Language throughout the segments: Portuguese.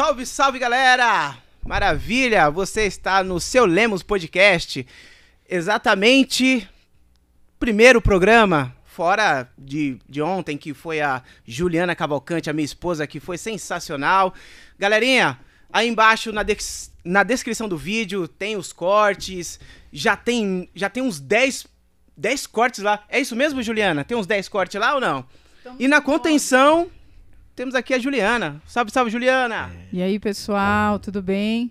Salve, salve galera! Maravilha! Você está no seu Lemos Podcast. Exatamente primeiro programa, fora de, de ontem, que foi a Juliana Cavalcante, a minha esposa, que foi sensacional. Galerinha, aí embaixo na, des na descrição do vídeo tem os cortes, já tem, já tem uns 10, 10 cortes lá. É isso mesmo, Juliana? Tem uns 10 cortes lá ou não? E na contenção, temos aqui a Juliana. Salve, salve, Juliana! E aí, pessoal, tudo bem?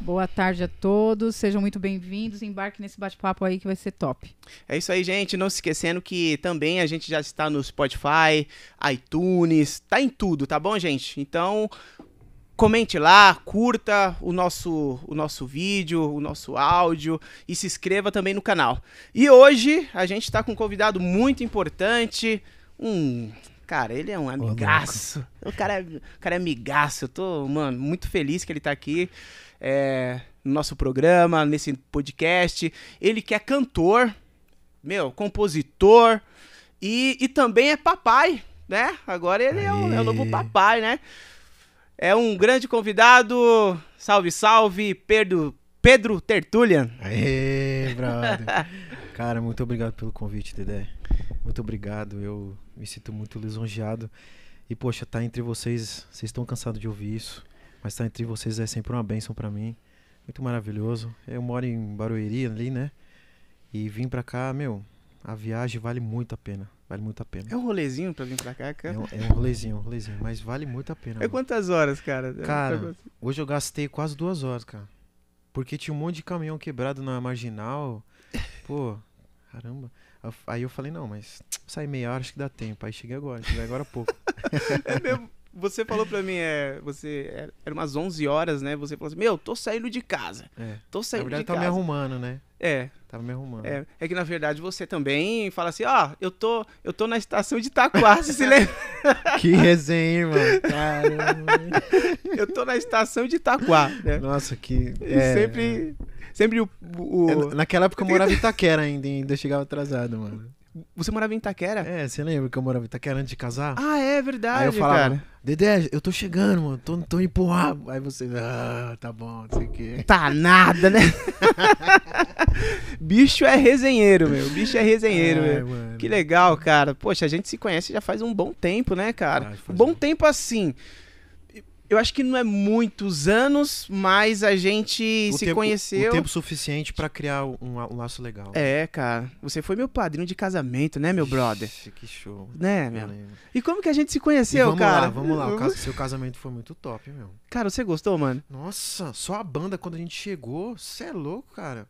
Boa tarde a todos, sejam muito bem-vindos. Embarque nesse bate-papo aí que vai ser top. É isso aí, gente. Não se esquecendo que também a gente já está no Spotify, iTunes, tá em tudo, tá bom, gente? Então, comente lá, curta o nosso, o nosso vídeo, o nosso áudio e se inscreva também no canal. E hoje a gente está com um convidado muito importante, um Cara, ele é um amigaço. O cara é, o cara é amigaço. Eu tô, mano, muito feliz que ele tá aqui é, no nosso programa, nesse podcast. Ele que é cantor, meu, compositor e, e também é papai, né? Agora ele é o, é o novo papai, né? É um grande convidado. Salve, salve, Pedro, Pedro Tertulian. Aê, brother. Cara, muito obrigado pelo convite, Dedé. Muito obrigado. Eu me sinto muito lisonjeado. E, poxa, tá entre vocês, vocês estão cansados de ouvir isso, mas tá entre vocês é sempre uma bênção para mim. Muito maravilhoso. Eu moro em Barueri ali, né? E vim pra cá, meu, a viagem vale muito a pena. Vale muito a pena. É um rolezinho pra vir pra cá, cara? É um, é um rolezinho, um rolezinho, mas vale muito a pena. É mano. quantas horas, cara? Cara, hoje eu gastei quase duas horas, cara. Porque tinha um monte de caminhão quebrado na marginal. Pô, caramba. Aí eu falei, não, mas sair meia hora acho que dá tempo. Aí cheguei agora, cheguei agora há pouco. é mesmo? Você falou pra mim, é, você era umas 11 horas, né? Você falou assim, meu, tô saindo de casa. É. Tô saindo na verdade, de casa. tá me arrumando, né? É. Tava me arrumando. É, é que na verdade você também fala assim, ó, oh, eu tô, eu tô na estação de Itaquá, você se lembra? que resenha, irmão. Caramba. eu tô na estação de Itaquá, né? Nossa, que... É, sempre... Sempre o. o... É, naquela época eu morava em Itaquera ainda, ainda chegava atrasado, mano. Você morava em Itaquera? É, você lembra que eu morava em Itaquera antes de casar? Ah, é verdade, Aí eu falava, cara. Dedé, eu tô chegando, mano, tô, tô empurrado. Aí você, ah, tá bom, não sei o quê. Tá nada, né? Bicho é resenheiro, meu. Bicho é resenheiro, Ai, meu. Mano. Que legal, cara. Poxa, a gente se conhece já faz um bom tempo, né, cara? Bom um... tempo assim eu acho que não é muitos anos, mas a gente o se tempo, conheceu. O tempo suficiente para criar um, um, laço legal. É, cara. Você foi meu padrinho de casamento, né, meu brother? Ixi, que show. Né, meu? E como que a gente se conheceu, vamos cara? Lá, vamos lá, o seu casamento foi muito top, meu. Cara, você gostou, mano? Nossa, só a banda quando a gente chegou, você é louco, cara.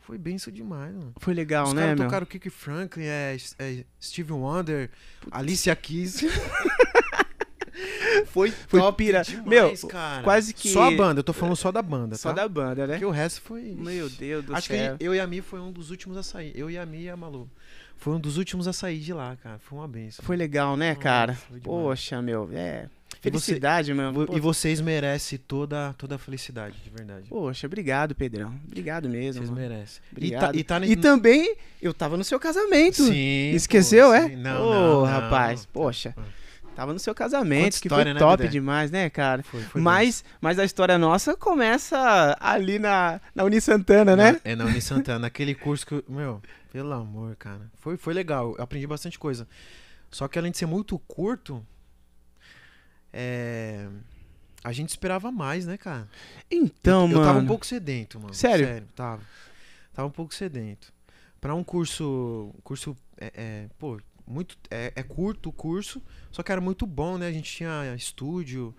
Foi bem isso demais, mano. Foi legal, Os né, caras meu? tocaram Kiki Franklin, é, é Steve Wonder, Putz. Alicia Keys. Foi, foi top pira. Demais, Meu, cara. quase que. Só a banda, eu tô falando só da banda, Só tá? da banda, né? Porque o resto foi. Meu Deus do Acho céu. que eu e a Mi foi um dos últimos a sair. Eu e a Mi e a Malu. Foi um dos últimos a sair de lá, cara. Foi uma benção. Foi legal, né, cara? Poxa, meu, é. Felicidade, meu. mano. E vocês merecem toda, toda a felicidade, de verdade. Poxa, obrigado, Pedrão. Obrigado mesmo. Vocês merecem. Obrigado. E, tá, e, tá e, também, eu tava no seu casamento. Sim. Esqueceu, pô, é? Sim. Não, Ô, não, rapaz, não. poxa. Tava no seu casamento, Quanta que história, foi né, top Dedé? demais, né, cara? Foi, foi mas, mas a história nossa começa ali na, na Uni Santana, né? Na, é na Uni Santana, naquele curso que, eu, meu, pelo amor, cara. Foi, foi legal, eu aprendi bastante coisa. Só que além de ser muito curto, é, a gente esperava mais, né, cara? Então, eu, mano. Eu tava um pouco sedento, mano. Sério? Sério, tava. Tava um pouco sedento. Pra um curso, curso, é, é pô, muito é, é, curto o curso, só que era muito bom, né? A gente tinha estúdio,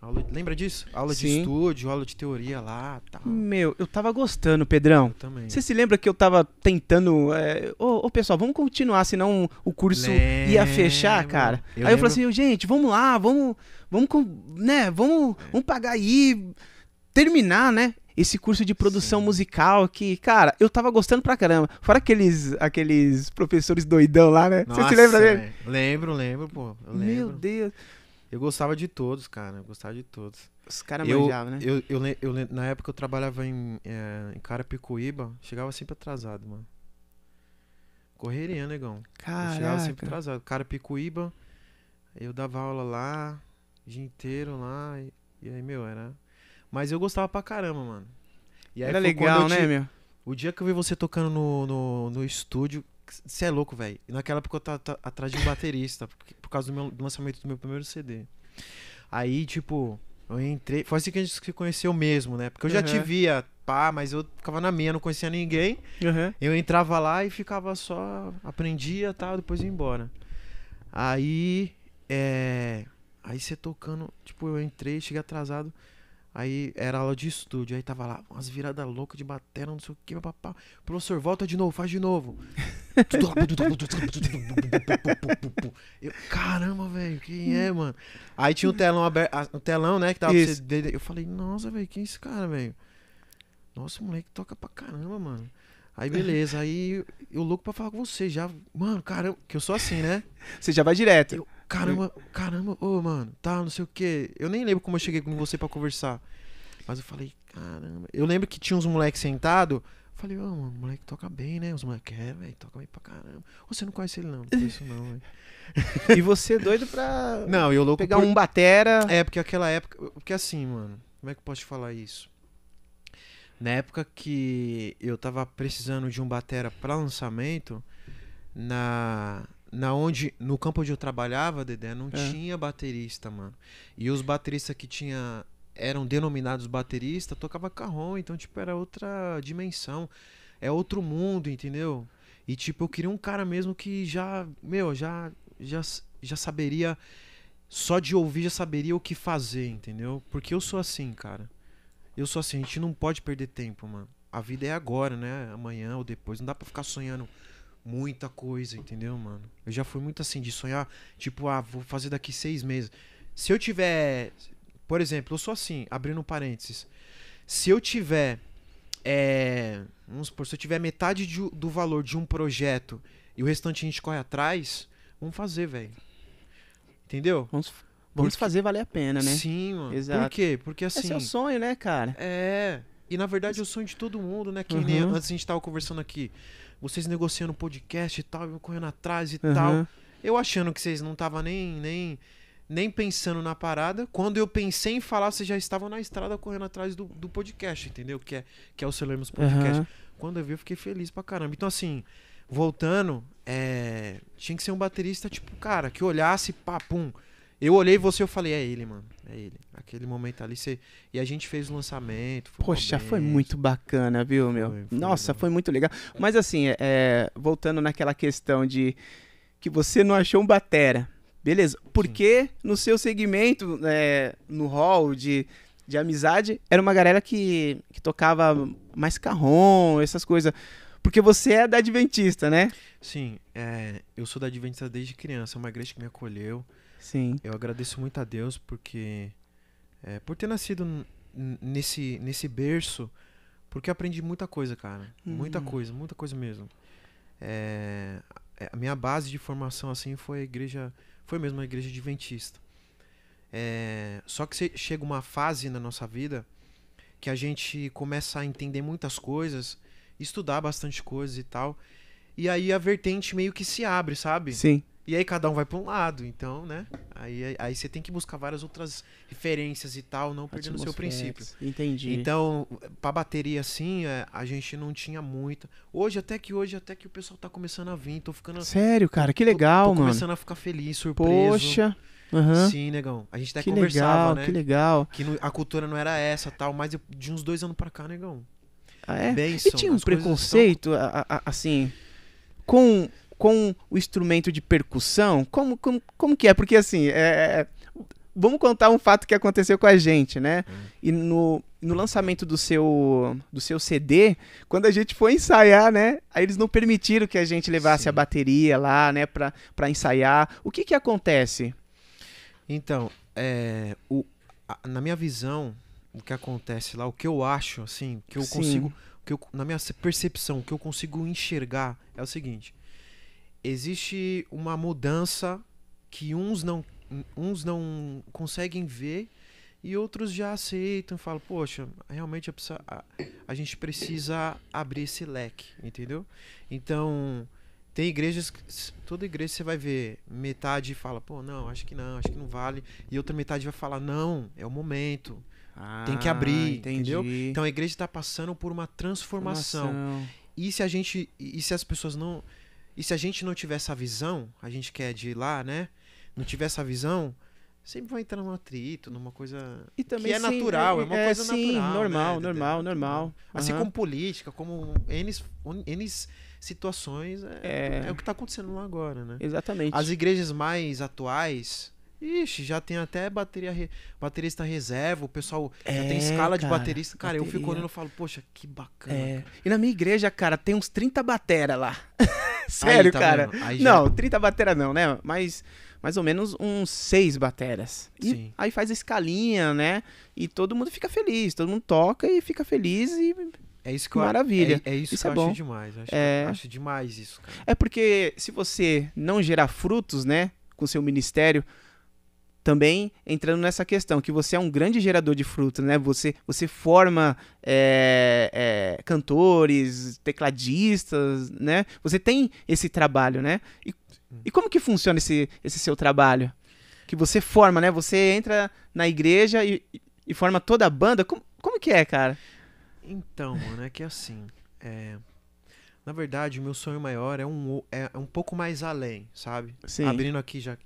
aula, lembra disso? Aula Sim. de estúdio, aula de teoria lá, tal. Meu, eu tava gostando, Pedrão. Eu também. Você se lembra que eu tava tentando, é... ô, ô, pessoal, vamos continuar, senão o curso Lembro. ia fechar, cara. Eu aí eu lembro. falei assim, gente, vamos lá, vamos, vamos, com- né, vamos, vamos pagar aí, terminar, né? Esse curso de produção Sim. musical que, cara, eu tava gostando pra caramba. Fora aqueles, aqueles professores doidão lá, né? Você se lembra dele? velho. Lembro, lembro, pô. Lembro. Meu Deus. Eu gostava de todos, cara. Eu gostava de todos. Os caras manjavam, né? eu, eu, eu na época eu trabalhava em, é, em Carapicuíba, chegava sempre atrasado, mano. Correria, negão. Eu chegava sempre Caraca. atrasado. Carapicuíba, eu dava aula lá o dia inteiro lá. E, e aí, meu, era. Mas eu gostava pra caramba, mano. E aí Era legal, né, te- meu? O dia que eu vi você tocando no, no, no estúdio, você é louco, velho. E naquela época eu tava, tava atrás de um baterista, porque- por causa do, meu, do lançamento do meu primeiro CD. Aí, tipo, eu entrei. Foi assim que a gente se conheceu mesmo, né? Porque eu já te Uhum. via, pá, mas eu ficava na minha, não conhecia ninguém. Uhum. Eu entrava lá e ficava só, aprendia tal, depois ia embora. Aí, é. Aí você tocando, tipo, eu entrei, cheguei atrasado. Aí era aula de estúdio, aí tava lá, umas viradas loucas de bateria, não sei o que, papá. Professor, volta de novo, faz de novo. Eu, caramba, velho, quem é, mano? Aí tinha um telão aberto, um telão, né, que dava pra você. Eu falei, nossa, velho, quem é esse cara, velho? Nossa, o moleque toca pra caramba, mano. Aí beleza, aí eu louco pra falar com você já. Mano, caramba, que eu sou assim, né? Você já vai direto. Eu, caramba, caramba, ô, mano, tá, não sei o que. Eu nem lembro como eu cheguei com você pra conversar. Mas eu falei, caramba. Eu lembro que tinha uns moleques sentados. Falei, ô, mano, o moleque toca bem, né? Os moleques, é, velho, toca bem pra caramba. Você não conhece ele, não? Não conheço, não, velho. E você doido pra Não, eu louco pegar por- um batera. É, porque aquela época. Porque assim, mano, como é que eu posso te falar isso? Na época que eu tava precisando de um batera pra lançamento, na. Na onde. No campo onde eu trabalhava, Dedé, não É. tinha baterista, mano. E os bateristas que tinha. Eram denominados baterista, tocava carrom, então, tipo, era outra dimensão. É outro mundo, entendeu? E, tipo, eu queria um cara mesmo que já. Meu, já. Já, já saberia só de ouvir já saberia o que fazer, entendeu? Porque eu sou assim, cara. Eu sou assim, a gente não pode perder tempo, mano. A vida é agora, né? Amanhã ou depois. Não dá pra ficar sonhando muita coisa, entendeu, mano? Eu já fui muito assim de sonhar, tipo, ah, vou fazer daqui seis meses. Se eu tiver. Por exemplo, eu sou assim, abrindo um parênteses. Se eu tiver. É, vamos supor, se eu tiver metade de- do valor de um projeto e o restante a gente corre atrás, vamos fazer, velho. Entendeu? Vamos, vamos Porque- fazer valer a pena, né? Sim, mano. Por Exato. quê? Porque Esse assim. é o sonho, né, cara? É. E na verdade é o sonho de todo mundo, né? Que nem Uhum. antes a gente tava conversando aqui. Vocês negociando podcast e tal, eu correndo atrás e Uhum. tal. Eu achando que vocês não estavam nem, nem, nem pensando na parada. Quando eu pensei em falar, vocês já estavam na estrada correndo atrás do, do podcast, entendeu? Que é, que é o Celemos Podcast. Uhum. Quando eu vi, eu fiquei feliz pra caramba. Então, assim, voltando, é, tinha que ser um baterista, tipo, cara, que olhasse, pá, pum. Eu olhei você eu falei, é ele, mano. É ele. Aquele momento ali, você... e a gente fez o lançamento. Foi Poxa, foi muito bacana, viu, meu? Foi, foi Nossa, legal. foi muito legal. Mas assim, é, voltando naquela questão de que você não achou um batera. Beleza. Porque no seu segmento, é, no hall de, de amizade, era uma galera que, que tocava mais carrom, essas coisas. Porque você é da Adventista, né? Sim, é, eu sou da Adventista desde criança, é uma igreja que me acolheu. Sim. Eu agradeço muito a Deus porque é, por ter nascido nesse nesse berço, porque aprendi muita coisa, cara, muita Uhum. coisa, muita coisa mesmo. É, a minha base de formação assim foi a igreja, foi mesmo a igreja adventista. É, só que chega uma fase na nossa vida que a gente começa a entender muitas coisas, estudar bastante coisas e tal. E aí a vertente meio que se abre, sabe? Sim. E aí cada um vai pra um lado, então, né? Aí, aí você tem que buscar várias outras referências e tal, não perdendo o seu princípio. Entendi. Então, pra bateria assim, é, a gente não tinha muita. Hoje, até que hoje, até que o pessoal tá começando a vir, tô ficando. Sério, cara, que tô- legal, tô, mano. começando a ficar feliz, surpreso. Poxa. Aham. Sim, negão. A gente até Que conversava, legal, né? que legal. Que a cultura não era essa tal, mas de uns dois anos pra cá, negão. Ah, é? Bênção, E tinha um preconceito, a- assim, com, com o instrumento de percussão? Como, como, como que é? Porque, assim, é, é- vamos contar um fato que aconteceu com a gente, né? Hum. E no, no lançamento do seu, do seu CD, quando a gente foi ensaiar, né? Aí eles não permitiram que a gente levasse Sim. a bateria lá, né? Pra, pra ensaiar. O que que acontece? Então, é, o, a- na minha visão, o que acontece lá, o que eu acho, assim, que eu Sim. consigo, que eu, na minha percepção, o que eu consigo enxergar é o seguinte: existe uma mudança que uns não, uns não conseguem ver e outros já aceitam, falam, poxa, realmente a, a- gente precisa abrir esse leque, entendeu? Então tem igrejas, toda igreja você vai ver, metade fala, pô, não, acho que não, acho que não vale. E outra metade vai falar, não, é o momento. Tem que Ah, abrir, entendi. entendeu? Então a igreja está passando por uma transformação. Formação. E se a gente. E se as pessoas não. E se a gente não tiver essa visão, a gente quer de ir lá, né? Não tiver essa visão, sempre vai entrar num atrito, numa coisa. E também que é sim, natural, é, uma coisa sim, natural. normal, né, normal, normal. Assim Aham. como política, como N, N situações, é, É. é o que tá acontecendo lá agora, né? Exatamente. As igrejas mais atuais. Ixi, já tem até bateria re- baterista reserva, o pessoal já tem É, escala de cara, baterista. Cara, eu fico bateria. olhando e falo, poxa, que bacana. É. E na minha igreja, cara, tem uns 30 batera lá. Sério, tá cara. já- Não, 30 batera não, né? Mas mais ou menos uns 6 bateras. E Sim. aí faz a escalinha, né? E todo mundo fica feliz. Todo mundo toca e fica feliz. E É isso que, Que eu, maravilha. É, é isso, Isso que é eu bom. acho demais. Acho, É. acho demais isso, cara. É porque se você não gerar frutos, né, com seu ministério, também entrando nessa questão, que você é um grande gerador de frutos, né? Você, você forma é, é, cantores, tecladistas, né? Você tem esse trabalho, né? E, e como que funciona esse, esse seu trabalho? Que você forma, né? Você entra na igreja e, e forma toda a banda. Como, como que é, cara? Então, mano, é que assim. é, Na verdade, o meu sonho maior é um, o- é um pouco mais além, sabe? Sim. Abrindo aqui, já,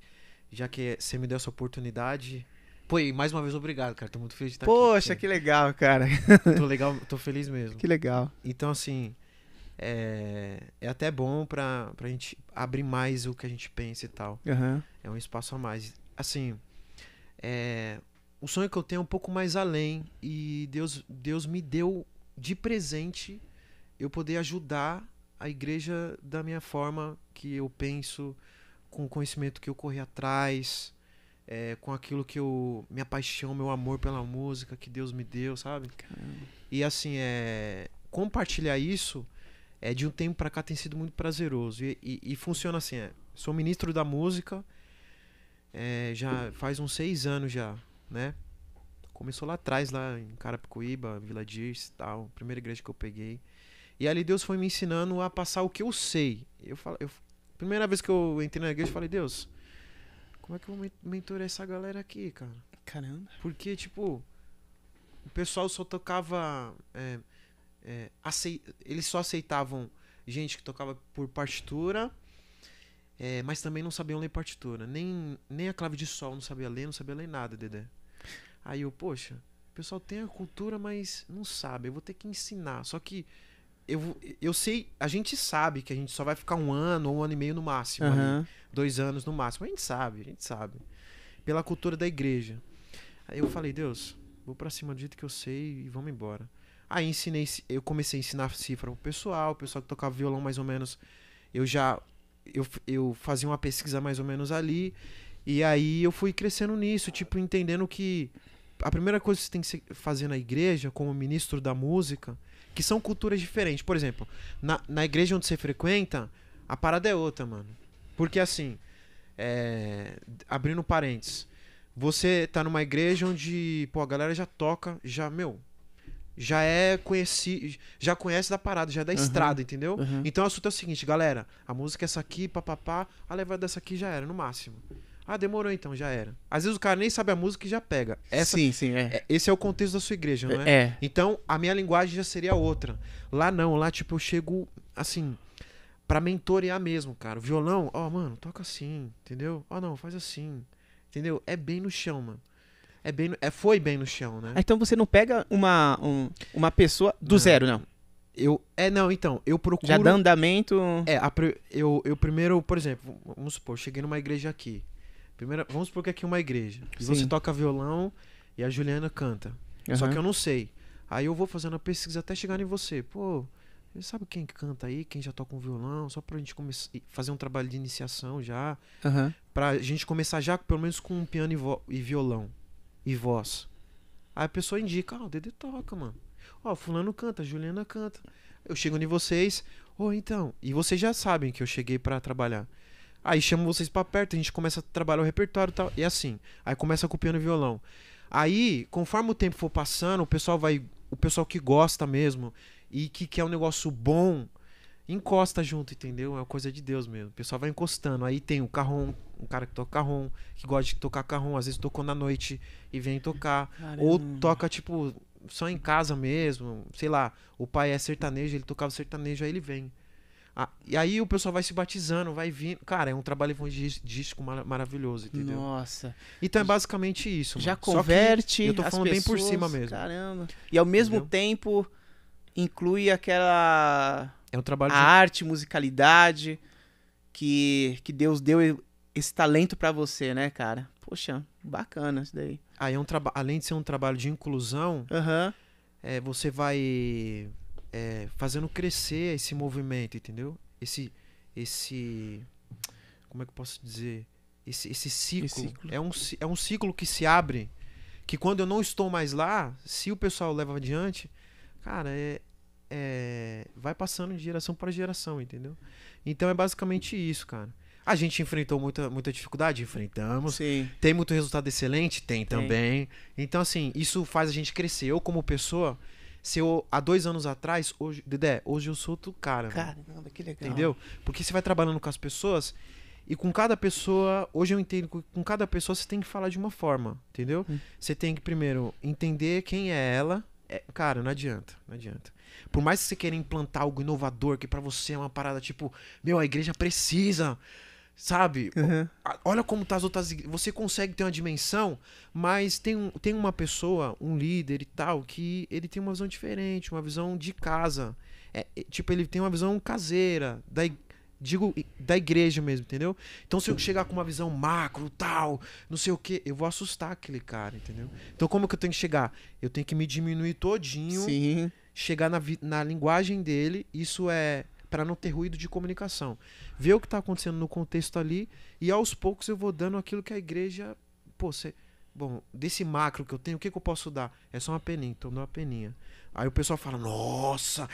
já que você me deu essa oportunidade. Pô, e mais uma vez, obrigado, cara. Tô muito feliz de estar Poxa, aqui. que legal, cara. Tô legal, tô feliz mesmo. Que legal. Então, assim, é, é até bom pra, pra gente abrir mais o que a gente pensa e tal. Aham. É um espaço a mais. Assim, é, o sonho que eu tenho é um pouco mais além e Deus, Deus me deu de presente eu poder ajudar a igreja da minha forma que eu penso, com o conhecimento que eu corri atrás, é, com aquilo que eu. minha paixão, meu amor pela música que Deus me deu, sabe? E assim, é, compartilhar isso é, de um tempo pra cá tem sido muito prazeroso. E, e- e funciona assim: é, sou ministro da música, é, já faz uns seis anos já, né? Começou lá atrás, lá em Carapicuíba, Vila Dirce e tal, primeira igreja que eu peguei. E ali Deus foi me ensinando a passar o que eu sei. Eu falo, eu, primeira vez que eu entrei na igreja, eu falei, Deus, como é que eu vou men- mentorar essa galera aqui, cara? Caramba. Porque, tipo, o pessoal só tocava. é, é, acei- eles só aceitavam gente que tocava por partitura, é, mas também não sabiam ler partitura. Nem, nem a clave de sol não sabia ler, não sabia ler nada, Dedé. Aí eu, poxa, o pessoal tem a cultura, mas não sabe. Eu vou ter que ensinar. Só que eu, eu sei, a gente sabe que a gente só vai ficar um ano ou um ano e meio no máximo ali Aham. dois anos no máximo. A gente sabe, a gente sabe. Pela cultura da igreja. Aí eu falei, Deus, vou pra cima do jeito que eu sei e vamos embora. Aí ensinei, eu comecei a ensinar cifra pro pessoal, o pessoal que tocava violão mais ou menos, eu já eu, eu fazia uma pesquisa mais ou menos ali, e aí eu fui crescendo nisso, tipo, entendendo que a primeira coisa que você tem que fazer na igreja, como ministro da música, que são culturas diferentes. Por exemplo, na, na igreja onde você frequenta, a parada é outra, mano. Porque assim, é, abrindo parênteses, você tá numa igreja onde, pô, a galera já toca, já, meu, já é conhecido, já conhece da parada, já é da Aham. estrada, entendeu? Aham. Então o assunto é o seguinte, galera, a música é essa aqui, papapá, a levada dessa aqui já era, no máximo. Ah, demorou então, já era. Às vezes o cara nem sabe a música e já pega. Essa, Sim, sim, é. é- esse é o contexto da sua igreja, não é? É. Então, a minha linguagem já seria outra. Lá não, lá tipo eu chego assim pra mentorear mesmo, cara. O violão, ó, mano, toca assim, entendeu? Ó, não, faz assim. Entendeu? É bem no chão, mano. É bem, no- é foi bem no chão, né? Ah, Então você não pega uma, um- uma pessoa do Não. zero, não. Eu é não, então, eu procuro Já dá andamento. É, a eu, eu primeiro, por exemplo, vamos supor, cheguei numa igreja aqui. Primeira, vamos supor que aqui é uma igreja. E você toca violão e a Juliana canta. Só Aham. que eu não sei. Aí eu vou fazendo a pesquisa até chegar em você. Pô, você sabe quem que canta aí? Quem já toca um violão? Só pra gente começar fazer um trabalho de iniciação já. Aham. Pra gente começar já pelo menos com um piano e, e violão. E voz. Aí a pessoa indica, ó, o Dedê toca, mano. Ó, fulano canta, Juliana canta. Eu chego em vocês, ô, então. E vocês já sabem que eu cheguei pra trabalhar. Aí chamo vocês pra perto, a gente começa a trabalhar o repertório e tal. E assim. Aí começa com o piano e violão. Aí, conforme o tempo for passando, o pessoal vai. O pessoal que gosta mesmo e que quer um negócio bom. encosta junto, entendeu? É uma coisa de Deus mesmo. O pessoal vai encostando. Aí tem o carrom, um cara que toca carrom, que gosta de tocar carrom, às vezes tocou na noite e vem tocar. Ou toca, tipo, só em casa mesmo. Sei lá, o pai é sertanejo, ele tocava sertanejo, aí ele vem. Ah, e aí o pessoal vai se batizando, vai vindo. Cara, é um trabalho evangelístico mar maravilhoso, entendeu? Nossa. Então é basicamente isso. Já mano. Que converte. Eu tô falando bem por pessoas, cima mesmo. Caramba. E ao mesmo Entendeu? tempo inclui aquela É um trabalho a de arte, musicalidade que, que Deus deu esse talento pra você, né, cara? Poxa, bacana isso daí. Aí é um traba... além de ser um trabalho de inclusão, Aham. é, você vai é, fazendo crescer esse movimento, entendeu? Esse, esse, como é que eu posso dizer? Esse, esse ciclo, Esse ciclo. É, um, é um ciclo que se abre, que quando eu não estou mais lá, se o pessoal leva adiante, cara, é, é, vai passando de geração para geração, entendeu? Então é basicamente isso, cara. A gente enfrentou muita, muita dificuldade? Enfrentamos. Sim. Tem muito resultado excelente? Tem, Tem. também. Então, assim, isso faz a gente crescer. Eu, como pessoa, se eu, há dois anos atrás, hoje, Dedé, hoje eu sou outro cara. Caramba, que legal. entendeu? Porque você vai trabalhando com as pessoas e com cada pessoa, hoje eu entendo que com cada pessoa você tem que falar de uma forma, entendeu? Hum. Você tem que primeiro entender quem é ela. É, cara, não adianta, não adianta. Por mais que você queira implantar algo inovador, que pra você é uma parada tipo, meu, a igreja precisa, sabe? Uhum. Olha como tá as outras igre- Você consegue ter uma dimensão, mas tem, um, tem uma pessoa, um líder e tal, que ele tem uma visão diferente, uma visão de casa. É, é, tipo, ele tem uma visão caseira, da, ig- digo, da igreja mesmo, entendeu? Então, se eu chegar com uma visão macro, tal, não sei o que, eu vou assustar aquele cara, entendeu? Então, como que eu tenho que chegar? Eu tenho que me diminuir todinho, Sim. chegar na, na linguagem dele, isso é para não ter ruído de comunicação. Ver o que tá acontecendo no contexto ali e aos poucos eu vou dando aquilo que a igreja, pô, cê, bom, desse macro que eu tenho, o que, que eu posso dar? É só uma peninha, então dá uma peninha. Aí o pessoal fala: "Nossa,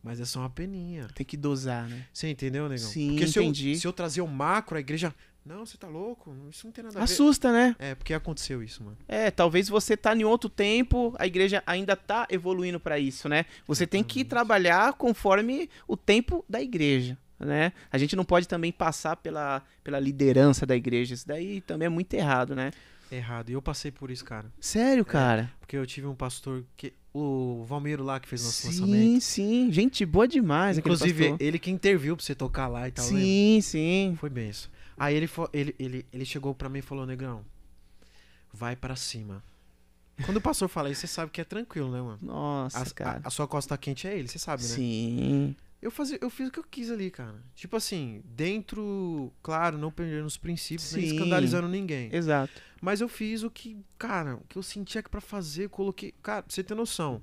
mas é só uma peninha". Tem que dosar, né? Você entendeu, negão? Sim, porque se eu, entendi. se eu trazer o macro, a igreja, não, você tá louco? Isso não tem nada a ver. Assusta, né? É, porque aconteceu isso, mano. É, talvez você tá em outro tempo, a igreja ainda tá evoluindo pra isso, né? Você tem que trabalhar conforme o tempo da igreja, né? A gente não pode também passar pela, pela liderança da igreja. Isso daí também é muito errado, né? Errado. E eu passei por isso, cara. Sério, cara? Porque eu tive um pastor que o Valmeiro lá que fez nosso sim, lançamento. sim. Gente boa demais. Inclusive, ele que interviu pra você tocar lá e tal. lembra? Sim, sim. Foi bem isso. Aí ele, ele, ele, ele chegou pra mim e falou, Negrão, vai pra cima. Quando o pastor fala isso, você sabe que é tranquilo, né, mano? Nossa, A, cara. a- a sua costa quente é ele, você sabe, né? Sim. Eu, fazia, eu fiz o que eu quis ali, cara. Tipo assim, dentro, claro, não perdendo os princípios, nem Sim. escandalizando ninguém. Exato. Mas eu fiz o que, cara, o que eu sentia que pra fazer, coloquei. Cara, pra você ter noção,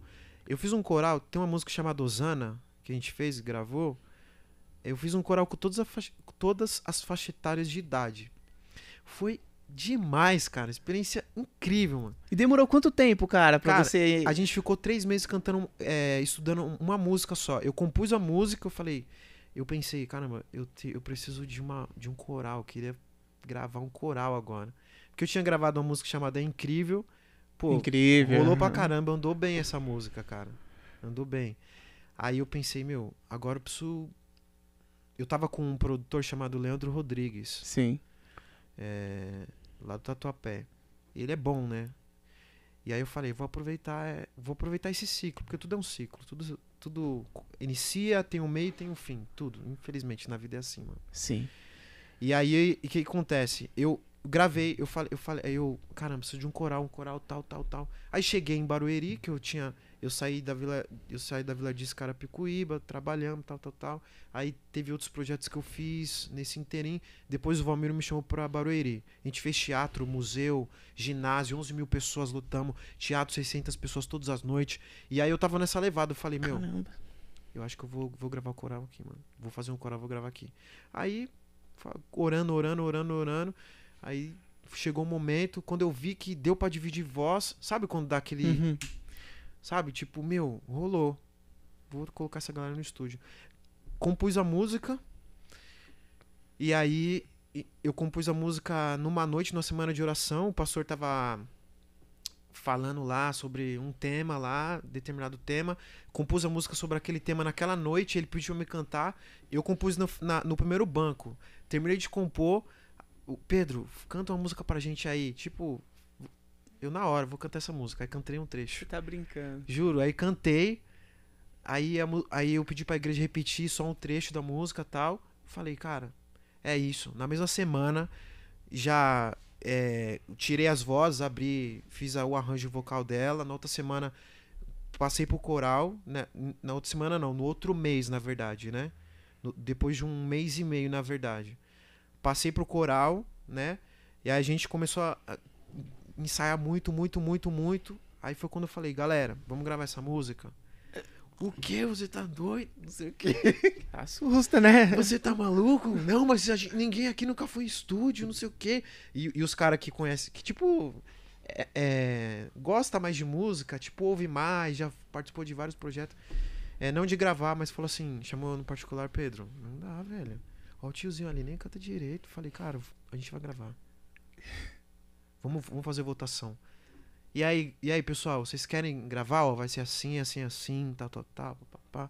eu fiz um coral, tem uma música chamada Osana, que a gente fez gravou. Eu fiz um coral com todas, a faixa- todas as faixas etárias de idade. Foi demais, cara. Experiência incrível, mano. E demorou quanto tempo, cara, pra Cara, você. A gente ficou três meses cantando, é, estudando uma música só. Eu compus a música, eu falei, eu pensei, caramba, eu, te- eu preciso de, uma, de um coral, eu queria gravar um coral agora. Porque eu tinha gravado uma música chamada Incrível, pô, Incrível. rolou pra caramba, andou bem essa música, cara. Andou bem. Aí eu pensei, meu, agora eu preciso. Eu tava com um produtor chamado Leandro Rodrigues Sim. é, lá do Tatuapé. Ele é bom, né? E aí eu falei, vou aproveitar, é, vou aproveitar esse ciclo, porque tudo é um ciclo, tudo, tudo inicia, tem um meio, tem um fim, tudo. Infelizmente na vida é assim, mano. Sim. E aí o que acontece? Eu gravei, eu falei, eu falei, eu, caramba, preciso de um coral, um coral tal, tal, tal. Aí cheguei em Barueri, que eu tinha, eu saí da vila, eu saí da Vila de Carapicuíba, trabalhando, tal, tal, tal. Aí teve outros projetos que eu fiz nesse interim. Depois o Valmiro me chamou pra Barueri. A gente fez teatro, museu, ginásio, 11 mil pessoas lutamos, teatro, 600 pessoas todas as noites. E aí eu tava nessa levada, eu falei, meu, Caramba. eu acho que eu vou, vou gravar o coral aqui, mano. Vou fazer um coral, vou gravar aqui. Aí, orando, orando, orando, orando. Aí chegou um momento, quando eu vi que deu pra dividir voz, sabe quando dá aquele. Uhum. Sabe? Tipo, meu, rolou. Vou colocar essa galera no estúdio. Compus a música. E aí eu compus a música numa noite, numa semana de oração. O pastor tava. falando lá sobre um tema lá, determinado tema. Compus a música sobre aquele tema naquela noite, ele pediu me cantar. Eu compus no, na- no primeiro banco. Terminei de compor. O Pedro, canta uma música pra gente aí. Tipo, eu na hora vou cantar essa música. Aí cantei um trecho. Você tá brincando. Juro, aí cantei. Aí, a aí eu pedi pra igreja repetir só um trecho da música tal. Falei, cara, é isso. Na mesma semana, já é, tirei as vozes, abri, fiz o arranjo vocal dela. Na outra semana, passei pro coral. Né? Na outra semana, não, no outro mês, na verdade, né? No- depois de um mês e meio, na verdade. Passei pro coral, né? E aí a gente começou a ensaiar muito, muito, muito, muito. Aí foi quando eu falei, galera, vamos gravar essa música? O que? Você tá doido? Não sei o que. Assusta, né? Você tá maluco? Não, mas gente- ninguém aqui nunca foi em estúdio, não sei o quê. E, e os caras que conhecem, que tipo, é, é, gosta mais de música, tipo, ouve mais, já participou de vários projetos. É, não de gravar, mas falou assim, chamou no particular, Pedro, não dá, velho. Ó, o tiozinho ali nem canta direito. Falei, cara, a gente vai gravar. Vamos, vamos fazer votação. E aí, e aí, pessoal, vocês querem gravar? Ó, vai ser assim, assim, assim, tal, tal, tal, pá, pá.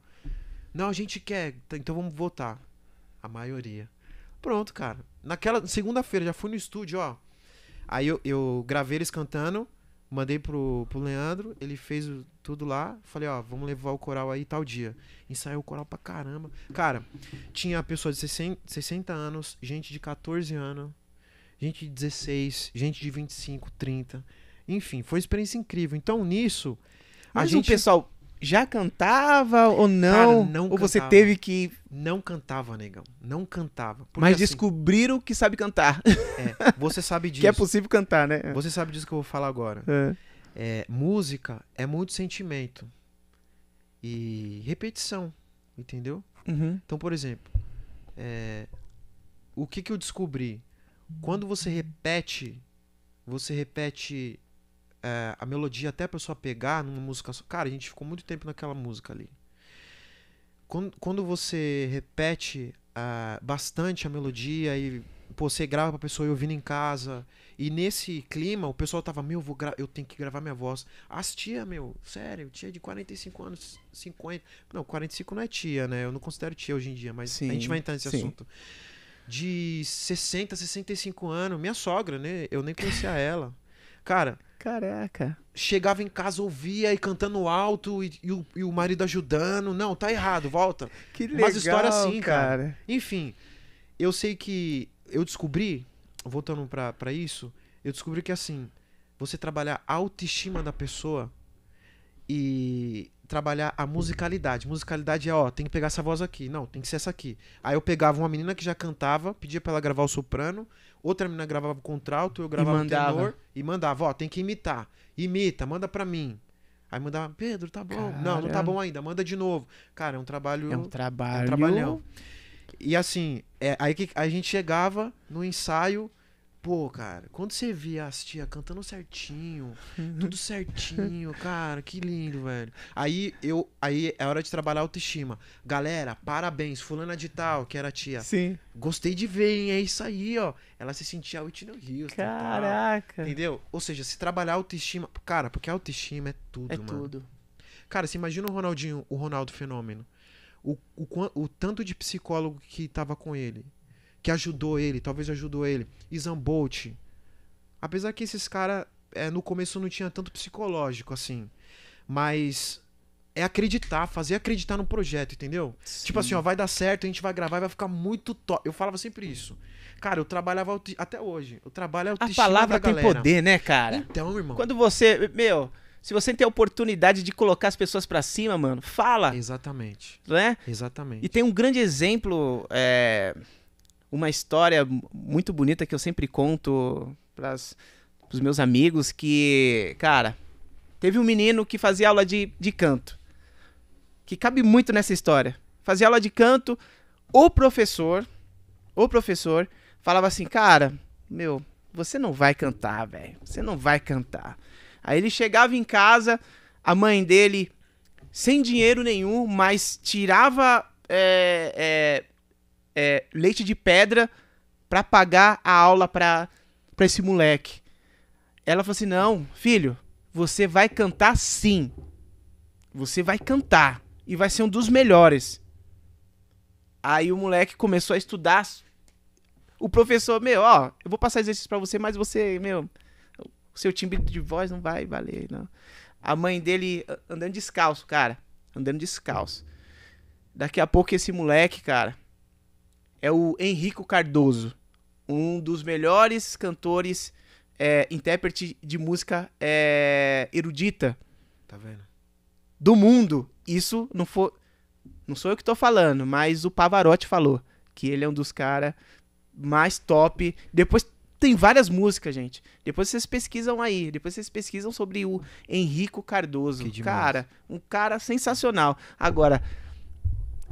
Não, a gente quer, tá, então vamos votar. A maioria. Pronto, cara. Naquela segunda-feira, já fui no estúdio, ó. Aí eu, eu gravei eles cantando, mandei pro, pro Leandro, ele fez o- tudo lá. Falei, ó, vamos levar o coral aí tal dia. Ensaiou o coral pra caramba. Cara, tinha pessoas de 60, 60 anos, gente de 14 anos, gente de 16, gente de 25, 30. Enfim, foi uma experiência incrível. Então, nisso, a Mas gente o pessoal já cantava ou não? Cara, não ou você cantava. teve que. não cantava, negão. Não cantava. Porque, Mas assim, descobriram que sabe cantar. é, você sabe disso. que é possível cantar, né? Você sabe disso que eu vou falar agora. É. É, música é muito sentimento e repetição, entendeu? Uhum. Então, por exemplo, é, o que, que eu descobri? Quando você repete, você repete é, a melodia até a pessoa pegar numa música só. Cara, a gente ficou muito tempo naquela música ali. Quando, quando você repete ah, bastante a melodia e pô, você grava pra pessoa ouvindo em casa. E nesse clima, o pessoal tava, meu, vou eu tenho que gravar minha voz. As tia, meu, sério, tia de 45 anos, 50. Não, 45 não é tia, né? Eu não considero tia hoje em dia, mas a gente Sim, vai entrar nesse sim. assunto. De 60, 65 anos, minha sogra, né? Eu nem conhecia ela. Cara, Caraca. chegava em casa, ouvia e cantando alto e, e o, e o marido ajudando. Não, tá errado, volta. Que legal. Umas histórias assim, cara. Enfim, eu sei que eu descobri, voltando pra isso, eu descobri que assim, você trabalhar a autoestima da pessoa e trabalhar a musicalidade. Musicalidade é, ó, tem que pegar essa voz aqui. Não, tem que ser essa aqui. Aí eu pegava uma menina que já cantava, pedia pra ela gravar o soprano, outra menina gravava o contralto, eu gravava o mandava. tenor e mandava, ó, tem que imitar. Imita, manda pra mim. Aí mandava, Pedro, tá bom. Não, não tá Cara. bom ainda, manda de novo. Cara, é um trabalho É um trabalho. trabalhão. e assim, é, aí que a gente chegava no ensaio, pô, cara, quando você via as tia cantando certinho, tudo certinho, cara, que lindo, velho. Aí eu, aí é hora de trabalhar a autoestima. Galera, parabéns, fulana de tal, que era a tia. Sim. Gostei de ver, hein, é isso aí, ó. Ela se sentia a Whitney Houston, tal. Caraca. Entendeu? Ou seja, se trabalhar a autoestima, cara, porque a autoestima é tudo, É mano. tudo. Cara, você imagina o Ronaldinho, o Ronaldo Fenômeno. O, o, o tanto de psicólogo que tava com ele. Que ajudou ele, talvez ajudou ele. Isan Bolt. Apesar que esses caras, no começo não tinha tanto psicológico, assim. Mas é acreditar, fazer acreditar no projeto, entendeu? Tipo assim, ó, vai dar certo, a gente vai gravar e vai ficar muito top. Eu falava sempre isso. Cara, eu trabalhava até hoje. Eu trabalho a A autoestima palavra da tem galera. poder, né, cara? Então, irmão. Quando você. Meu, se você tem a oportunidade de colocar as pessoas pra cima, mano, fala, Exatamente. né? Exatamente. E tem um grande exemplo, é, uma história mu- muito bonita que eu sempre conto para os meus amigos, que, cara, teve um menino que fazia aula de, de canto, que cabe muito nessa história. Fazia aula de canto, o professor, o professor falava assim, cara, meu, você não vai cantar, velho, você não vai cantar. Aí ele chegava em casa, a mãe dele sem dinheiro nenhum, mas tirava é, é, é, leite de pedra pra pagar a aula pra, pra esse moleque. Ela falou assim: não, filho, você vai cantar sim. Você vai cantar. E vai ser um dos melhores. Aí o moleque começou a estudar. O professor, meu, ó, eu vou passar exercício pra você, mas você, meu, o seu timbre de voz não vai valer, não. A mãe dele andando descalço, cara. Andando descalço. Daqui a pouco esse moleque, cara, é o Henrico Cardoso. Um dos melhores cantores, é, intérprete de música é, erudita Tá vendo? do mundo. Isso não for, não sou eu que tô falando, mas o Pavarotti falou que ele é um dos caras mais top. Depois tem várias músicas, gente. Depois vocês pesquisam aí, depois vocês pesquisam sobre o Henrico Cardoso. Cara, um cara sensacional. Agora.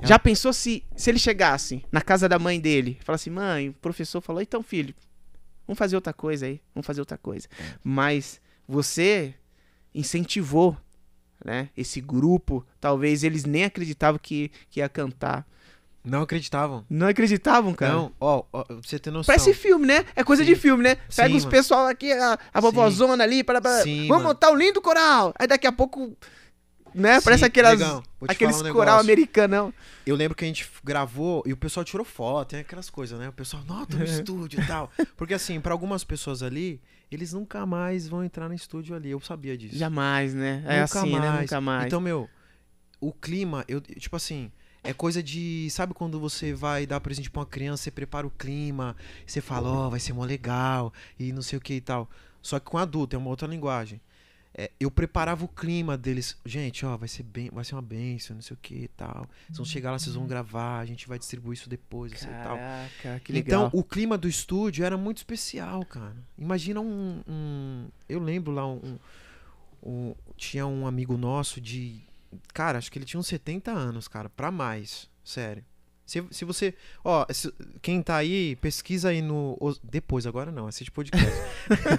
Já pensou se se ele chegasse na casa da mãe dele, e falasse: "Mãe, o professor falou: "Então, filho, vamos fazer outra coisa aí, vamos fazer outra coisa". É. Mas você incentivou né? Esse grupo, talvez eles nem acreditavam que, que ia cantar. Não acreditavam. Não acreditavam, cara. Não, ó, ó, pra você ter noção. Parece filme, né? É coisa Sim. de filme, né? Pega Sim, os mano. pessoal aqui, a, a vovozona ali, para, para, Sim, vamos mano. montar um lindo coral. Aí daqui a pouco, né? Sim, Parece aquelas, aqueles um coral americanão. Eu lembro que a gente gravou e o pessoal tirou foto, tem aquelas coisas, né? O pessoal, não, tô no estúdio e tal. Porque assim, pra algumas pessoas ali, eles nunca mais vão entrar no estúdio ali. Eu sabia disso. Jamais, né? É Nunca assim, né? mais. Nunca mais. Então, meu, o clima, eu, tipo assim, é coisa de. Sabe quando você vai dar presente pra uma criança, você prepara o clima, você fala, ó, vai ser mó legal, e não sei o que e tal. Só que com adulto, é uma outra linguagem. É, eu preparava o clima deles. Gente, ó, vai ser bem, vai ser uma benção, não sei o que e tal. Vocês vão chegar lá, vocês vão gravar, a gente vai distribuir isso depois, assim e tal. Caraca, que legal. Então, o clima do estúdio era muito especial, cara. Imagina um. um- eu lembro lá, um, um- Tinha um amigo nosso de. Cara, acho que ele tinha uns 70 anos, cara, pra mais. Sério. Se, se você. Ó, se- quem tá aí, pesquisa aí no. Os- Depois, agora não, assiste podcast.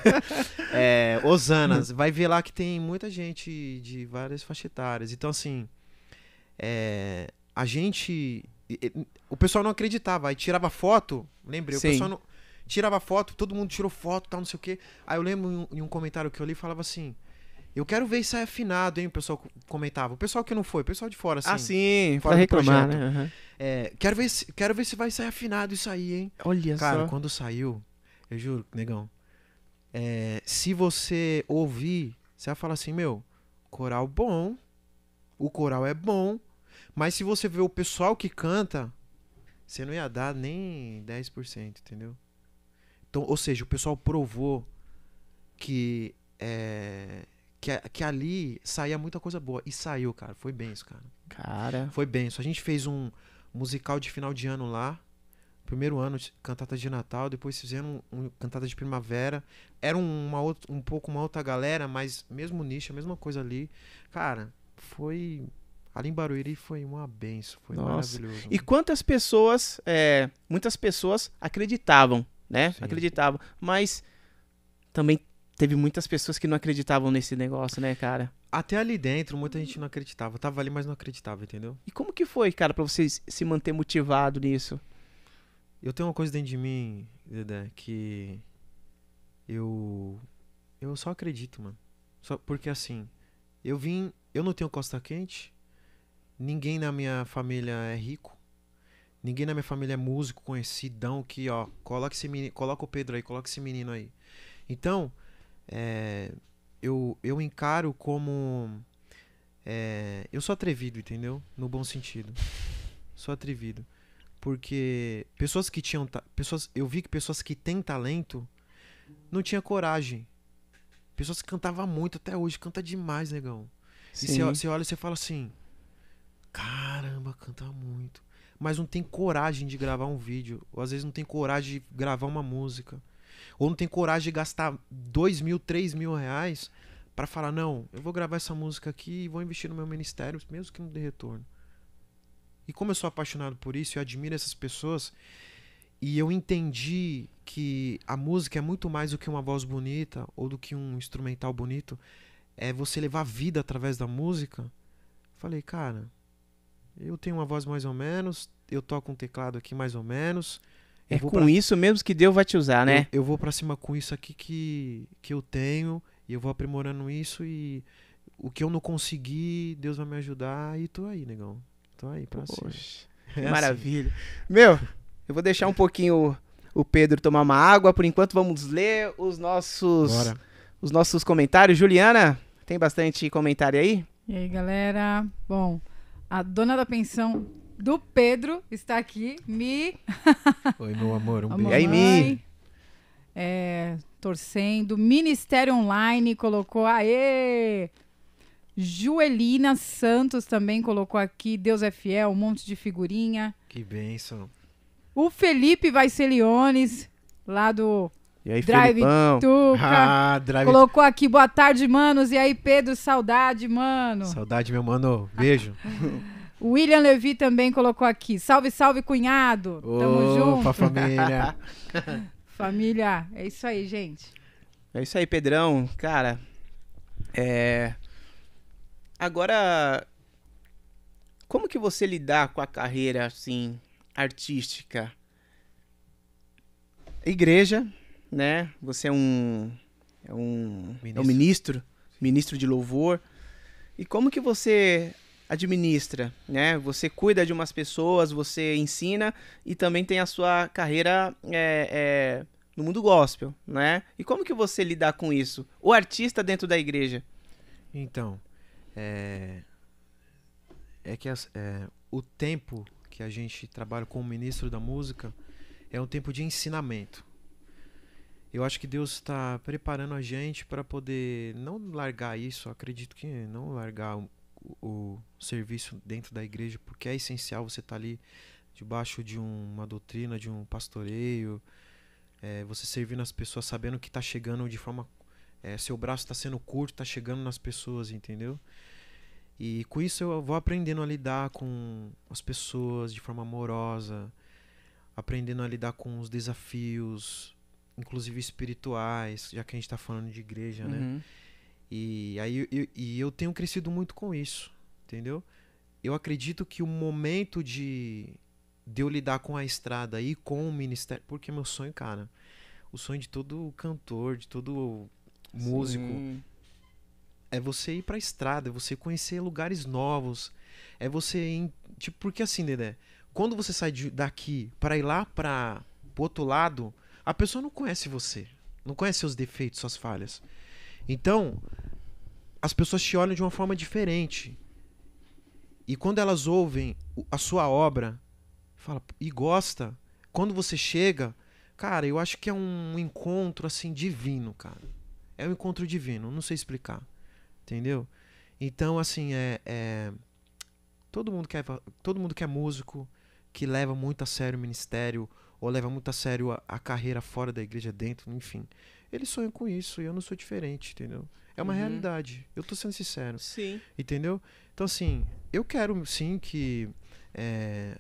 é, Osanas, vai ver lá que tem muita gente de várias faixas etárias. Então, assim. é, a gente. O pessoal não acreditava. Aí tirava foto. Lembrei, o Sim. pessoal não. Tirava foto, todo mundo tirou foto, tal, não sei o quê. Aí eu lembro em um, em um comentário que eu li falava assim. Eu quero ver isso aí afinado, hein? O pessoal co- comentava. O pessoal que não foi, o pessoal de fora, assim. ah, sim, fora pra reclamar, né? Aham. É, quero, ver se, quero ver se vai sair afinado isso aí, hein? Olha Cara, só. quando saiu, eu juro, negão. é, se você ouvir, você vai falar assim, meu, coral bom. O coral é bom. Mas se você ver o pessoal que canta, você não ia dar nem 10%, entendeu? Então, ou seja, o pessoal provou que, é, que, que ali saía muita coisa boa. E saiu, cara. Foi bem isso, cara. Cara, Foi bem. isso. A gente fez um musical de final de ano lá. Primeiro ano, cantata de Natal. Depois fizeram um, um cantata de primavera. Era uma outra, um pouco uma outra galera, mas mesmo nicho, a mesma coisa ali. Cara, foi. Ali em Barueri foi uma benção. Foi Nossa. maravilhoso. E quantas pessoas, é, muitas pessoas acreditavam, né? Sim. Acreditavam, mas também teve muitas pessoas que não acreditavam nesse negócio, né, cara? Até ali dentro, muita gente não acreditava. Tava ali, mas não acreditava, entendeu? E como que foi, cara, pra você se manter motivado nisso? Eu tenho uma coisa dentro de mim, Dedé, que eu eu só acredito, mano. Só porque assim, eu vim, eu não tenho costa quente. Ninguém na minha família é rico. Ninguém na minha família é músico conhecidão que, ó, coloca esse menino, coloca o Pedro aí, coloca esse menino aí. Então, é, eu eu encaro como é, eu sou atrevido, entendeu? No bom sentido. Sou atrevido. Porque pessoas que tinham. Pessoas, eu vi que pessoas que têm talento não tinham coragem. Pessoas que cantavam muito até hoje, canta demais, negão. E você, você olha e você fala assim: caramba, canta muito. Mas não tem coragem de gravar um vídeo. Ou às vezes não tem coragem de gravar uma música. Ou não tem coragem de gastar dois mil, três mil reais pra falar: não, eu vou gravar essa música aqui e vou investir no meu ministério, mesmo que não dê retorno. E como eu sou apaixonado por isso, eu admiro essas pessoas. E eu entendi que a música é muito mais do que uma voz bonita ou do que um instrumental bonito. É você levar vida através da música. Falei, cara, eu tenho uma voz mais ou menos, eu toco um teclado aqui mais ou menos. É com pra- isso mesmo que Deus vai te usar, né? eu, eu vou pra cima com isso aqui que, que eu tenho E eu vou aprimorando isso e o que eu não consegui, Deus vai me ajudar e tô aí, negão. Tô aí pra cima. Poxa, É assim. maravilha. Meu, eu vou deixar um pouquinho o, o Pedro tomar uma água. Por enquanto, vamos ler os nossos, Bora. os nossos comentários. Juliana, tem bastante comentário aí? E aí, galera? Bom, a dona da pensão do Pedro está aqui, me Oi, meu amor, um beijo. E aí, Mi? é, torcendo. Ministério Online colocou, aê! Joelina Santos também colocou aqui, Deus é fiel, um monte de figurinha. Que bênção. O Felipe Vaiceleones, lá do E aí, Drive Felipão? Tuca, Ah, drive. colocou aqui, boa tarde, manos. E aí, Pedro, saudade, mano. Saudade, meu mano. Beijo. William Levi também colocou aqui, salve, salve, cunhado. Tamo junto. Opa, família. Família, é isso aí, gente. É isso aí, Pedrão. Cara, é. Agora, como que você lidar com a carreira, assim, artística? Igreja, né? Você é um. É um. É um Ministro. ministro, ministro de louvor. E como que você administra, né? Você cuida de umas pessoas, você ensina e também tem a sua carreira é, é, no mundo gospel, né? E como que você lidar com isso? O artista dentro da igreja. Então, é, é que as- é, o tempo que a gente trabalha como ministro da música é um tempo de ensinamento. Eu acho que Deus está preparando a gente para poder não largar isso, acredito que não largar o, serviço dentro da igreja, porque é essencial você estar ali debaixo de um- uma doutrina, de um pastoreio, é, você servindo as pessoas sabendo que está chegando de forma é, seu braço está sendo curto, está chegando nas pessoas, entendeu? E com isso eu vou aprendendo a lidar com as pessoas de forma amorosa, aprendendo a lidar com os desafios, inclusive espirituais, já que a gente está falando de igreja, né? E aí eu, e eu tenho crescido muito com isso, entendeu? Eu acredito que o momento de, de eu lidar com a estrada e com o ministério, porque meu sonho, cara, o sonho de todo cantor, de todo músico, Sim. é você ir pra estrada, é você conhecer lugares novos, é você ir, tipo, porque assim, Dedé, quando você sai de- daqui para ir lá para pro outro lado, a pessoa não conhece você, não conhece seus defeitos, suas falhas. Então, as pessoas te olham de uma forma diferente. E quando elas ouvem a sua obra, fala e gosta, quando você chega, cara, eu acho que é um encontro assim divino, cara. É um encontro divino, não sei explicar. Entendeu? Então, assim, é, é- todo mundo quer todo mundo que é músico, que leva muito a sério o ministério ou leva muito a sério a, a carreira fora da igreja dentro, enfim. Eles sonham com isso e eu não sou diferente, entendeu? É uma Uhum. realidade. Eu tô sendo sincero. Sim. Entendeu? Então, assim, eu quero sim que, é,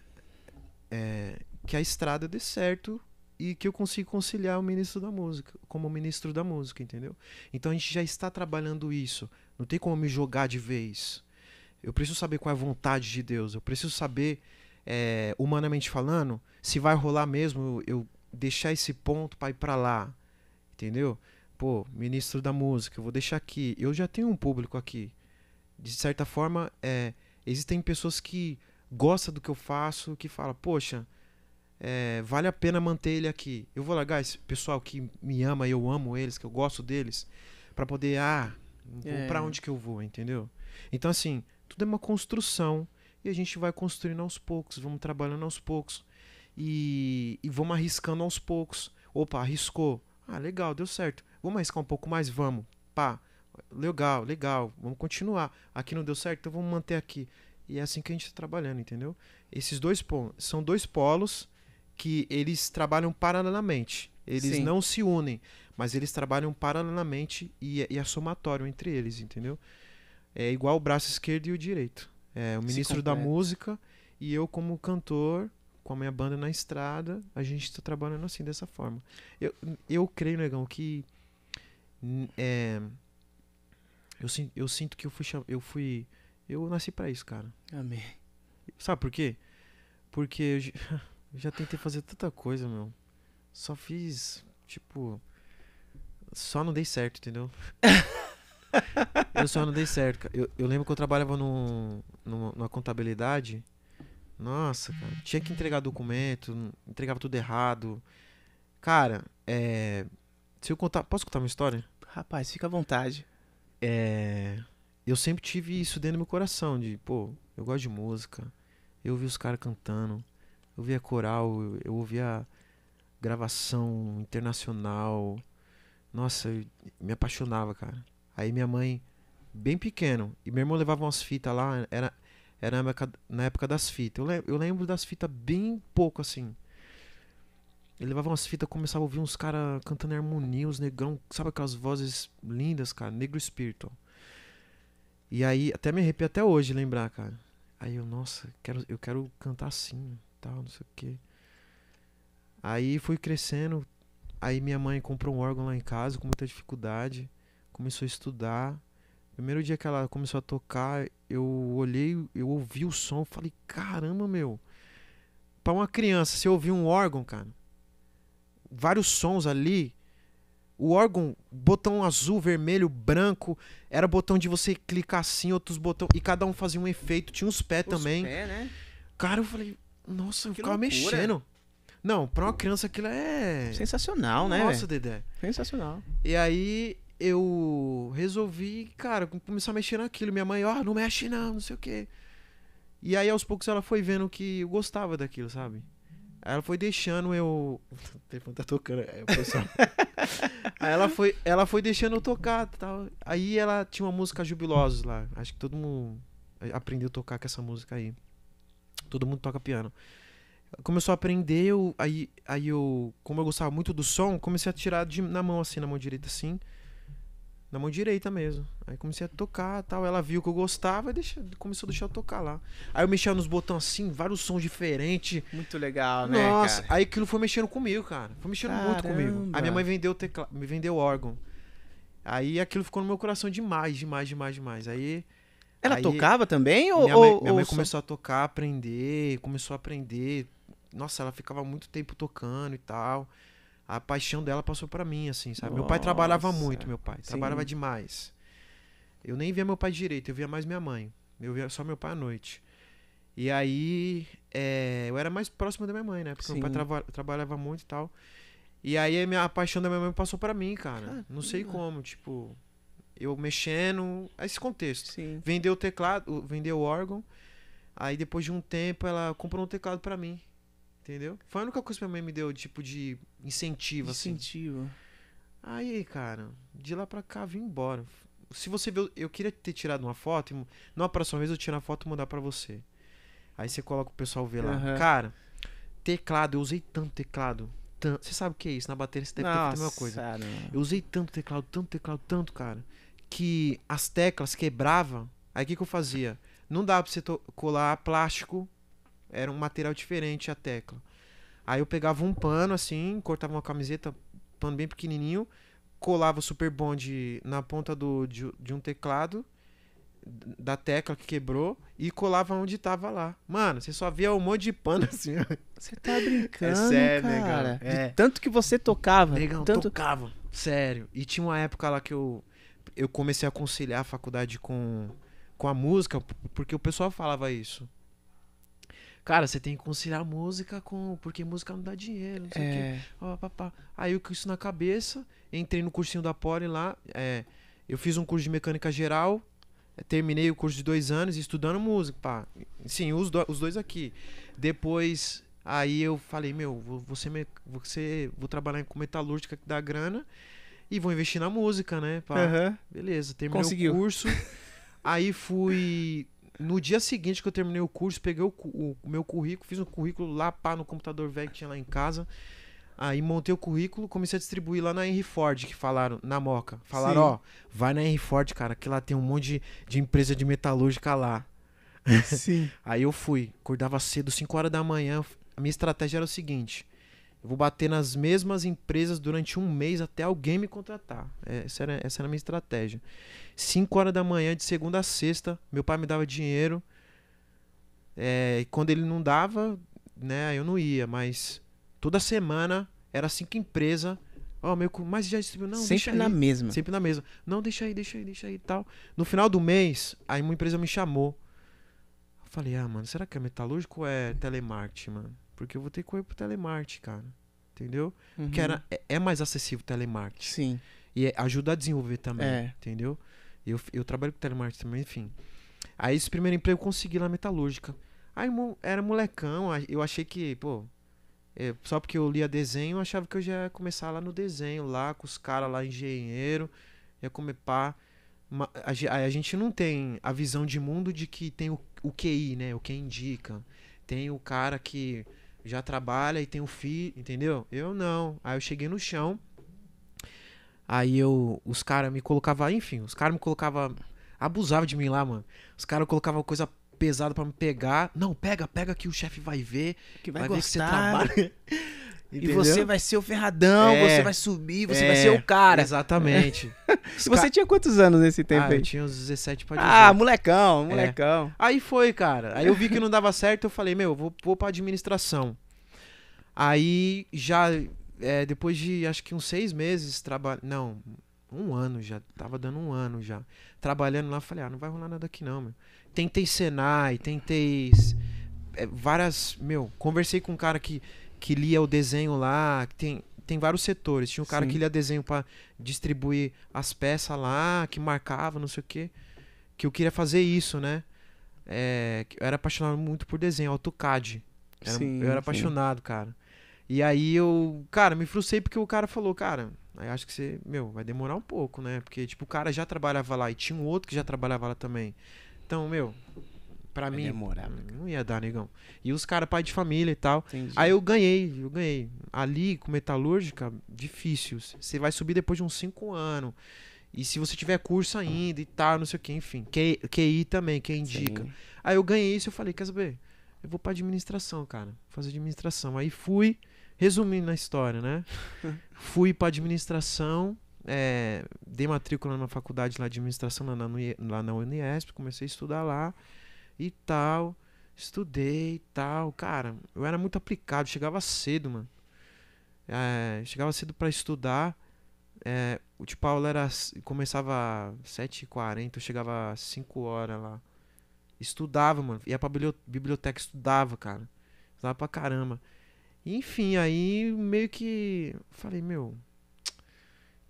é, que a estrada dê certo e que eu consiga conciliar o ministro da música, como ministro da música, entendeu? Então a gente já está trabalhando isso. Não tem como me jogar de vez. Eu preciso saber qual é a vontade de Deus. Eu preciso saber, é, humanamente falando, se vai rolar mesmo eu deixar esse ponto para ir para lá. Entendeu? Pô, ministro da música, eu vou deixar aqui. Eu já tenho um público aqui de certa forma, é, existem pessoas que gostam do que eu faço, que falam, poxa, é, vale a pena manter ele aqui. Eu vou largar esse pessoal que me ama, eu amo eles, que eu gosto deles, para poder, ah, É. para onde que eu vou, entendeu? Então, assim, tudo é uma construção e a gente vai construindo aos poucos, vamos trabalhando aos poucos e, e vamos arriscando aos poucos. Opa, arriscou. Ah, legal, deu certo. Vamos arriscar um pouco mais? Vamos. Pá, legal, legal, vamos continuar. Aqui não deu certo, então vamos manter aqui. E é assim que a gente está trabalhando, entendeu? Esses dois pontos são dois polos que eles trabalham paralelamente. Eles Sim. não se unem, mas eles trabalham paralelamente e, é- e é somatório entre eles, entendeu? É igual o braço esquerdo e o direito. É o ministro da música e eu como cantor, com a minha banda na estrada, a gente está trabalhando assim, dessa forma. Eu, eu creio, negão, que é, eu, eu sinto que eu fui, eu fui, eu nasci pra isso, cara. Amém. Sabe por quê? Porque eu já tentei fazer tanta coisa, meu. Só fiz, tipo, só não dei certo, entendeu? eu só não dei certo. Eu, eu lembro que eu trabalhava num, numa, numa contabilidade. Nossa, cara. Tinha que entregar documento, entregava tudo errado. Cara, é. Se eu contar. Posso contar uma história? Rapaz, fica à vontade. É. Eu sempre tive isso dentro do meu coração, de, pô, eu gosto de música. Eu ouvi os caras cantando. Eu ouvia coral, eu, eu ouvia gravação internacional. Nossa, eu me apaixonava, cara. Aí minha mãe, bem pequeno, e meu irmão levava umas fitas lá, era, era na época, na época das fitas. Eu, lem- eu lembro das fitas bem pouco, assim. Ele levava umas fitas, começava a ouvir uns caras cantando harmonia, uns negrão, sabe aquelas vozes lindas, cara? Negro espírito. E aí, até me arrepio até hoje lembrar, cara. Aí eu, nossa, quero, eu quero cantar assim, tal, não sei o quê. Aí fui crescendo, aí minha mãe comprou um órgão lá em casa com muita dificuldade, começou a estudar. Primeiro dia que ela começou a tocar, eu olhei, eu ouvi o som, falei, caramba, meu. Pra uma criança, se ouvir um órgão, cara, vários sons ali, o órgão, botão azul, vermelho, branco, era botão de você clicar assim, outros botões, e cada um fazia um efeito, tinha uns pés Os também. pé, né? Cara, eu falei, nossa, eu ficava loucura. mexendo. Não, pra uma criança aquilo é. Sensacional, né? Nossa, velho? Dedé. Sensacional. E aí eu resolvi, cara, começar a mexer naquilo. Minha mãe, ó, não mexe não, não sei o quê. E aí aos poucos ela foi vendo que eu gostava daquilo, sabe? Aí ela foi deixando eu. O telefone tá tocando, é, o pessoal. aí ela foi, ela foi deixando eu tocar tal. Aí ela tinha uma música Jubilosos lá. Acho que todo mundo aprendeu a tocar com essa música aí. Todo mundo toca piano. Começou a aprender, eu, aí, aí eu, como eu gostava muito do som, comecei a tirar de, na mão assim, na mão direita assim. Na mão direita mesmo. Aí comecei a tocar tal. Ela viu que eu gostava e deixa, começou a deixar eu tocar lá. Aí eu mexia nos botões assim, vários sons diferentes. Muito legal, né, Nossa, aí aquilo foi mexendo comigo, cara. Foi mexendo muito comigo. Caramba. Aí minha mãe vendeu me vendeu o órgão. Aí aquilo ficou no meu coração demais, demais, demais, demais. Aí Ela aí- tocava também ou... minha mãe, ou- minha mãe ou começou a tocar, aprender, começou a aprender. Nossa, ela ficava muito tempo tocando e tal. A paixão dela passou pra mim, assim, sabe? Meu pai trabalhava Nossa. muito, meu pai. Sim. Trabalhava demais. Eu nem via meu pai direito, eu via mais minha mãe. Eu via só meu pai à noite. E aí, é, eu era mais próximo da minha mãe, né? Porque meu pai Sim. trava- trabalhava muito e tal. E aí a, minha, a paixão da minha mãe passou pra mim, cara. Caramba. Não sei como, tipo, eu mexendo, esse contexto Sim. vendeu o teclado, vendeu o órgão. Aí depois de um tempo ela comprou um teclado pra mim. Entendeu? Foi a única coisa que minha mãe me deu, tipo, de incentivo, assim. Incentivo. Aí, cara, de lá pra cá vim embora. Se você ver, eu queria ter tirado uma foto, e na próxima vez eu tirar a foto e mandar pra você. Aí você coloca o pessoal ver lá. Aham. Cara, teclado, eu usei tanto teclado. Tanto, você sabe o que é isso? Na bateria você deve ter feito a mesma coisa. Nossa, não. Eu usei tanto teclado, tanto teclado, tanto, cara, que as teclas quebravam. Aí o que, que eu fazia? Não dava pra você colar plástico, era um material diferente a tecla. Aí eu pegava um pano assim, cortava uma camiseta, pano bem pequenininho, colava o super bond na ponta do, de, de um teclado, da tecla que quebrou, e colava onde tava lá. Mano, você só via um monte de pano assim. Você tá brincando, sério, cara. negão. De É. tanto que você tocava. Negão, tanto... tocava. Sério. E tinha uma época lá que eu, eu comecei a conciliar a faculdade com, com a música, porque o pessoal falava isso. Cara, você tem que conciliar música com. Porque música não dá dinheiro, não sei o quê. É, Ó, papá. Aí eu com isso na cabeça, entrei no cursinho da Poli lá. é, eu fiz um curso de mecânica geral. é, Terminei o curso de dois anos estudando música, pá. Sim, os, do- os dois aqui. Depois, aí eu falei, meu, vou, vou, ser me- vou, trabalhar com metalúrgica que dá grana e vou investir na música, né? Pá. aham. Beleza, terminei Conseguiu. o curso. aí fui. No dia seguinte que eu terminei o curso, peguei o, cu- o meu currículo, fiz um currículo lá pá, no computador velho que tinha lá em casa. Aí montei o currículo, comecei a distribuir lá na Henry Ford, que falaram, na Moca. Falaram, ó, vai na Henry Ford, cara, que lá tem um monte de, de empresa de metalúrgica lá. Sim. Aí eu fui, acordava cedo, 5 horas da manhã. A minha estratégia era o seguinte: eu vou bater nas mesmas empresas durante um mês até alguém me contratar. É, Essa era, essa era a minha estratégia. 5 horas da manhã, de segunda a sexta, meu pai me dava dinheiro. É, e quando ele não dava, né, eu não ia, mas toda semana era cinco empresas Ó, meu, mas já distribuiu. Não, Sempre deixa na aí. mesma. Sempre na mesa. Não, deixa aí, deixa aí, deixa aí e tal. No final do mês, aí uma empresa me chamou. Eu falei, ah, mano, será que é metalúrgico ou é telemarketing, mano? Porque eu vou ter que correr pro telemarketing, cara. Entendeu? Uhum. Porque era, é, é mais acessível o telemarketing. Sim. E é- ajuda a desenvolver também, É. entendeu? Eu, eu trabalho com telemarketing também, enfim. Aí esse primeiro emprego eu consegui lá metalúrgica. Aí era molecão, eu achei que, pô, é, só porque eu lia desenho, eu achava que eu já ia começar lá no desenho, lá com os caras lá, engenheiro, ia comer pá. A, a gente não tem a visão de mundo de que tem o, o QI, né? O que indica. Tem o cara que já trabalha e tem o filho, entendeu? Eu não. Aí eu cheguei no chão. Aí eu, os caras me colocavam, enfim, os caras me colocavam, abusavam de mim lá, mano. Os caras colocavam coisa pesada pra me pegar. Não, pega, pega que o chefe vai ver, Que vai, vai, ver que você gostar. trabalha. E Entendeu? você vai ser o ferradão, É. você vai subir, você É, vai ser o cara. Exatamente. E você tinha quantos anos nesse tempo ah, eu aí? tinha uns 17 pra 18. Ah, molecão, molecão. Aí foi, cara. Aí eu vi que não dava certo, eu falei, meu, vou, vou pra administração. Aí já, é, depois de acho que uns seis meses trabalhando. Não, um ano já. Tava dando um ano já. Trabalhando lá, falei, ah, não vai rolar nada aqui não, meu. Tentei Senai, tentei é, várias. Meu, conversei com um cara que, que lia o desenho lá, que tem. Tem vários setores. Tinha um cara Sim. que lia desenho pra distribuir as peças lá, que marcava, não sei o quê. Que eu queria fazer isso, né? É, eu era apaixonado muito por desenho, AutoCAD. Era- Sim, eu era sim. apaixonado, cara. E aí eu, cara, me frustrei porque o cara falou, cara, aí acho que você, meu, vai demorar um pouco, né? Porque, tipo, o cara já trabalhava lá e tinha um outro que já trabalhava lá também. Então, meu, pra Vai mim, demorar, hum, não ia dar, negão. E os caras, pai de família e tal. Entendi. Aí eu ganhei, eu ganhei. Ali, com metalúrgica, difícil. Você vai subir depois de uns 5 anos. E se você tiver curso ainda e tal, não sei o que, enfim. Q- QI também, quem indica. Sim. Aí eu ganhei isso, eu falei, quer saber? Eu vou pra administração, cara. Vou fazer administração. Aí fui, resumindo a história, né? fui pra administração, é, dei matrícula na faculdade lá de administração lá na, lá na Unesp, comecei a estudar lá e tal. Estudei e tal. Cara, eu era muito aplicado, chegava cedo, mano. É, chegava cedo pra estudar. É, o tio Paulo era, começava às 7h40, eu chegava às 5 horas lá. Estudava, mano. Ia pra biblio- biblioteca, estudava, cara. Estudava pra caramba. Enfim, aí meio que. Falei, meu.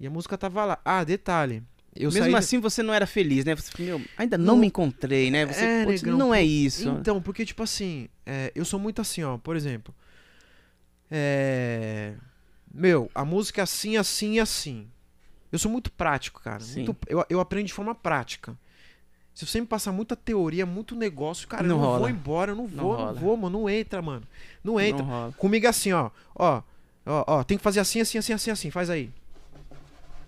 E a música tava lá. Ah, detalhe. Eu Mesmo saí. assim você não era feliz, né? Você, meu, ainda não, Não- me encontrei, né? Você, É, putz, negão, não é isso. Então, porque, tipo assim, é, eu sou muito assim, ó. Por exemplo. É. Meu, a música é assim, assim e assim. Eu sou muito prático, cara. Muito- eu, eu aprendo de forma prática. Se você me passar muita teoria, muito negócio, cara, Não eu não rola. vou embora, eu não vou, não, rola. vou, mano. Não entra, mano. Não entra. Não. Comigo é assim, ó. Ó, ó, ó, tem que fazer assim, assim, assim, assim, assim. Faz aí.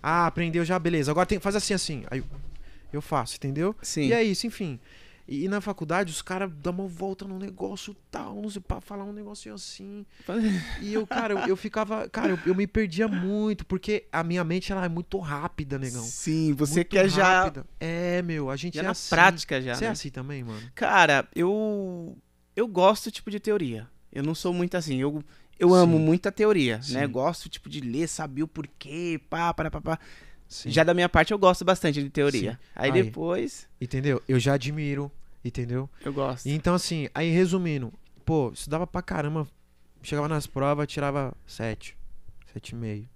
Ah, aprendeu já, beleza. Agora tem que fazer assim, assim. Aí eu- faço, entendeu? Sim. E é isso, enfim. E, e na faculdade os caras dão uma volta no negócio tal, não sei, pra falar um negocinho assim. E eu, cara, eu, eu ficava. Cara, eu, eu me perdia muito, porque a minha mente ela é muito rápida, negão. Sim, você Muito quer já, rápida. É, meu, a gente já é na assim. prática já. Você é né? assim também, mano? Cara, eu eu gosto tipo de teoria. Eu não sou muito assim. Eu, eu amo Sim. muita teoria, né? Sim. Gosto tipo de ler, saber o porquê, pá, pá, pá, pá. Sim. Já da minha parte eu gosto bastante de teoria. Aí, Aí. depois Entendeu? Eu já admiro, entendeu? eu gosto. Então, assim, aí resumindo, pô, estudava pra caramba, chegava nas provas, tirava sete, sete e meio.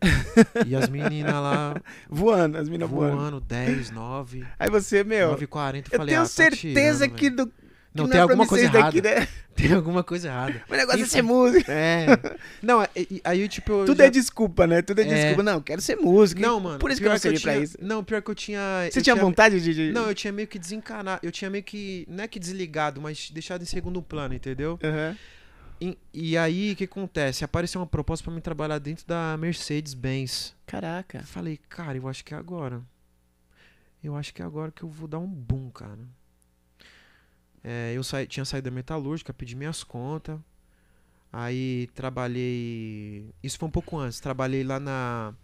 e as meninas lá Voando, as minas voando. voando, 10, 9, Aí você, meu, 9 40 eu falei, tenho ah, tá certeza tirando, que, do, Não, é tem pra alguma coisa errada. daqui, né? Tem alguma coisa errada. O negócio é Enfim. ser músico. É. Não, é- aí tipo. Tudo já- é desculpa, né? Tudo é, É. desculpa. Não, quero ser músico. Não, mano. Por isso que eu não tinha... pra isso. Não, pior que eu tinha. Você eu tinha vontade de. de- Não, eu tinha meio que desencanar. Eu tinha meio que. Não é que desligado, mas deixado em segundo plano, entendeu? Aham. E, e aí, o que acontece? Apareceu uma proposta pra mim trabalhar dentro da Mercedes-Benz. Caraca. Falei, cara, eu acho que é agora. Eu acho que é agora que eu vou dar um boom, cara. É, eu saí, tinha saído da metalúrgica, pedi minhas contas. Aí trabalhei. Isso foi um pouco antes. Trabalhei lá na.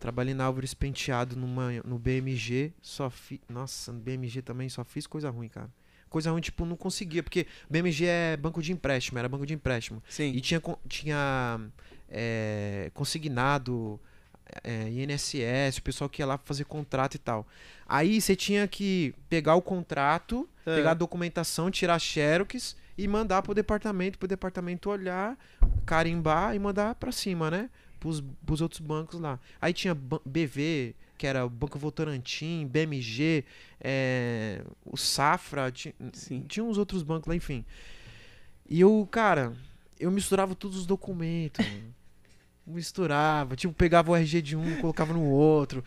Trabalhei na Álvares Penteado numa, no BMG. Só fi, Nossa, no BMG também só fiz coisa ruim, cara. coisa ruim, tipo, não conseguia, porque BMG é banco de empréstimo, era banco de empréstimo. Sim. E tinha, tinha é, consignado é, INSS, o pessoal que ia lá fazer contrato e tal. Aí você tinha que pegar o contrato, É. pegar a documentação, tirar xerox e mandar pro departamento, pro departamento olhar, carimbar e mandar pra cima, né? Pros, pros outros bancos lá. Aí tinha BV, que era o Banco Votorantim, BMG, é, o Safra, ti- Sim. tinha uns outros bancos lá, enfim. E eu, cara, eu misturava todos os documentos. Misturava, tipo, pegava o RG de um, colocava no outro.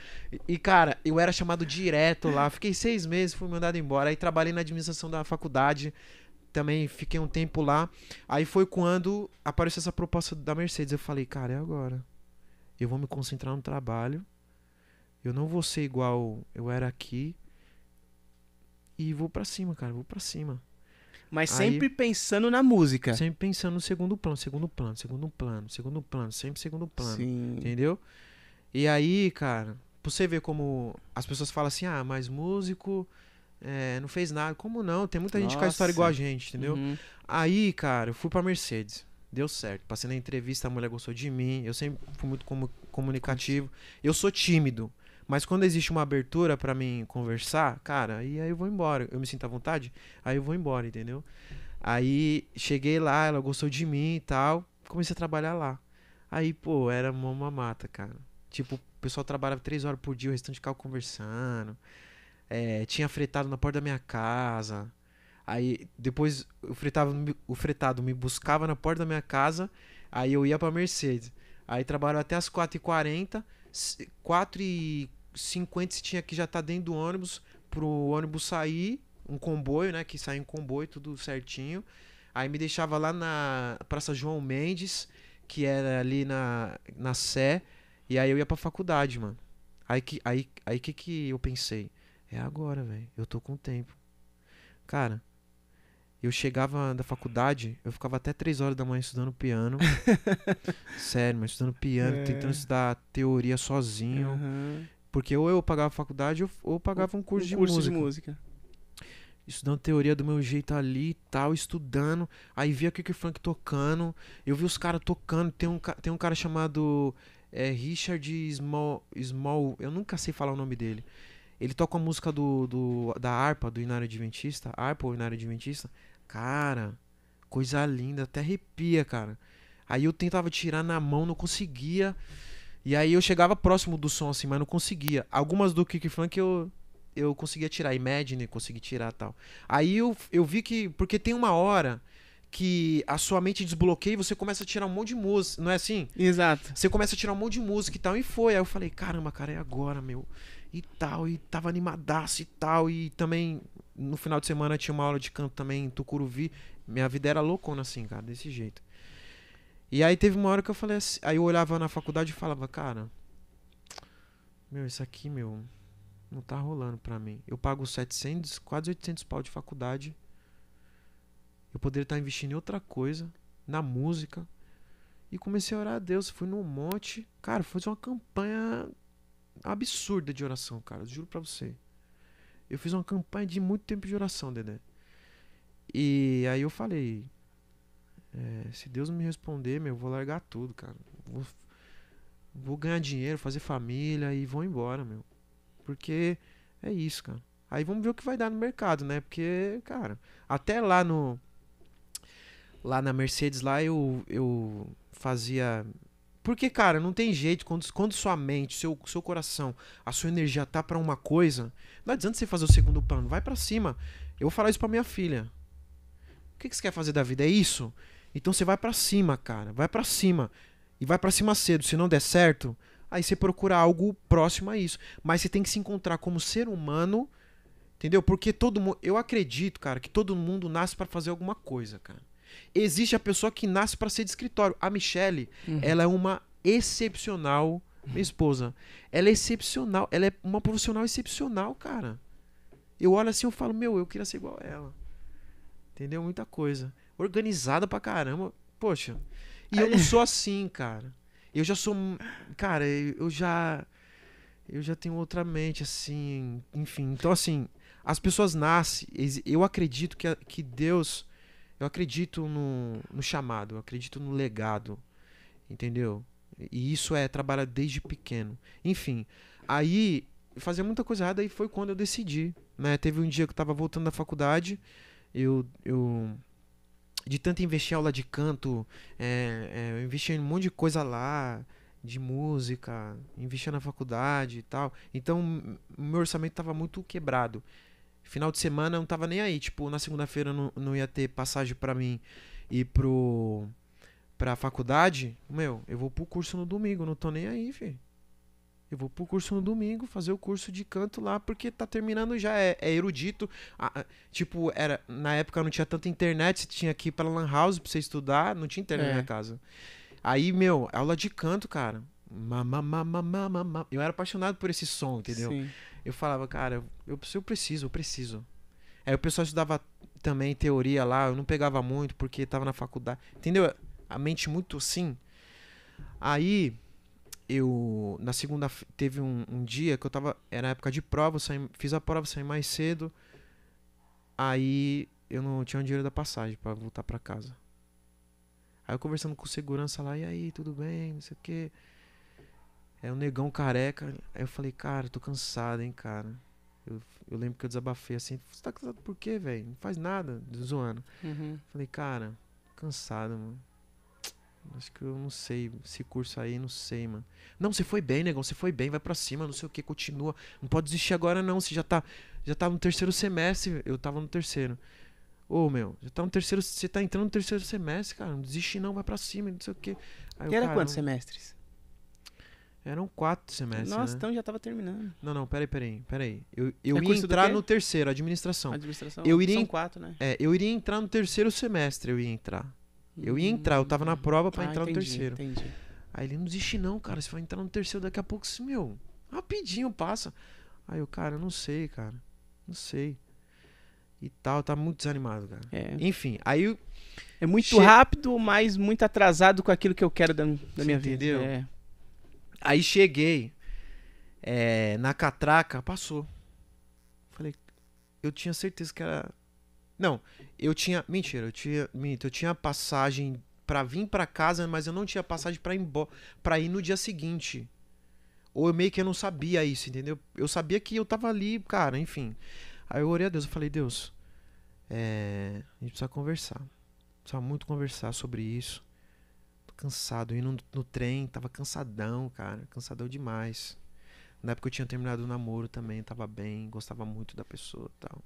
E, cara, eu era chamado direto lá. Fiquei seis meses, fui mandado embora. Aí trabalhei na administração da faculdade. Também fiquei um tempo lá. Aí foi quando apareceu essa proposta da Mercedes. Eu falei, cara, é agora. Eu vou me concentrar no trabalho. Eu não vou ser igual eu era aqui. E vou pra cima, cara. Vou pra cima. Mas Aí- sempre pensando na música. Sempre pensando no segundo plano, segundo plano, segundo plano, segundo plano, sempre segundo plano. Sim. Entendeu? E aí, cara, pra você ver como as pessoas falam assim, ah, mas músico é, não fez nada. Como não? Tem muita gente com a história Nossa. igual a gente, entendeu? Uhum. Aí, cara, eu fui pra Mercedes. Deu certo. Passei na entrevista, a mulher gostou de mim. Eu sempre fui muito comu- comunicativo. Eu sou tímido. Mas quando existe uma abertura pra mim conversar, cara, aí, aí eu vou embora. Eu me sinto à vontade, aí eu vou embora, entendeu? Aí cheguei lá, ela gostou de mim e tal. Comecei a trabalhar lá. Aí, pô, era uma mamata, cara. Tipo, o pessoal trabalhava três horas por dia, o restante ficava conversando. É, tinha fretado na porta da minha casa. Aí depois o fretado, me- o fretado me buscava na porta da minha casa. Aí eu ia pra Mercedes. Aí trabalhava até as 4h40. S- 4h50 você tinha que já estar dentro do ônibus. Pro ônibus sair. Um comboio, né? Que sai um comboio, tudo certinho. Aí me deixava lá na Praça João Mendes, que era ali na, na Sé. E aí eu ia pra faculdade, mano. Aí que aí, aí que, que eu pensei? É agora, velho. Eu tô com tempo. Cara, eu chegava da faculdade, eu ficava até 3 horas da manhã estudando piano. Sério, mas estudando piano, É. tentando estudar teoria sozinho. Uhum. Porque ou eu pagava faculdade ou pagava um curso, Um de, curso música. de música. Estudando teoria do meu jeito ali e tal, estudando. Aí via o que Frank tocando. Eu vi os caras tocando. Tem um, tem um cara chamado é, Richard Small, Small. Eu nunca sei falar o nome dele. Ele toca a música do, do, da harpa do Inário Adventista. Harpa ou Inário Adventista. Cara, coisa linda. Até arrepia, cara. Aí eu tentava tirar na mão, não conseguia. E aí eu chegava próximo do som assim, mas não conseguia. Algumas do Kick Funk eu, eu conseguia tirar. Imagine, consegui tirar tal. Aí eu, eu vi que. Porque tem uma hora que a sua mente desbloqueia e você começa a tirar um monte de música. Não é assim? Exato. Você começa a tirar um monte de música e tal. E foi. Aí eu falei, caramba, cara, é agora, meu. E tal. E tava animadaço e tal. E também, no final de semana, tinha uma aula de canto também em Tucuruvi. Minha vida era loucona assim, cara, desse jeito. E aí teve uma hora que eu falei assim. Aí eu olhava na faculdade e falava, cara. Meu, isso aqui, meu. Não tá rolando pra mim. Eu pago 700, quase 800 pau de faculdade. Eu poderia estar investindo em outra coisa, na música. E comecei a orar a Deus. Fui num monte. Cara, foi uma campanha absurda de oração, cara. Juro pra você. Eu fiz uma campanha de muito tempo de oração, Dedé. E aí eu falei: é, se Deus me responder, meu, eu vou largar tudo, cara. Vou, vou ganhar dinheiro, fazer família e vou embora, meu. Porque é isso, cara. Aí vamos ver o que vai dar no mercado, né? Porque, cara, até lá no. Lá na Mercedes, lá eu, eu fazia. Porque, cara, não tem jeito. Quando, quando sua mente, seu, seu coração, a sua energia tá pra uma coisa, não adianta você fazer o segundo plano. Vai pra cima. Eu vou falar isso pra minha filha. O que, que você quer fazer da vida? É isso? Então você vai pra cima, cara. Vai pra cima. E vai pra cima cedo. Se não der certo, aí você procura algo próximo a isso. Mas você tem que se encontrar como ser humano, entendeu? Porque todo mundo, eu acredito, cara, que todo mundo nasce pra fazer alguma coisa, cara. Existe a pessoa que nasce pra ser de escritório. A Michelle, Uhum. ela é uma excepcional, minha esposa. Ela é excepcional, ela é uma profissional excepcional, cara. Eu olho assim, eu falo, meu, eu queria ser igual a ela. Entendeu? Muita coisa. Organizada pra caramba. Poxa. E eu não sou assim, cara. Eu já sou. Cara, eu já. Eu já tenho outra mente, assim. Enfim. Então, assim. as pessoas nascem. Eu acredito que, que Deus. Eu acredito no, no chamado, eu acredito no legado. Entendeu? E isso é trabalhar desde pequeno. Enfim, aí fazia muita coisa errada e foi quando eu decidi. Né? Teve um dia que eu tava voltando da faculdade, eu. eu de tanto investir em aula de canto, é, é, eu investi em um monte de coisa lá, de música, investia na faculdade e tal. Então, meu orçamento tava muito quebrado. Final de semana eu não tava nem aí. Tipo, na segunda-feira não, não ia ter passagem pra mim ir pro, pra faculdade. Meu, eu vou pro curso no domingo, não tô nem aí, filho. Eu vou pro curso no domingo, fazer o curso de canto lá, porque tá terminando já, é, é erudito. Ah, tipo, era, na época não tinha tanta internet, você tinha que ir pra Lan House pra você estudar, não tinha internet É. na casa. Aí, meu, aula de canto, cara. Eu era apaixonado por esse som, entendeu? Sim. Eu falava, cara, eu, eu preciso, eu preciso. Aí o pessoal estudava também teoria lá, eu não pegava muito porque tava na faculdade. Entendeu? A mente muito assim. Aí eu na segunda teve um, um dia que eu tava era época de prova, eu saí, fiz a prova, saí mais cedo. Aí eu não tinha o dinheiro da passagem pra voltar pra casa. Aí eu conversando com segurança lá, e aí, tudo bem, não sei o quê. É um negão careca. Aí eu falei, cara, eu tô cansado, hein, cara. Eu, eu lembro que eu desabafei assim, você tá cansado por quê, velho? Não faz nada, zoando. Uhum. Falei, cara, cansado, mano. Acho que eu não sei. Esse curso aí, não sei, mano. Não, você foi bem, negão. Você foi bem, vai pra cima, não sei o que, continua. Não pode desistir agora, não. Você já tá, já tá no terceiro semestre. Eu tava no terceiro. Ô, meu, já tá no terceiro. Você tá entrando no terceiro semestre, cara. Não desiste, não, vai pra cima, não sei o que. Aí, E era cara, quantos não- semestres? Eram quatro semestres. Nossa, né? então já tava terminando. Não, não, peraí, peraí, peraí. Eu, eu É ia entrar no terceiro, administração. Administração. Eu iria São quatro, né? É, eu iria entrar no terceiro semestre, eu ia entrar. Eu ia entrar, eu tava na prova pra Ah, entrar no entendi, terceiro. Entendi. Aí ele não desiste não, cara. Você vai entrar no terceiro daqui a pouco, sim, meu. Rapidinho passa. Aí eu, cara, eu não sei, cara. Não sei. E tal, tá muito desanimado, cara. É. Enfim, aí eu- É muito Che- rápido, mas muito atrasado com aquilo que eu quero da, da minha entendeu? vida. É. aí cheguei é, na catraca, passou. Falei, eu tinha certeza que era. Não, eu tinha. Mentira, eu tinha. Eu tinha passagem pra vir pra casa, mas eu não tinha passagem pra ir, embo- pra ir no dia seguinte. Ou eu meio que eu não sabia isso, entendeu? Eu sabia que eu tava ali, cara, enfim. Aí eu orei a Deus, eu falei, Deus, é, a gente precisa conversar. Precisa muito conversar sobre isso. Cansado, indo no, no trem, tava cansadão, cara, cansadão demais. Na época eu tinha terminado o namoro também, tava bem, gostava muito da pessoa e tal.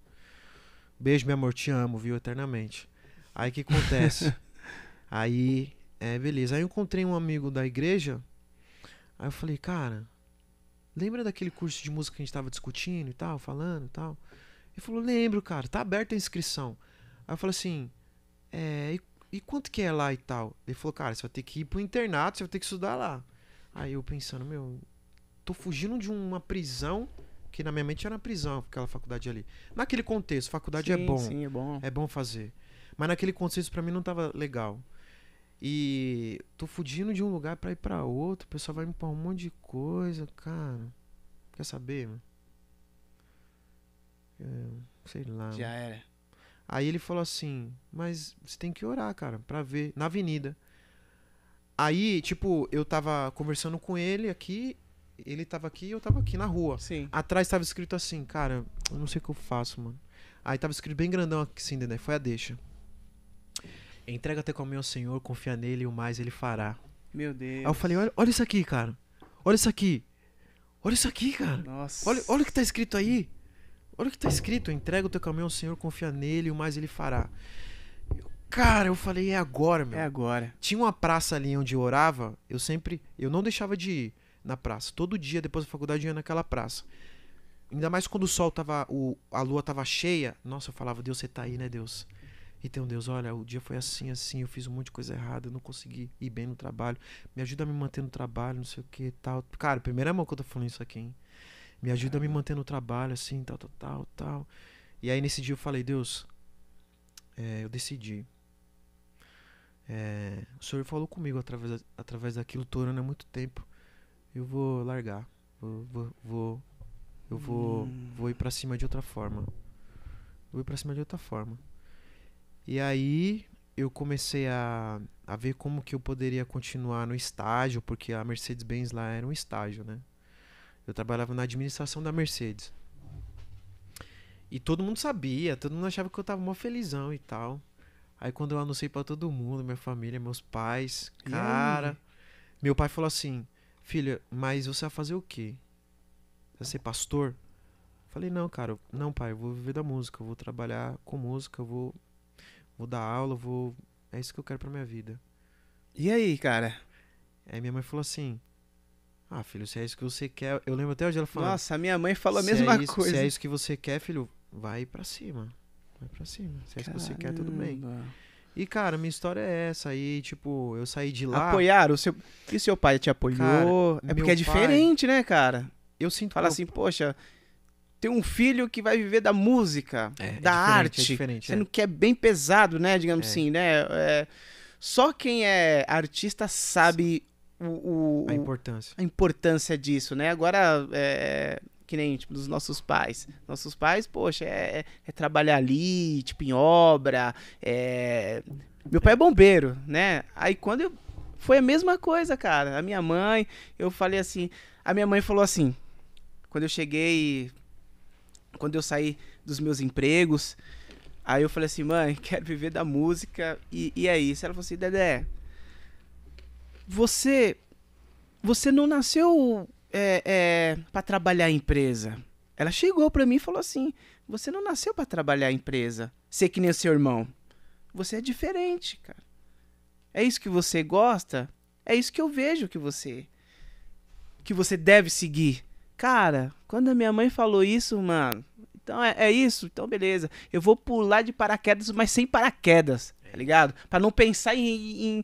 Beijo, meu amor, te amo, viu, eternamente. Aí o que acontece? aí, é, beleza. Aí eu encontrei um amigo da igreja. Aí eu falei, cara, lembra daquele curso de música que a gente tava discutindo e tal, falando e tal? Ele falou, lembro, cara, tá aberta a inscrição. Aí eu falei assim, é, e, e quanto que é lá e tal? Ele falou, cara, você vai ter que ir pro internato, você vai ter que estudar lá. Aí eu pensando, meu, tô fugindo de uma prisão, que na minha mente era prisão, aquela faculdade ali. Naquele contexto, faculdade é Sim, bom. Sim, é bom. É bom fazer. Mas naquele contexto pra mim não tava legal. E tô fugindo de um lugar pra ir pra outro, o pessoal vai me pôr um monte de coisa, cara. Quer saber, mano? É, sei lá. Já era. Aí ele falou assim: Mas você tem que orar, cara, pra ver. Na avenida. Aí, tipo, eu tava conversando com ele aqui, ele tava aqui e eu tava aqui na rua. Sim. Atrás tava escrito assim, cara, eu não sei o que eu faço, mano. Aí tava escrito bem grandão aqui, assim, né? Foi a deixa. Entrega teu caminho ao Senhor, confia nele e o mais ele fará. Meu Deus. Aí eu falei, olha, olha isso aqui, cara. Olha isso aqui. Olha isso aqui, cara. Nossa. Olha, olha o que tá escrito aí. Olha o que tá escrito. Entrega o teu caminho ao Senhor, confia nele o mais ele fará. Cara, eu falei, é agora, meu. É agora. Tinha uma praça ali onde eu orava, eu sempre. Eu não deixava de ir na praça. Todo dia, depois da faculdade, eu ia naquela praça. Ainda mais quando o sol tava. O, a lua tava cheia. Nossa, eu falava, Deus, você tá aí, né, Deus? Então, Deus, olha, o dia foi assim, assim, eu fiz um monte de coisa errada, eu não consegui ir bem no trabalho. Me ajuda a me manter no trabalho, não sei o que tal. Cara, primeira mão que eu tô falando isso aqui, hein? Me ajuda a me manter no trabalho, assim, tal, tal, tal, tal. E aí nesse dia eu falei, Deus, é, eu decidi. É, o Senhor falou comigo através, através daquilo, tô orando há muito tempo. Eu vou largar. Vou, vou, vou- eu vou, Hum. vou ir pra cima de outra forma. vou ir pra cima de outra forma. E aí eu comecei a, a ver como que eu poderia continuar no estágio, porque a Mercedes-Benz lá era um estágio, né? Eu trabalhava na administração da Mercedes. E todo mundo sabia, todo mundo achava que eu tava mó felizão e tal. Aí quando eu anunciei pra todo mundo, minha família, meus pais, cara, meu pai falou assim: "Filha, mas você vai fazer o quê? Você vai ser pastor?" Falei: "Não, cara, não, pai, eu vou viver da música, eu vou trabalhar com música, eu vou vou dar aula, vou é isso que eu quero pra minha vida." E aí, cara? Aí minha mãe falou assim: "Ah, filho, se é isso que você quer, eu lembro até hoje ela falando: Nossa, a minha mãe falou a "Se mesma é isso, coisa. Se é isso que você quer, filho, vai pra cima. Vai pra cima. Se é isso que você quer, tudo bem." E, cara, minha história é essa. Aí, tipo, eu saí de lá. Apoiaram? O seu... E seu pai te apoiou? Cara, é porque é pai- diferente, né, cara? Eu sinto Fala meu- assim, poxa, tem um filho que vai viver da música, É, é da diferente, arte. É diferente. Sendo que é bem pesado, né? Digamos É. assim, né? É, Só quem é artista sabe o, o- A importância. a importância disso, né? Agora, é, que nem tipo, dos nossos pais. Nossos pais, poxa, é, é trabalhar ali, tipo, em obra. é- Meu pai é bombeiro, né? Aí quando eu. Foi a mesma coisa, cara. A minha mãe, eu falei assim. A minha mãe falou assim. Quando eu cheguei. Quando eu saí dos meus empregos. Aí eu falei assim, mãe, quero viver da música. E, e é isso. Ela falou assim, Dedé. Você você não nasceu é, é, para trabalhar em empresa. Ela chegou pra mim e falou assim: Você não nasceu pra trabalhar em empresa. Ser que nem seu irmão. Você é diferente, cara. É isso que você gosta? É isso que eu vejo que você que você deve seguir. Cara, quando a minha mãe falou isso, mano, então é, é isso, então beleza. Eu vou pular de paraquedas, mas sem paraquedas, tá ligado? Pra não pensar em, em,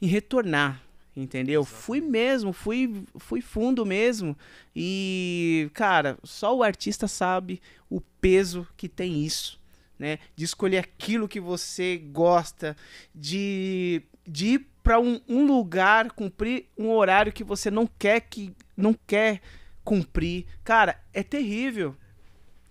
em retornar, entendeu? Fui mesmo, fui, fui fundo mesmo. E, cara, só o artista sabe o peso que tem isso, né? De escolher aquilo que você gosta, de, de ir pra um, um lugar, cumprir um horário que você não quer que não quer cumprir. Cara, é terrível.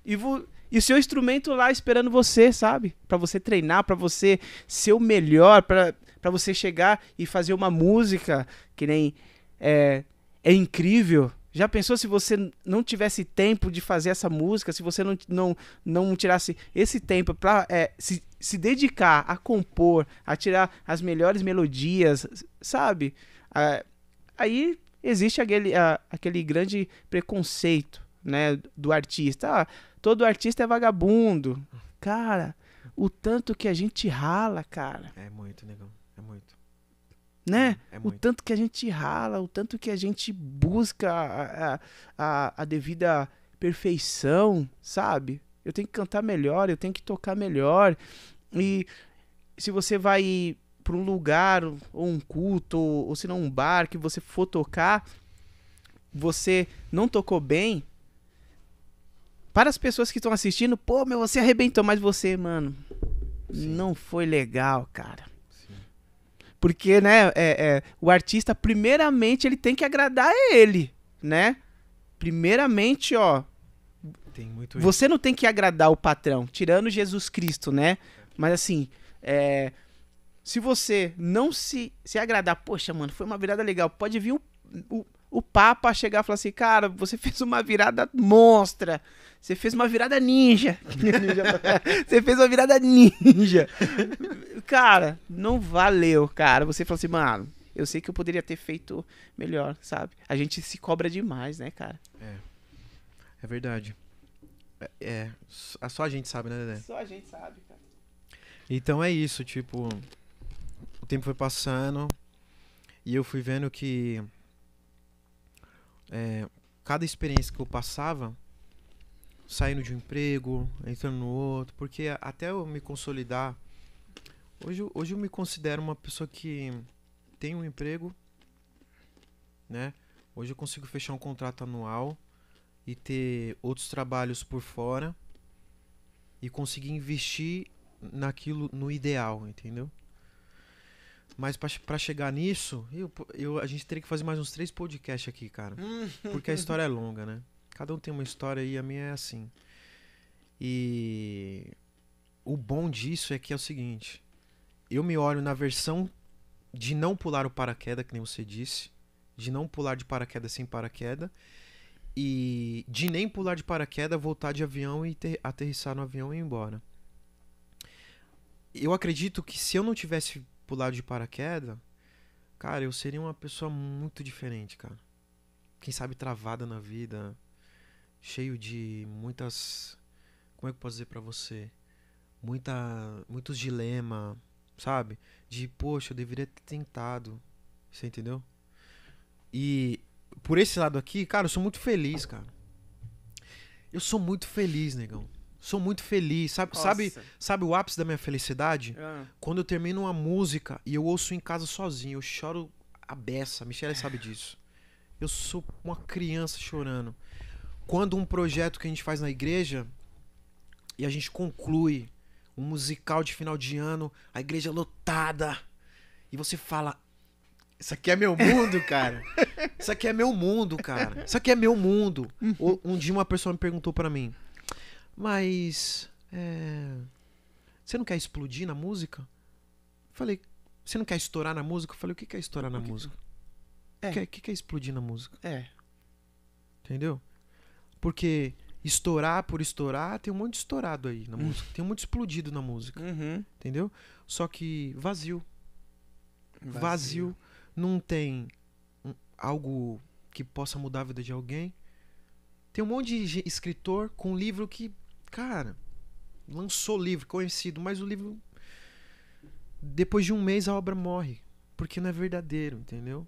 E, vo, e seu instrumento lá esperando você, sabe? Pra você treinar, pra você ser o melhor, pra para você chegar e fazer uma música que nem é, é incrível. Já pensou se você não tivesse tempo de fazer essa música, se você não, não, não tirasse esse tempo para é, se, se dedicar a compor, a tirar as melhores melodias, sabe? Ah, aí existe aquele, ah, aquele grande preconceito né, do artista. Ah, todo artista é vagabundo. Cara, o tanto que a gente rala, cara É muito, negão. É muito. né? É o muito. tanto que a gente rala, o tanto que a gente busca a, a, a, a devida perfeição, sabe? Eu tenho que cantar melhor, eu tenho que tocar melhor. E se você vai para um lugar, ou um culto, ou, ou se não um bar, que você for tocar, você não tocou bem, para as pessoas que estão assistindo, pô, meu, você arrebentou, mas você, mano, Sim. não foi legal, cara. Porque, né, é, é, o artista, primeiramente, ele tem que agradar ele, né? Primeiramente, ó, Tem muito isso. você não tem que agradar o patrão, tirando Jesus Cristo, né? Mas assim, é, se você não se, se agradar, poxa, mano, foi uma virada legal, pode vir o, o, o Papa chegar e falar assim, cara, você fez uma virada monstra, você fez uma virada ninja. você fez uma virada ninja. cara, não valeu, cara. Você falou assim, mano, eu sei que eu poderia ter feito melhor, sabe? A gente se cobra demais, né, cara? É verdade. É, é, só só a gente sabe, né, Dedé? Só a gente sabe, cara. Então é isso, tipo, o tempo foi passando e eu fui vendo que é, cada experiência que eu passava, saindo de um emprego, entrando no outro, porque até eu me consolidar, hoje, hoje eu me considero uma pessoa que tem um emprego, né? Hoje eu consigo fechar um contrato anual e ter outros trabalhos por fora e conseguir investir naquilo no ideal, entendeu? Mas pra chegar nisso, eu, eu, a gente teria que fazer mais uns três podcasts aqui, cara. Porque a história é longa, né? Cada um tem uma história e a minha é assim. E o bom disso é que é o seguinte: eu me olho na versão de não pular o paraquedas, que nem você disse, de não pular de paraquedas sem paraquedas, e de nem pular de paraquedas, voltar de avião e ter, aterrissar no avião e ir embora. Eu acredito que se eu não tivesse pulado de paraquedas, cara, eu seria uma pessoa muito diferente, cara. Quem sabe travada na vida, cheio de muitas. Como é que eu posso dizer pra você? Muita, muitos dilemas, sabe? De, poxa, eu deveria ter tentado. Você entendeu? E por esse lado aqui, cara, eu sou muito feliz, cara. Eu sou muito feliz, negão. Sou muito feliz. Sabe, sabe, Nossa. sabe o ápice da minha felicidade? Ah, Quando eu termino uma música e eu ouço em casa sozinho, eu choro a beça. A Michelle sabe disso. Eu sou uma criança chorando. Quando um projeto que a gente faz na igreja e a gente conclui um musical de final de ano, a igreja lotada, e você fala: Isso aqui é meu mundo, cara. Isso aqui é meu mundo, cara. Isso aqui é meu mundo. O- Um dia uma pessoa me perguntou pra mim: Mas. é, Você não quer explodir na música? Falei: Você não quer estourar na música? Eu falei: O que que é estourar na que- música? É. O que, é- o que que é explodir na música? é. Entendeu? Porque estourar por estourar, tem um monte de estourado aí na Hum. música. Tem um monte de explodido na música. Uhum. Entendeu? Só que vazio. Vazio. Não tem um- algo que possa mudar a vida de alguém. Tem um monte de escritor com livro que, cara, lançou livro conhecido, mas o livro. Depois de um mês a obra morre. Porque não é verdadeiro, entendeu?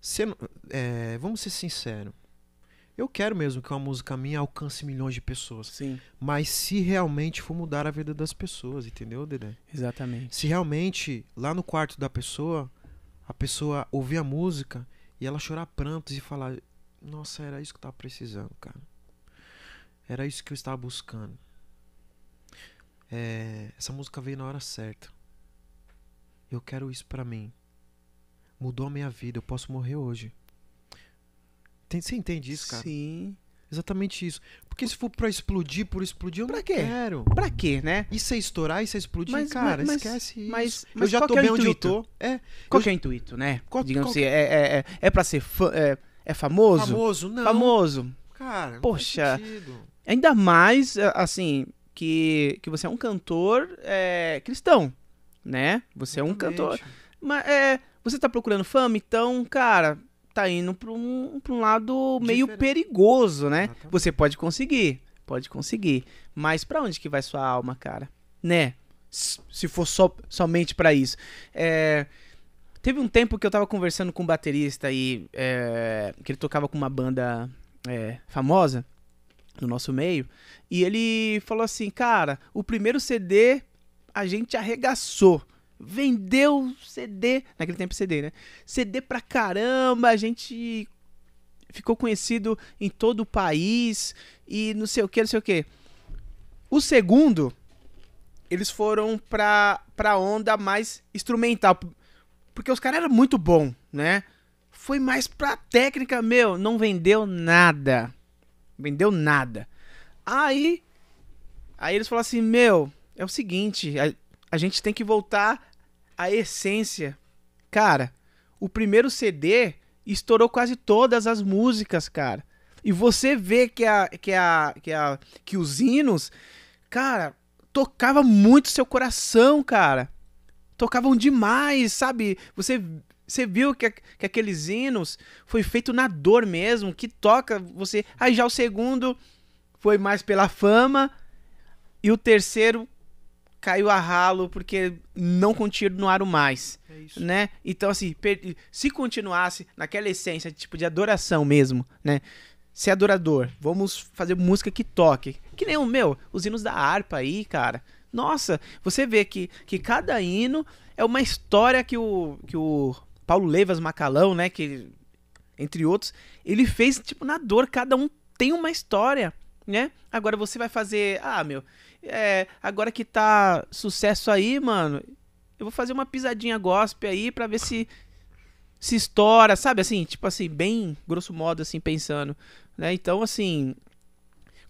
Sendo- é, vamos ser sinceros. Eu quero mesmo que uma música minha alcance milhões de pessoas. Sim, Mas se realmente for mudar a vida das pessoas, entendeu, Dedé? exatamente. Se realmente lá no quarto da pessoa, a pessoa ouvir a música e ela chorar prantos e falar: Nossa, era isso que eu tava precisando, cara. Era isso que eu estava buscando. É, essa música veio na hora certa. Eu quero isso pra mim. Mudou a minha vida. Eu posso morrer hoje. Tem- Você entende isso, cara? Sim. Exatamente isso. Porque se for pra explodir por explodir, eu Pra não quê? quero. Pra quê, né? Isso é estourar, isso é explodir, Mas- cara, mas- esquece isso. Mas, eu já tô é bem o onde eu intuito? tô. É, Qual Eu- que é o intuito, né? Qual- Digamos qual assim, é, é, é, é pra ser é, é famoso? famoso, não. Famoso. Cara, não Poxa. Ainda mais, a- assim, que, que você é um cantor é, cristão, né? Você é um cantor. Mas é, você tá procurando fama, então, cara, tá indo pra um, pra um lado meio Diferente. perigoso, né? Exatamente. Você pode conseguir, pode conseguir. Mas pra onde que vai sua alma, cara? Né? Se for só, somente pra isso. É, teve um tempo que eu tava conversando com um baterista aí, é, que ele tocava com uma banda famosa no nosso meio, e ele falou assim, cara, o primeiro CD a gente arregaçou. Vendeu CD, naquele tempo CD, né? CD pra caramba, a gente ficou conhecido em todo o país e não sei o que, não sei o que. O segundo, eles foram pra, pra onda mais instrumental, porque os caras eram muito bom, né? Foi mais pra técnica, meu, não vendeu nada. Vendeu nada. Aí, aí eles falaram assim, meu, é o seguinte, a, a gente tem que voltar à essência. Cara, o primeiro CD estourou quase todas as músicas, cara. E você vê que a que a que a que os hinos, cara, tocava muito seu coração, cara. Tocavam demais, sabe? Você você viu que, que aqueles hinos foi feito na dor mesmo, que toca você. Aí já o segundo foi mais pela fama e o terceiro caiu a ralo porque não continuaram mais É isso. né? Então, assim, se continuasse naquela essência, tipo, de adoração mesmo, né? Ser adorador, vamos fazer música que toque. Que nem o meu, os hinos da harpa aí, cara. Nossa, você vê que, que cada hino é uma história que o, que o Paulo Levas Macalão, né? Que, entre outros, ele fez, tipo, na dor. Cada um tem uma história, né? Agora você vai fazer. Ah, meu, é, agora que tá sucesso aí, mano, eu vou fazer uma pisadinha gospel aí pra ver se se estoura, sabe assim, tipo assim, bem grosso modo assim pensando, né? Então assim,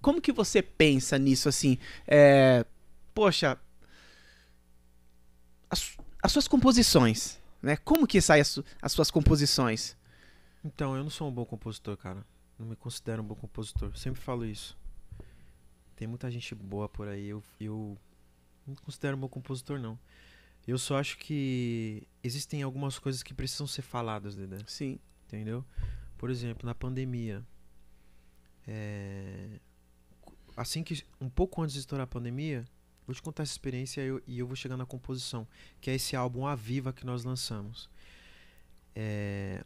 como que você pensa nisso assim? É, poxa, as, as suas composições, né? Como que saem as, as suas composições? Então, eu não sou um bom compositor, cara. Não me considero um bom compositor. Sempre falo isso. Tem muita gente boa por aí. Eu, eu não me considero um bom compositor, não. Eu só acho que existem algumas coisas que precisam ser faladas, Dedé. Sim. Entendeu? Por exemplo, na pandemia. é, Assim que. Um pouco antes de estourar a pandemia, vou te contar essa experiência e eu, e eu vou chegar na composição. Que é esse álbum A Viva que nós lançamos. É,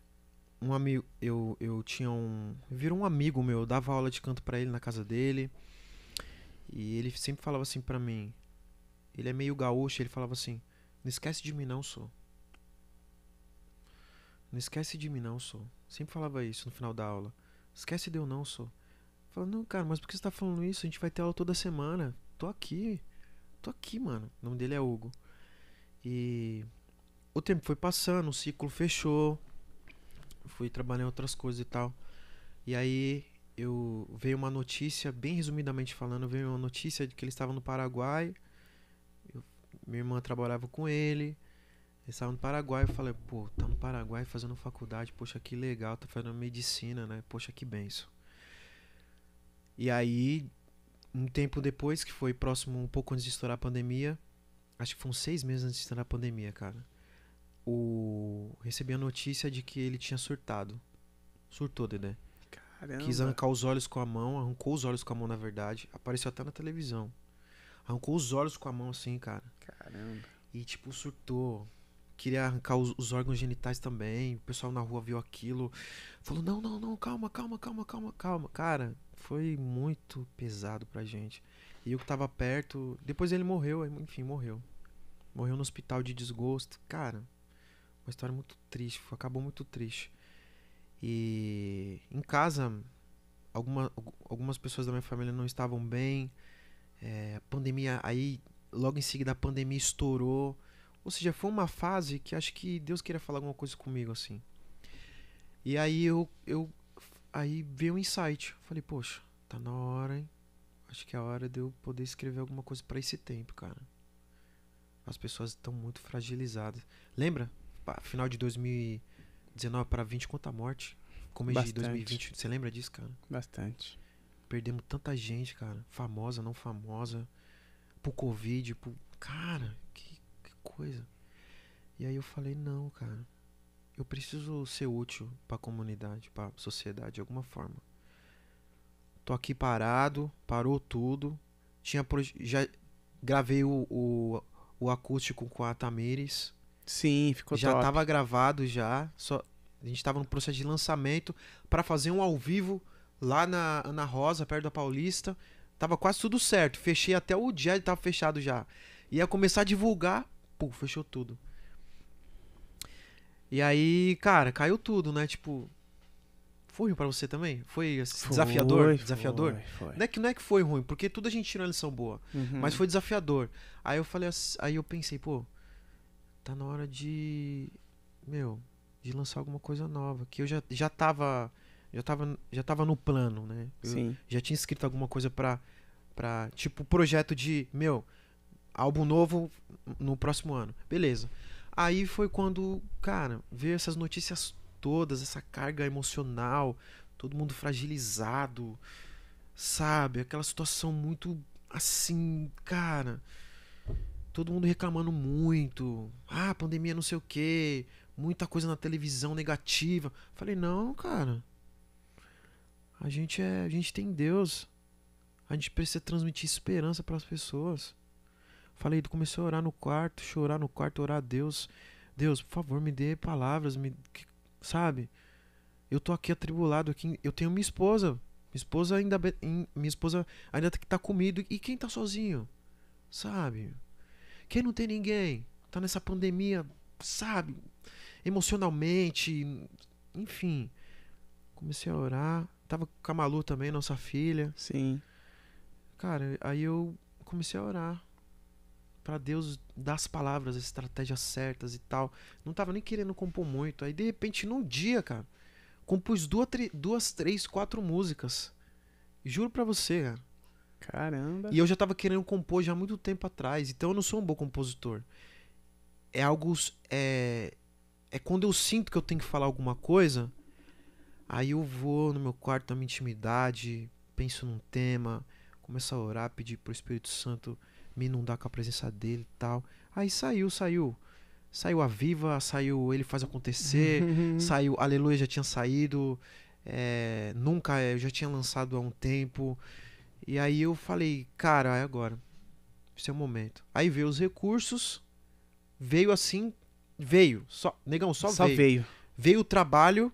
Um amigo. Eu, eu tinha um. Virou um amigo meu, eu dava aula de canto pra ele na casa dele. E ele sempre falava assim pra mim. Ele é meio gaúcho, ele falava assim: Não esquece de mim, não, sou. Não esquece de mim, não, sou. Sempre falava isso no final da aula. Esquece de eu, não, sou. Falava, não, cara, mas por que você tá falando isso? A gente vai ter aula toda semana. Tô aqui. Tô aqui, mano. O nome dele é Hugo. E o tempo foi passando, o ciclo fechou. Fui trabalhar em outras coisas e tal. E aí eu veio uma notícia, bem resumidamente falando, veio uma notícia de que ele estava no Paraguai. Eu- minha irmã trabalhava com ele. Ele estava no Paraguai, eu falei, pô, tá no Paraguai fazendo faculdade, poxa, que legal, tá fazendo medicina, né? Poxa, que benção. E aí, um tempo depois, que foi próximo, um pouco antes de estourar a pandemia, acho que foi uns seis meses antes de estourar a pandemia, cara. O... Recebi a notícia de que ele tinha surtado. Surtou, Dedé. Caramba. Quis arrancar os olhos com a mão, arrancou os olhos com a mão, na verdade. Apareceu até na televisão. Arrancou os olhos com a mão assim, cara. Caramba. E tipo, surtou. Queria arrancar os, os órgãos genitais também. O pessoal na rua viu aquilo. Falou: não, não, não, calma, calma, calma, calma, calma. Cara, foi muito pesado pra gente. E eu que tava perto. Depois ele morreu, enfim, morreu. Morreu no hospital de desgosto. Cara, uma história muito triste. Acabou muito triste. E em casa, alguma, algu- algumas pessoas da minha família não estavam bem. É, a pandemia, aí logo em seguida a pandemia estourou. Ou seja, foi uma fase que acho que Deus queria falar alguma coisa comigo assim. E aí eu, eu aí veio um insight. Falei, poxa, tá na hora, hein? Acho que é a hora de eu poder escrever alguma coisa pra esse tempo, cara. As pessoas estão muito fragilizadas. Lembra? Final de 2019 para 20 quanto a morte. Começo de Bastante. 2020. Você lembra disso, cara? Bastante. Perdemos tanta gente, cara. Famosa, não famosa. Pro Covid, pro... Cara, que, que coisa. E aí eu falei, não, cara. Eu preciso ser útil pra comunidade, pra sociedade, de alguma forma. Tô aqui parado, parou tudo. Tinha já gravei o, o, o acústico com a Tamires. Sim, ficou já top. tava gravado já, só a gente tava no processo de lançamento pra fazer um ao vivo lá na Ana Rosa, perto da Paulista. Tava quase tudo certo. Fechei até o dia, tava fechado já. Ia começar a divulgar, pô, fechou tudo. E aí, cara, caiu tudo, né? Tipo, foi ruim pra você também? Foi assim, desafiador? Foi, desafiador? Foi, foi. Não é que não é que foi ruim, porque tudo a gente tirou uma lição boa. Uhum. Mas foi desafiador. Aí eu falei assim, aí eu pensei, pô, tá na hora de meu, de lançar alguma coisa nova, que eu já já tava já tava já tava no plano, né? Eu Sim. já tinha escrito alguma coisa pra para tipo projeto de, meu, álbum novo no próximo ano. Beleza. Aí foi quando, cara, veio essas notícias todas, essa carga emocional, todo mundo fragilizado, sabe? Aquela situação muito assim, cara. Todo mundo reclamando muito. Ah, pandemia não sei o quê. Muita coisa na televisão negativa. Falei, não, cara. A gente é, a gente tem Deus. A gente precisa transmitir esperança para as pessoas. Falei, comecei a orar no quarto, chorar no quarto, orar a Deus. Deus, por favor, me dê palavras, me, sabe? Eu tô aqui atribulado aqui, eu tenho minha esposa. Minha esposa ainda minha esposa ainda que tá comigo e quem tá sozinho? Sabe? Quem não tem ninguém? Tá nessa pandemia, sabe? Emocionalmente, enfim. Comecei a orar. Tava com a Malu também, nossa filha. Sim. Cara, aí eu comecei a orar Pra Deus dar as palavras, as estratégias certas e tal. Não tava nem querendo compor muito. Aí de repente num dia, cara, compus duas, duas três, quatro músicas. Juro pra você, cara. Caramba. E eu já tava querendo compor já há muito tempo atrás. Então eu não sou um bom compositor. É algo. É, é quando eu sinto que eu tenho que falar alguma coisa. Aí eu vou no meu quarto, na minha intimidade, penso num tema, começo a orar, pedir pro Espírito Santo me inundar com a presença dele e tal. Aí saiu, saiu. Saiu a Viva, saiu Ele Faz Acontecer, saiu Aleluia já tinha saído. é, nunca, eu já tinha lançado há um tempo. E aí eu falei, cara, é agora. Esse é o momento. Aí veio os recursos, veio assim, veio. Só, negão, só, Só veio. veio. Veio o trabalho.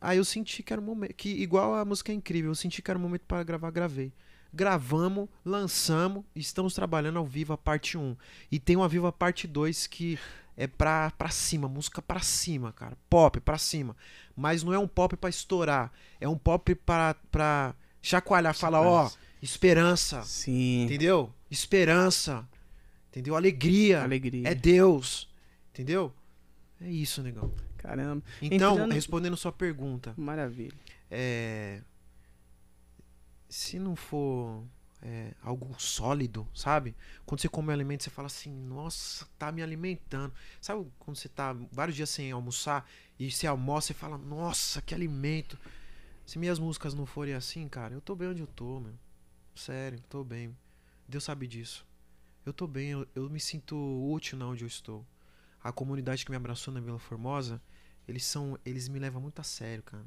Aí eu senti que era o momento. Que igual a música é incrível, eu senti que era o momento para gravar, gravei. Gravamos, lançamos, estamos trabalhando ao vivo a parte 1. E tem uma viva parte 2 que é pra, pra cima, música pra cima, cara. Pop pra cima. Mas não é um pop pra estourar. É um pop pra, pra chacoalhar, falar, ó, esperança. Sim. Entendeu? Esperança. Entendeu? Alegria. Alegria. É Deus. Entendeu? É isso, negão. Caramba. Então, Entrando- respondendo sua pergunta, Maravilha. é, se não for é, algo sólido, sabe? Quando você come um alimento, você fala assim, nossa, tá me alimentando. Sabe quando você tá vários dias sem almoçar e você almoça e fala, nossa, que alimento. Se minhas músicas não forem assim, cara, eu tô bem onde eu tô, meu. Sério, tô bem. Deus sabe disso. Eu tô bem, eu, eu me sinto útil na onde eu estou. A comunidade que me abraçou na Vila Formosa, eles são, eles me levam muito a sério, cara.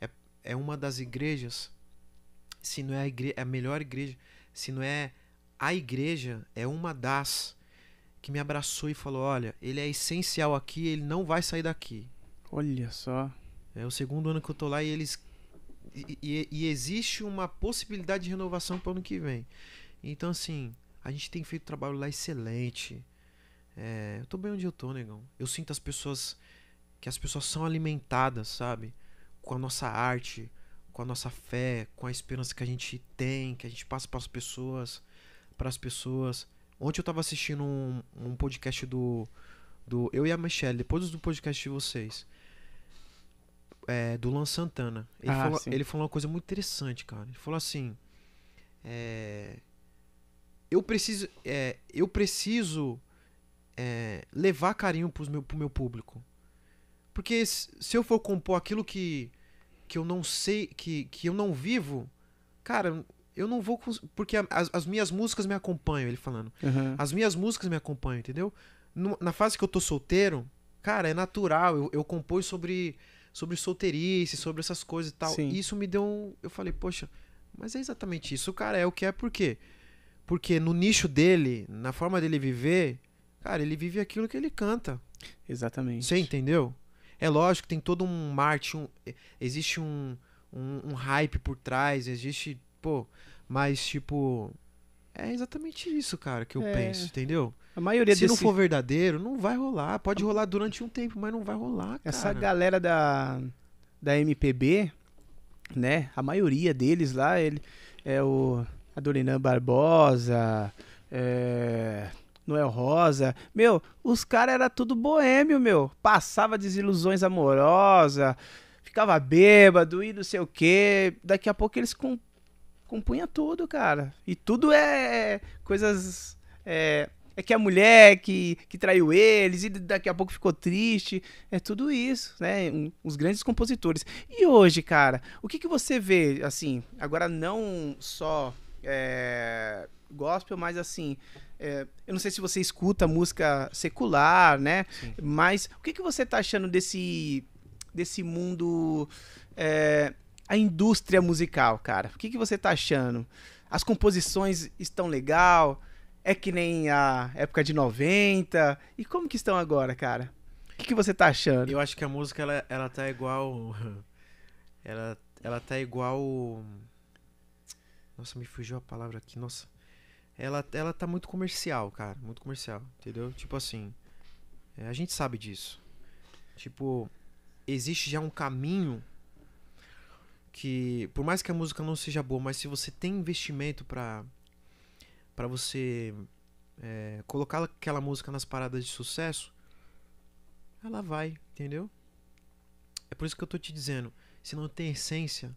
É, é uma das igrejas, se não é a, igre a melhor igreja, se não é a igreja, é uma das que me abraçou e falou: olha, ele é essencial aqui, ele não vai sair daqui. Olha só. É o segundo ano que eu tô lá e eles. E, e- e existe uma possibilidade de renovação para o ano que vem. Então, assim, a gente tem feito trabalho lá excelente. É, eu tô bem onde eu tô, negão. Eu sinto as pessoas. Que as pessoas são alimentadas, sabe? Com a nossa arte, com a nossa fé, com a esperança que a gente tem, que a gente passa para as pessoas. Para as pessoas. Ontem eu tava assistindo um, um podcast do, do. Eu e a Michelle, depois do podcast de vocês é, do Luan Santana. Ele, Ah, falou, sim. ele falou uma coisa muito interessante, cara. Ele falou assim: é, eu preciso, é, eu preciso é, levar carinho pros meu, pro meu público, porque se eu for compor aquilo que que eu não sei, que, que eu não vivo, cara, eu não vou, porque as, as minhas músicas me acompanham. Ele falando. Aham. As minhas músicas me acompanham, entendeu? Na fase que eu tô solteiro, cara, é natural. Eu, eu sobre, sobre solteirice, sobre essas coisas e tal. Sim. E isso me deu um. Eu falei, poxa, mas é exatamente isso. Cara é o que é, por quê? Porque no nicho dele, na forma dele viver, cara, ele vive aquilo que ele canta. Exatamente. Você entendeu? É lógico que tem todo um marketing, um- existe um, um, um hype por trás, existe, pô, mas tipo, é exatamente isso, cara, que eu É. penso, entendeu? A maioria Se não desse- for verdadeiro, não vai rolar. Pode rolar durante um tempo, mas não vai rolar, cara. Essa galera da, da MPB, né? A maioria deles lá, ele é o Adoniran Barbosa, é, Noel Rosa. Meu, os caras era tudo boêmio, meu. Passava desilusões amorosas, ficava bêbado e não sei o quê. Daqui a pouco eles com, compunha tudo, cara. E tudo é coisas. É, é que a mulher que, que traiu eles e daqui a pouco ficou triste. É tudo isso, né? Um- os grandes compositores. E hoje, cara, o que, que você vê, assim, agora não só é, gospel, mas assim. É, eu não sei se você escuta música secular, né? Sim. Mas o que, que você tá achando desse, desse mundo. é, a indústria musical, cara? O que, que você tá achando? As composições estão legal? É que nem a época de 90? E como que estão agora, cara? O que, que você tá achando? Eu acho que a música, ela, ela tá igual. Ela, ela tá igual. Nossa, me fugiu a palavra aqui, nossa. Ela, ela tá muito comercial, cara. Muito comercial, entendeu? Tipo assim. é, a gente sabe disso. Tipo, existe já um caminho que, por mais que a música não seja boa, mas se você tem investimento pra, pra você é, colocar aquela música nas paradas de sucesso, ela vai, entendeu? É por isso que eu tô te dizendo, se não tem essência,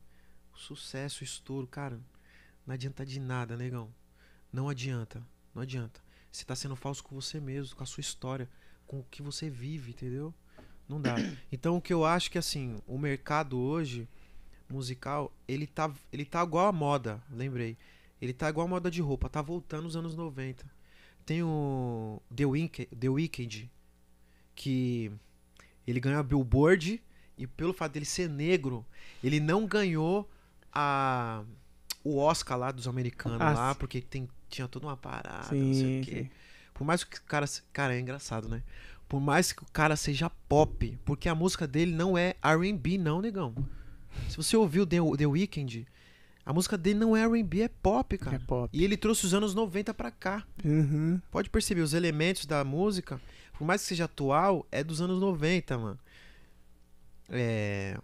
sucesso, estouro, cara, não adianta de nada, negão. Não adianta, não adianta. Você tá sendo falso com você mesmo, com a sua história, com o que você vive, entendeu? Não dá. Então o que eu acho que assim, o mercado hoje musical, ele tá ele tá igual a moda, lembrei. Ele tá igual a moda de roupa, tá voltando nos anos 90. Tem o The Weeknd, The Weeknd que ele ganhou a Billboard e pelo fato dele ser negro, ele não ganhou a o Oscar lá dos americanos Ah, lá, porque tem, tinha toda uma parada, não sei Sim, o quê. sim. Por mais que o cara. Cara, é engraçado, né? Por mais que o cara seja pop, porque a música dele não é RB, não, negão. Se você ouviu The, The Weeknd, a música dele não é RB, é pop, cara. É pop. E ele trouxe os anos 90 pra cá. Uhum. Pode perceber, os elementos da música, por mais que seja atual, é dos anos 90, mano. É.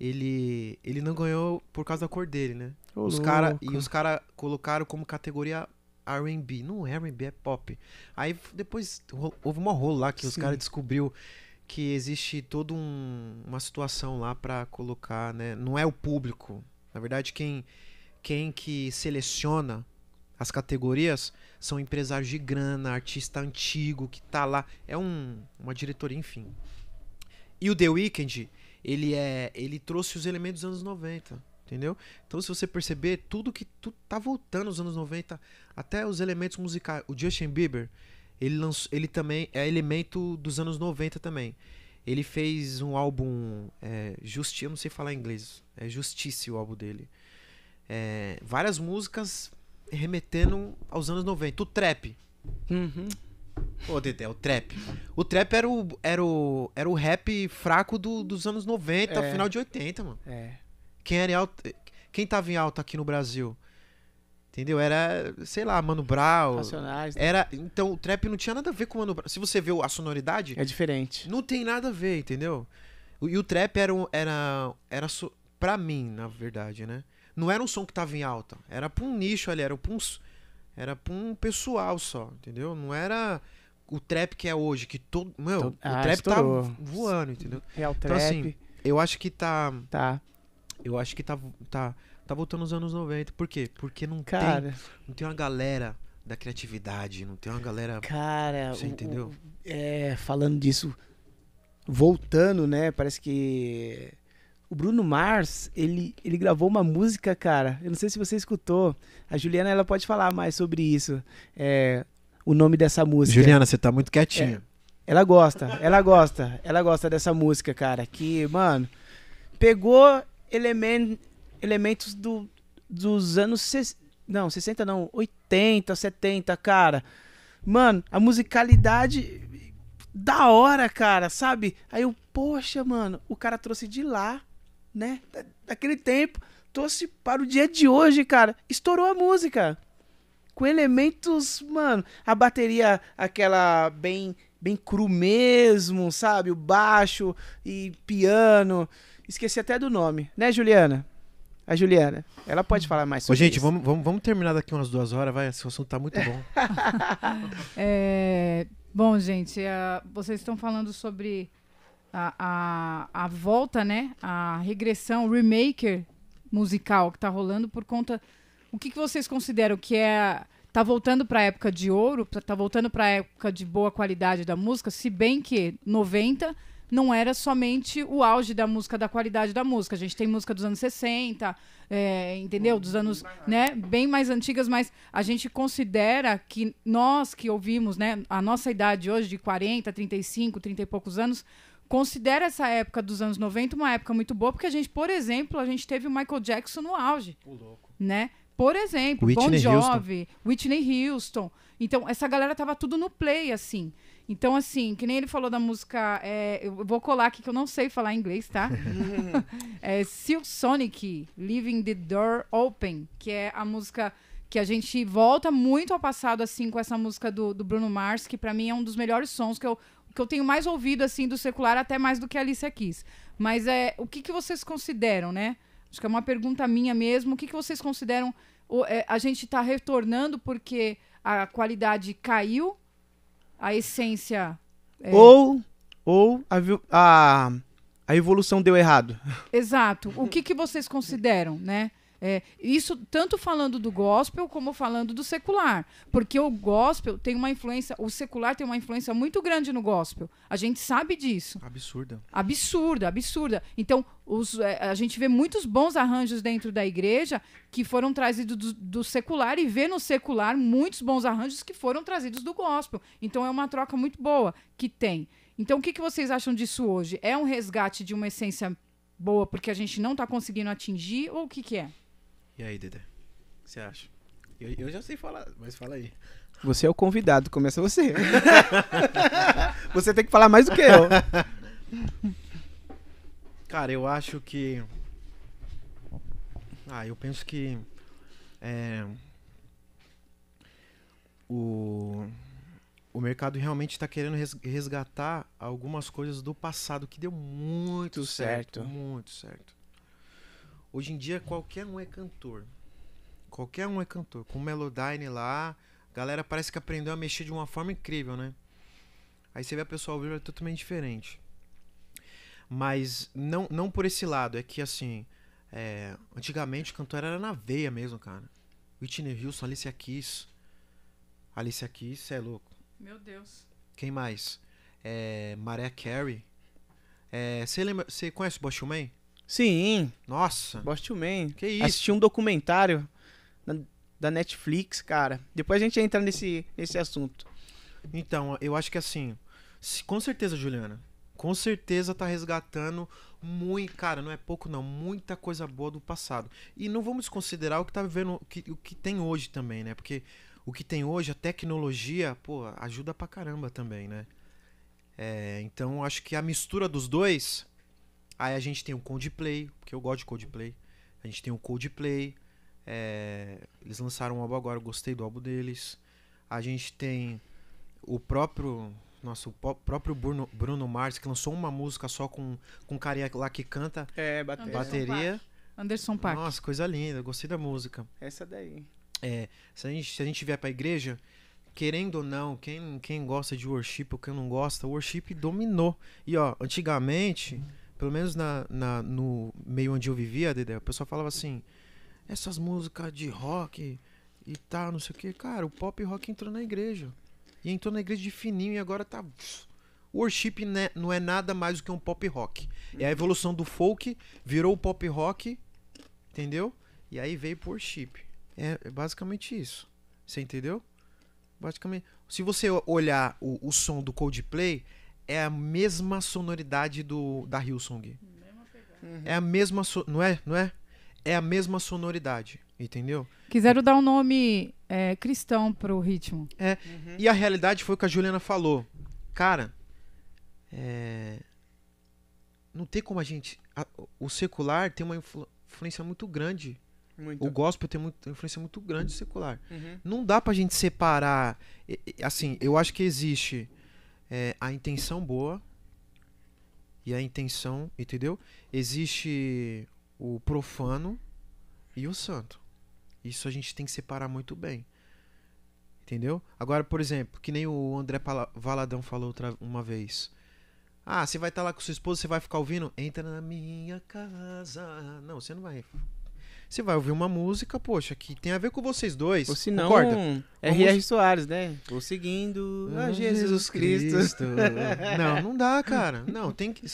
Ele, ele não ganhou por causa da cor dele, né? Ô, Os cara, e os caras colocaram como categoria R&B. Não é R&B, é pop. Aí depois houve uma rolo lá que os Sim. caras descobriu que existe toda um- uma situação lá pra colocar, né? Não é o público. Na verdade, quem quem que seleciona as categorias são empresários de grana, artista antigo que tá lá, é um, uma diretoria, enfim. E o The Weeknd, ele é, ele trouxe os elementos dos anos 90, entendeu? Então, se você perceber, tudo que tu tá voltando nos anos 90, até os elementos musicais. O Justin Bieber, ele, lançou, ele também é elemento dos anos 90 também. Ele fez um álbum. É, Justi, eu não sei falar inglês. É Justice o álbum dele. É, várias músicas remetendo aos anos 90. O trap. Uhum. Ô, Dedé, o trap. O trap era o, era o, era o rap fraco do- dos anos 90, É. final de 80, mano. É. Quem era em alta, quem tava em alta aqui no Brasil? Entendeu? Era, sei lá, Mano Brown. Racionais. Era, então o trap não tinha nada a ver com o Mano Brown. Se você vê a sonoridade, É diferente. não tem nada a ver, entendeu? E o trap era um- era era pra mim, na verdade, né? Não era um som que tava em alta, era pra um nicho ali, era pra um s- era pra um pessoal só, entendeu? Não era o trap que é hoje, que todo, meu, To- o ah, trap estourou. tá voando, entendeu? Real Então, trap. assim, Eu acho que tá tá. Eu acho que tá, tá, tá voltando nos anos 90. Por quê? Porque não, tem, Cara, não tem uma galera da criatividade, não tem uma galera. cara. Você entendeu? o- é, falando disso, voltando, né? Parece que. O Bruno Mars, ele, ele gravou uma música, cara. Eu não sei se você escutou. A Juliana, ela pode falar mais sobre isso. É, o nome dessa música. Juliana, você tá muito quietinha. Ela gosta, ela gosta, ela gosta dessa música, cara. Que, mano, pegou elemen elementos do, dos anos. ses- Não, 60 não, 80, 70, cara. Mano, a musicalidade da hora, cara, sabe? Aí eu, poxa, mano, o cara trouxe de lá, né? Da- Daquele tempo, trouxe para o dia de hoje, cara. Estourou a música. Com elementos, mano, a bateria aquela bem bem cru mesmo, sabe? O baixo e piano. Esqueci até do nome, né, Juliana? A Juliana, ela pode falar mais Ô, sobre gente, isso. vamos, vamos, vamos terminar daqui umas duas horas, vai. Esse assunto tá muito bom. É, bom, gente, ah, vocês estão falando sobre a, a, a volta, né? A regressão, o remaker musical que tá rolando por conta. O que, que vocês consideram que é. Tá voltando pra época de ouro, tá- voltando pra época de boa qualidade da música, se bem que 90 não era somente o auge da música, da qualidade da música. A gente tem música dos anos 60, é, entendeu? Dos anos, né, bem mais antigas, mas a gente considera que nós que ouvimos, né, a nossa idade hoje de 40, 35, 30 e poucos anos, considera essa época dos anos 90 uma época muito boa, porque a gente, por exemplo, a gente teve o Michael Jackson no auge, né? Por exemplo, Bon Whitney Jovi, Whitney Houston. Então, essa galera tava tudo no play, assim. Então, assim, que nem ele falou da música. é, eu vou colar aqui que eu não sei falar inglês, tá? é Silk Sonic, Leaving the Door Open, que é a música que a gente volta muito ao passado, assim, com essa música do, do Bruno Mars, que pra mim é um dos melhores sons que eu, que eu tenho mais ouvido, assim, do secular, até mais do que a Alicia Keys. Mas é, o que, que vocês consideram, né? Acho que é uma pergunta minha mesmo. O que, que vocês consideram? o- é, a gente tá retornando porque a qualidade caiu, a essência. é, Ou, ou a, a- a evolução deu errado. Exato. O que, que vocês consideram, né? É, isso tanto falando do gospel como falando do secular. Porque o gospel tem uma influência, o secular tem uma influência muito grande no gospel. A gente sabe disso. Absurda. Absurda, absurda. Então, os, é, a gente vê muitos bons arranjos dentro da igreja que foram trazidos do, do secular e vê no secular muitos bons arranjos que foram trazidos do gospel. Então, é uma troca muito boa que tem. Então, o que, que vocês acham disso hoje? É um resgate de uma essência boa porque a gente não está conseguindo atingir ou o que, que é? E aí, Dedé? O que você acha? Eu, eu já sei falar, mas fala aí. Você é o convidado, começa você. você tem que falar mais do que eu. Cara, eu acho que. Ah, eu penso que. É, o, o mercado realmente está querendo res- resgatar algumas coisas do passado que deu muito Muito certo, certo. Muito certo. Hoje em dia, qualquer um é cantor. Qualquer um é cantor. Com Melodyne lá, a galera parece que aprendeu a mexer de uma forma incrível, né? Aí você vê a pessoa ao vivo é totalmente diferente. Mas não, não por esse lado, é que assim, é, antigamente o cantor era na veia mesmo, cara. Whitney Houston, Alicia Keys. Alicia Keys, cê é louco. Meu Deus. Quem mais? É, Mariah Carey. Você lembra, você conhece o Bosch Man? Sim, Nossa, Bost Man. que isso? Assisti um documentário da, da Netflix, cara. Depois a gente entra nesse, nesse assunto. Então, eu acho que assim, com certeza, Juliana, com certeza tá resgatando muito, cara, não é pouco não, muita coisa boa do passado. E não vamos desconsiderar o que tá vivendo, o que, o que tem hoje também, né? Porque o que tem hoje, a tecnologia, pô, ajuda pra caramba também, né? É, então, acho que a mistura dos dois, aí a gente tem o Coldplay, porque eu gosto de Coldplay. A gente tem o Coldplay, é, eles lançaram um álbum agora, eu gostei do álbum deles. A gente tem o próprio nossa, o pó- próprio Bruno, Bruno Mars que lançou uma música só com com um carinha lá que canta É, bater. Anderson bateria. Anderson Paak. Nossa, coisa linda, gostei da música. Essa daí. É, se a gente se a gente vier pra igreja, querendo ou não, quem quem gosta de worship ou quem não gosta, o worship dominou. E ó, antigamente, pelo menos na, na no meio onde eu vivia, Dedé, o pessoal falava assim: essas músicas de rock e tal, não sei o que. Cara, o pop rock entrou na igreja. E entrou na igreja de fininho e agora tá. Worship né- não é nada mais do que um pop rock. É a evolução do folk, virou o pop rock, entendeu? E aí veio pro worship. É, é basicamente isso. Você entendeu? Basicamente. Se você olhar o, o som do Coldplay, é a mesma sonoridade do da Hillsong. É a mesma. so- Não é? Não é? É a mesma sonoridade. Entendeu? Quiseram dar um nome é, cristão pro ritmo. E a realidade foi o que a Juliana falou. Cara, é, não tem como a gente. a- o secular tem uma influ- influência muito grande. Muito. O gospel tem muito, influência muito grande do secular. Uhum. Não dá pra gente separar. Assim, eu acho que existe é, a intenção boa e a intenção, entendeu? Existe o profano e o santo. Isso a gente tem que separar muito bem. Entendeu? Agora, por exemplo, que nem o André Valadão falou outra uma vez. Ah, você vai estar lá com sua esposa, você vai ficar ouvindo? Entra na minha casa. Não, você não vai. Você vai ouvir uma música, poxa, que tem a ver com vocês dois. Ou se não, concorda? R.R. Soares, né? Vou seguindo a Ah, Jesus Cristo. não, não dá, cara. Não, tem que.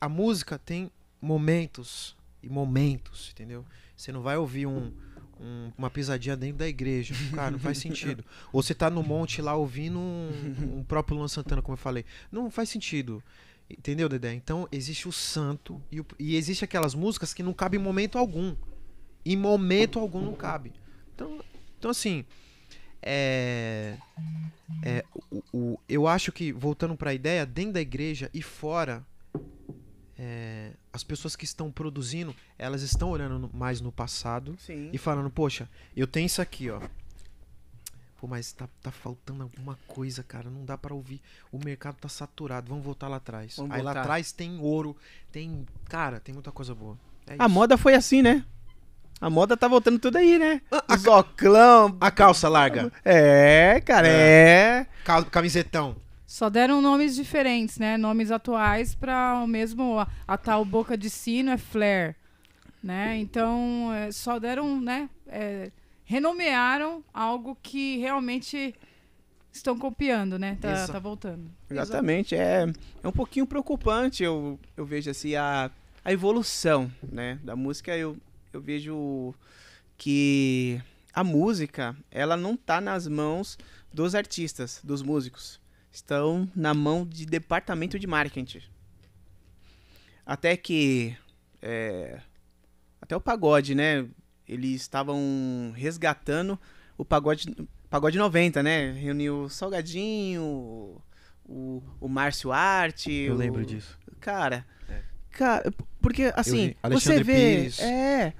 A música tem momentos e momentos, entendeu? Você não vai ouvir um, um- uma pisadinha dentro da igreja. Cara, não faz sentido. Ou você tá no monte lá ouvindo um, um próprio Luan Santana, como eu falei. Não faz sentido. Entendeu, Dedé? Então existe o santo e, o- e existe aquelas músicas que não cabem em momento algum. Em momento algum não cabe. Então, então assim, é, é, o, o- eu acho que, voltando para a ideia, dentro da igreja e fora, é, as pessoas que estão produzindo, elas estão olhando mais no passado Sim. e falando, poxa, eu tenho isso aqui, ó. Pô, mas tá, tá faltando alguma coisa, cara. Não dá pra ouvir. O mercado tá saturado. Vamos voltar lá atrás. Vamos Aí lá voltar. atrás tem ouro, tem. Cara, tem muita coisa boa. É A isso. moda foi assim, né? A moda tá voltando tudo aí, né? Ah, a, Os oclão. a calça larga. É, cara, é. Cal- Camisetão. Só deram nomes diferentes, né? Nomes atuais para o mesmo. A, a tal boca de sino é Flair. Né? Então, é, só deram, né? É, renomearam algo que realmente estão copiando, né? Tá, tá voltando. Exatamente, é, é um pouquinho preocupante, eu, eu vejo assim, a, a evolução, né, da música, eu, eu vejo que a música, ela não tá nas mãos dos artistas, dos músicos, estão na mão de departamento de marketing. Até que, é, até o pagode, né, eles estavam resgatando o pagode, pagode 90, né, reuniu o Salgadinho, o, o Márcio Arte. Eu o- lembro disso. Cara. Cara, porque assim, você Alexandre vê, Pires. é,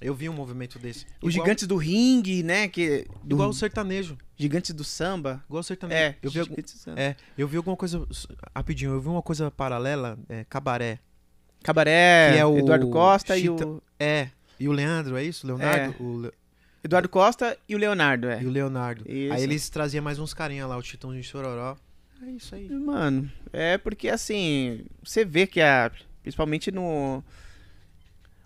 Eu vi um movimento desse. os Igual- gigantes do ringue, né, que do Igual o sertanejo. gigantes do samba. Igual o sertanejo. É, eu vi, algum- gigantes do samba. é, eu vi alguma coisa. Rapidinho, eu vi uma coisa paralela, é, cabaré. Cabaré, Que é o Eduardo Costa Chita- e o É. E o Leandro, é isso? Leonardo? O Le- Eduardo Costa e o Leonardo, é. E o Leonardo. Isso. Aí eles traziam mais uns carinha lá, o Titão de Chororó. É isso aí. Mano, é porque assim, você vê que a. Principalmente no.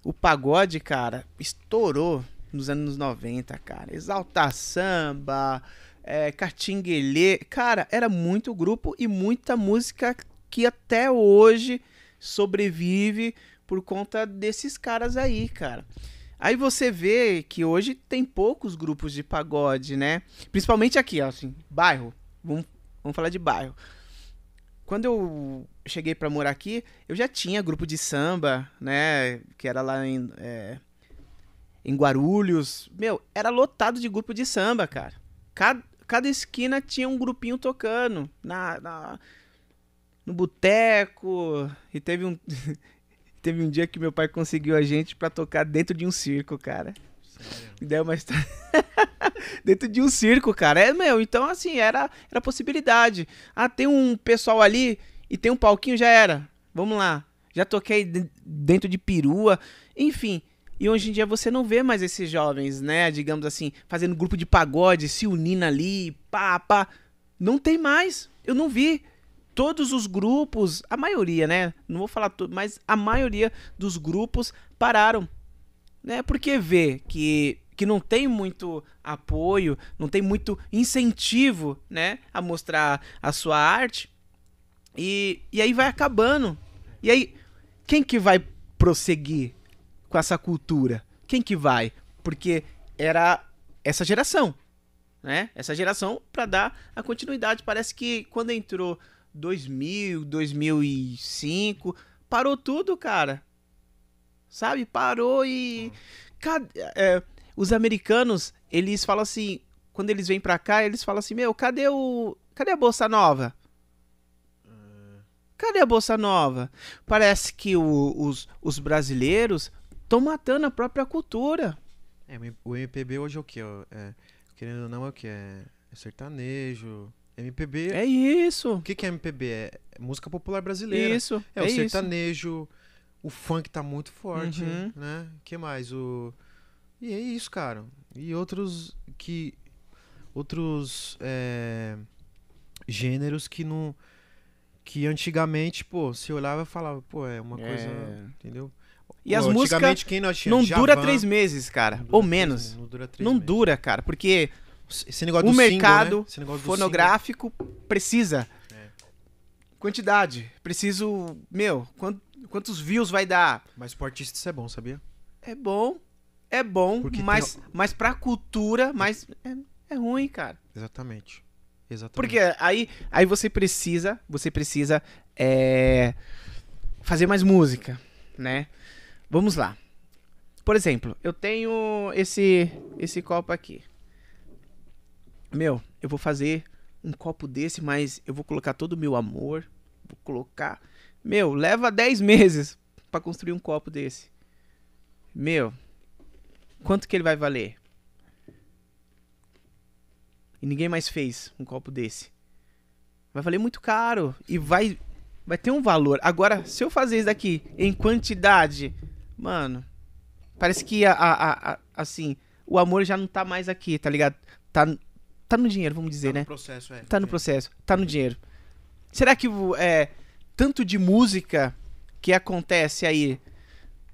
O pagode, cara, estourou nos anos 90, cara. Exalta Samba, é, Catinguelê. Cara, era muito grupo e muita música que até hoje sobrevive por conta desses caras aí, cara. Aí você vê que hoje tem poucos grupos de pagode, né? Principalmente aqui, ó, assim, bairro. Vamos, vamos falar de bairro. Quando eu cheguei pra morar aqui, eu já tinha grupo de samba, né? Que era lá em, é, em Guarulhos. Meu, era lotado de grupo de samba, cara. Cada, cada esquina tinha um grupinho tocando. Na, na- no boteco. E teve um. teve um dia que meu pai conseguiu a gente pra tocar dentro de um circo, cara. Sério. Daí uma história. Dentro de um circo, cara. É, meu, então assim, era, era possibilidade. Ah, tem um pessoal ali e tem um palquinho, já era. Vamos lá. Já toquei de- dentro de perua. Enfim. E hoje em dia você não vê mais esses jovens, né? Digamos assim, fazendo grupo de pagode, se unindo ali, pá, pá. Não tem mais. Eu não vi. Todos os grupos, a maioria, né? Não vou falar tudo, mas a maioria dos grupos pararam né? Porque vê que, que não tem muito apoio, não tem muito incentivo, né? A mostrar a sua arte. E, e aí vai acabando. E aí, quem que vai prosseguir com essa cultura? Quem que vai? Porque era essa geração, né? Essa geração para dar a continuidade. Parece que quando entrou 2000, 2005, parou tudo, cara sabe? Parou e. Cad- é, os americanos, eles falam assim. Quando eles vêm pra cá, eles falam assim: Meu, cadê o. Cadê a Bolsa Nova? Cadê a Bolsa Nova? Parece que o- os, os brasileiros estão matando a própria cultura. É, o MPB hoje é o que? É, querendo ou não, é o que? É, é sertanejo. MPB. É isso. O que, que é MPB? É música popular brasileira. Isso. É, É, o isso. sertanejo, o funk tá muito forte, Uhum. né? que mais? O... E é isso, cara. E outros que... Outros é, gêneros que não... Que antigamente, pô, se olhava e falava, pô, é uma É. coisa... Entendeu? E as Pô, músicas antigamente, quem nós tínhamos? não dura três meses, cara. dura Ou menos. Não dura três Não meses. dura, cara. Porque Esse negócio o do single, mercado né? Negócio do fonográfico precisa. É. Quantidade. Preciso. Meu, quant- quantos views vai dar? single. Mas pro artista isso é bom, sabia? É bom. É bom, Porque tem mas, mas pra cultura, mas é, é ruim, cara. Exatamente. Exatamente. Porque aí, aí você precisa, você precisa é, fazer mais música, né? Vamos lá. Por exemplo, eu tenho esse esse copo aqui. Meu, eu vou fazer um copo desse, mas eu vou colocar todo o meu amor, vou colocar. Meu, leva 10 meses pra construir um copo desse. Meu, quanto que ele vai valer? E ninguém mais fez um copo desse. Vai valer muito caro e vai vai ter um valor. Agora, se eu fazer isso daqui em quantidade, mano, parece que a, a- a- assim, o amor já não tá mais aqui, tá ligado? Tá tá no dinheiro, vamos dizer, tá né? no processo, é. Tá no É. processo, tá no dinheiro. Será que é tanto de música que acontece aí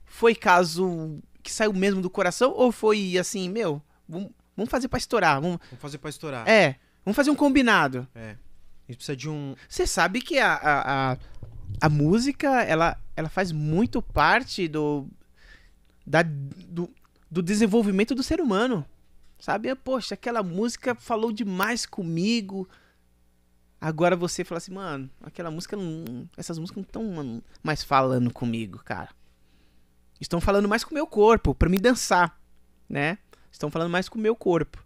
foi caso que saiu mesmo do coração ou foi assim, meu, vamos, vamos fazer pra estourar, vamos, Vamos fazer pra estourar. é, vamos fazer um combinado. É. A gente precisa de um. Você sabe que a, a, a, a música, ela, ela faz muito parte do, da, do, do desenvolvimento do ser humano. Sabe? Poxa, aquela música falou demais comigo. Agora você fala assim, mano, aquela música não. Essas músicas não estão mais falando comigo, cara. Estão falando mais com o meu corpo, pra me dançar, né? Estão falando mais com o meu corpo.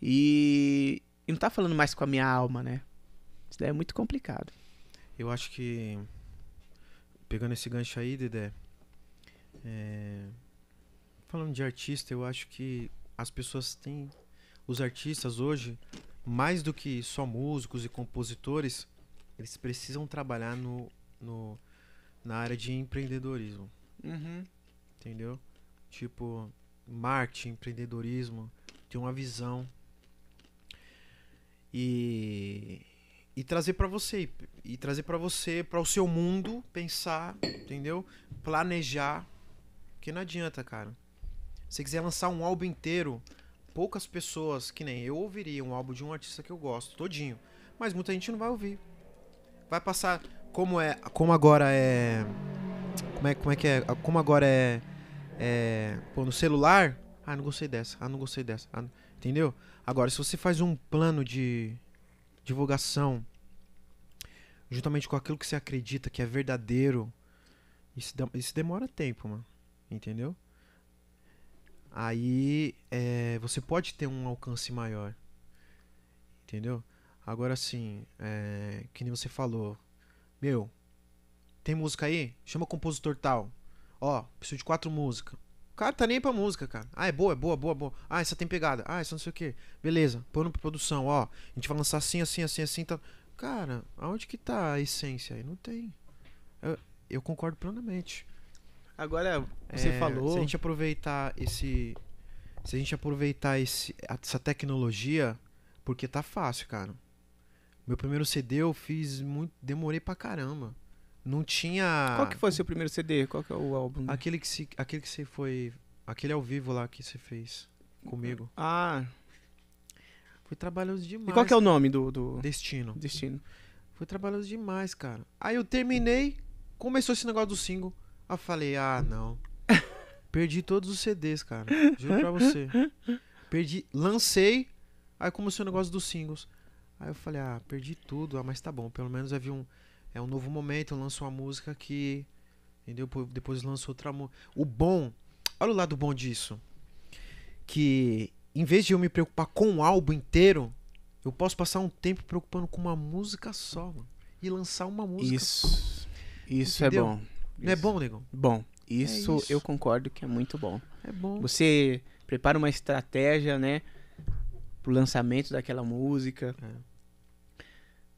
E, e não tá falando mais com a minha alma, né? Isso daí é muito complicado. Eu acho que. Pegando esse gancho aí, Dedé. é, Falando de artista, eu acho que as pessoas têm. Os artistas hoje, mais do que só músicos e compositores, eles precisam trabalhar no, no, na área de empreendedorismo. Uhum. Entendeu? Tipo, marketing, empreendedorismo, ter uma visão. E e trazer pra você e trazer pra você, para o seu mundo pensar, entendeu? Planejar, que não adianta, cara. Se quiser lançar um álbum inteiro, poucas pessoas, que nem eu ouviria um álbum de um artista que eu gosto, todinho, mas muita gente não vai ouvir. Vai passar como é, como agora é como é, como é que é? Como agora é é, pô, no celular, ah, não gostei dessa, ah, não gostei dessa, ah, entendeu? Agora, se você faz um plano de divulgação, juntamente com aquilo que você acredita que é verdadeiro, isso, isso demora tempo, mano, entendeu? Aí, é, você pode ter um alcance maior, entendeu? Agora, sim, é, que nem você falou, meu, tem música aí? Chama compositor tal. Ó, preciso de quatro músicas. O cara tá nem aí pra música, cara. Ah, é boa, é boa, boa, boa. Ah, essa tem pegada. Ah, essa não sei o que. Beleza, põe pra produção, ó. A gente vai lançar assim, assim, assim, assim. Tá... Cara, aonde que tá a essência aí? Não tem. Eu, eu concordo plenamente. Agora, você É, falou. Se a gente aproveitar esse. Se a gente aproveitar esse, essa tecnologia, porque tá fácil, cara. Meu primeiro CD eu fiz muito. Demorei pra caramba. Não tinha. Qual que foi o seu primeiro CD? Qual que é o álbum? Aquele que, se, aquele que você foi. Aquele ao vivo lá que você fez comigo. Ah, Foi trabalhoso demais. e qual que é o nome do, do Destino. destino? Foi trabalhoso demais, cara. Aí eu terminei, começou esse negócio do single. Aí eu falei, ah, não. Perdi todos os CDs, cara. Juro pra você. Perdi, lancei, aí começou o negócio dos singles. Aí eu falei, ah, perdi tudo, ah, mas tá bom, pelo menos havia um. É um novo momento, eu lanço uma música que. Entendeu? Depois lanço outra música. O bom. Olha o lado bom disso. Que em vez de eu me preocupar com o álbum inteiro, eu posso passar um tempo preocupando com uma música só, mano. E lançar uma música. Isso. Isso Entendeu? é bom. Não é Isso. bom, negão? Bom, isso, isso. eu concordo que é muito bom. É bom. Você prepara uma estratégia, né? Pro lançamento daquela música. É.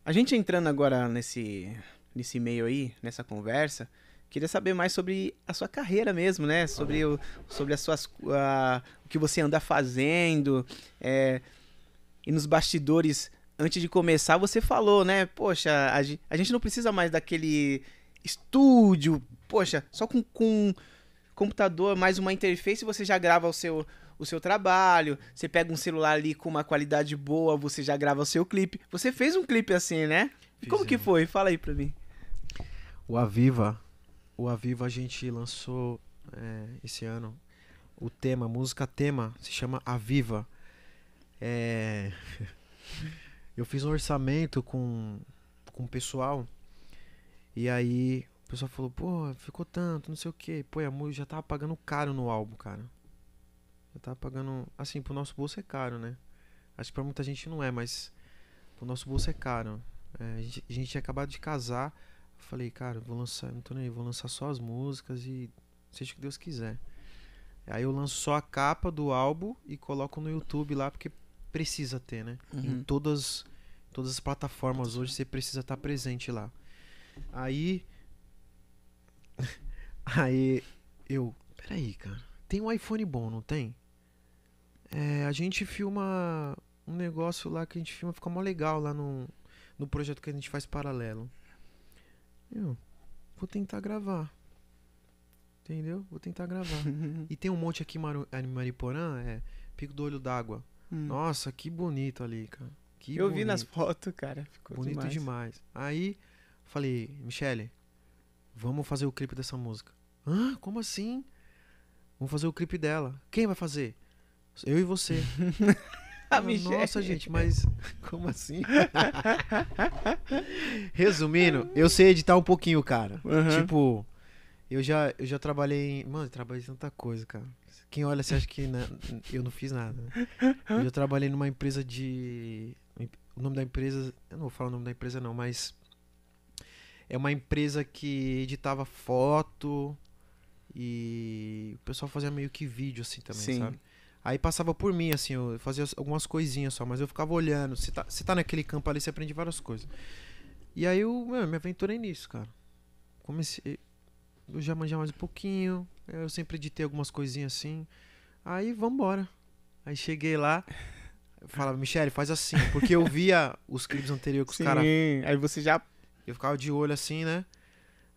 A gente entrando agora nesse, nesse meio aí, nessa conversa, queria saber mais sobre a sua carreira mesmo, né? Sobre, o, sobre as suas, ah, o que você anda fazendo. é, e nos bastidores, antes de começar, você falou, né? Poxa, a, a gente não precisa mais daquele estúdio. Poxa, só com, com computador, mais uma interface, você já grava o seu, o seu trabalho. Você pega um celular ali com uma qualidade boa, você já grava o seu clipe. Você fez um clipe assim, né? Como que foi? Fala aí pra mim. O Aviva. O Aviva a gente lançou é, esse ano. O tema, música tema, se chama Aviva. É, eu fiz um orçamento com, com o pessoal. E aí o pessoal falou, pô, ficou tanto, não sei o que. Pô, a música já tava pagando caro no álbum, cara. Já tava pagando. Assim, pro nosso bolso é caro, né? Acho que pra muita gente não é, mas pro nosso bolso é caro. É, a, gente, a gente tinha acabado de casar. Eu falei, cara, eu vou lançar, não tô nem aí, vou lançar só as músicas e seja o que Deus quiser. Aí eu lanço só a capa do álbum e coloco no YouTube lá, porque precisa ter, né? Em Uhum. todas, todas as plataformas hoje você precisa estar presente lá. Aí. Aí eu. Peraí, cara. Tem um iPhone bom, não tem? É, a gente filma um negócio lá que a gente filma, fica mó legal lá no, no projeto que a gente faz paralelo. Eu vou tentar gravar. Entendeu? Vou tentar gravar. e tem um monte aqui em Mariporã, é Pico do Olho d'Água. Hum. Nossa, que bonito ali, cara. Que Eu vi nas bonito. fotos, cara. Ficou Bonito demais. demais. Aí, falei, Michele, vamos fazer o clipe dessa música. Hã? Como assim? Vamos fazer o clipe dela. Quem vai fazer? Eu e você. A Eu, Michele. Nossa, gente, mas como assim? Resumindo, eu sei editar um pouquinho, cara. Aham. Tipo, eu já, eu já trabalhei em. Mano, eu trabalhei em tanta coisa, cara. Quem olha, você acha que né, eu não fiz nada. né? Eu já trabalhei numa empresa de. O nome da empresa. Eu não vou falar o nome da empresa, não, mas. É uma empresa que editava foto e o pessoal fazia meio que vídeo assim também, Sim. sabe? Aí passava por mim, assim, eu fazia algumas coisinhas só, mas eu ficava olhando. Você tá, você tá naquele campo ali, você aprende várias coisas. E aí eu mano, me aventurei nisso, cara. Comecei. Eu já manjava mais um pouquinho. Eu sempre editei algumas coisinhas assim. Aí vambora. Aí cheguei lá. Eu falava, Michele, faz assim. Porque eu via os clipes anteriores que os Sim, caras. aí você já. Eu ficava de olho assim, né?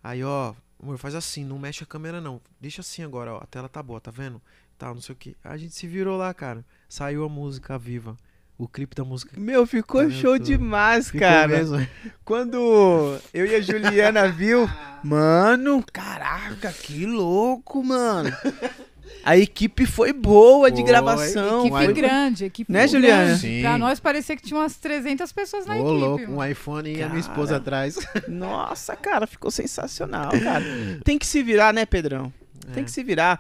Aí, ó, amor, faz assim, não mexe a câmera não. Deixa assim agora, ó. A tela tá boa, tá vendo? Tal, não sei o que. A gente se virou lá, cara. Saiu a música viva. O clipe da música. Meu, ficou Cara, eu show tô- demais, Ficou cara. mesmo. Quando eu e a Juliana viu, mano, caraca, que louco, mano. A equipe foi boa de Foi, gravação. Equipe Uai. grande, equipe Né, grande. Juliana? Sim. Pra nós parecia que tinha umas 300 pessoas na Ô, equipe. louco, um iPhone e a minha esposa Cara. atrás. Nossa, cara, ficou sensacional, cara. Tem que se virar, né, Pedrão? Tem É. que se virar.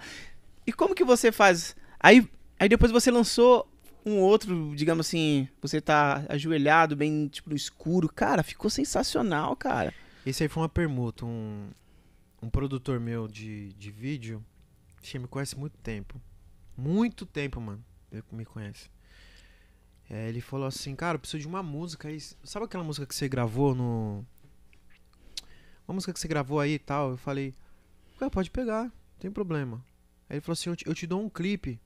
E como que você faz? Aí, aí depois você lançou um outro, digamos assim, você tá ajoelhado, bem, tipo, no escuro. Cara, ficou sensacional, cara. Esse aí foi uma permuta. Um, um produtor meu de, de vídeo, que me conhece muito tempo. Muito tempo, mano. Ele me conhece. É, ele falou assim, cara, eu preciso de uma música aí. Sabe aquela música que você gravou no. Uma música que você gravou aí e tal? Eu falei, pode pegar, não tem problema. Aí ele falou assim, eu te, eu te dou um clipe.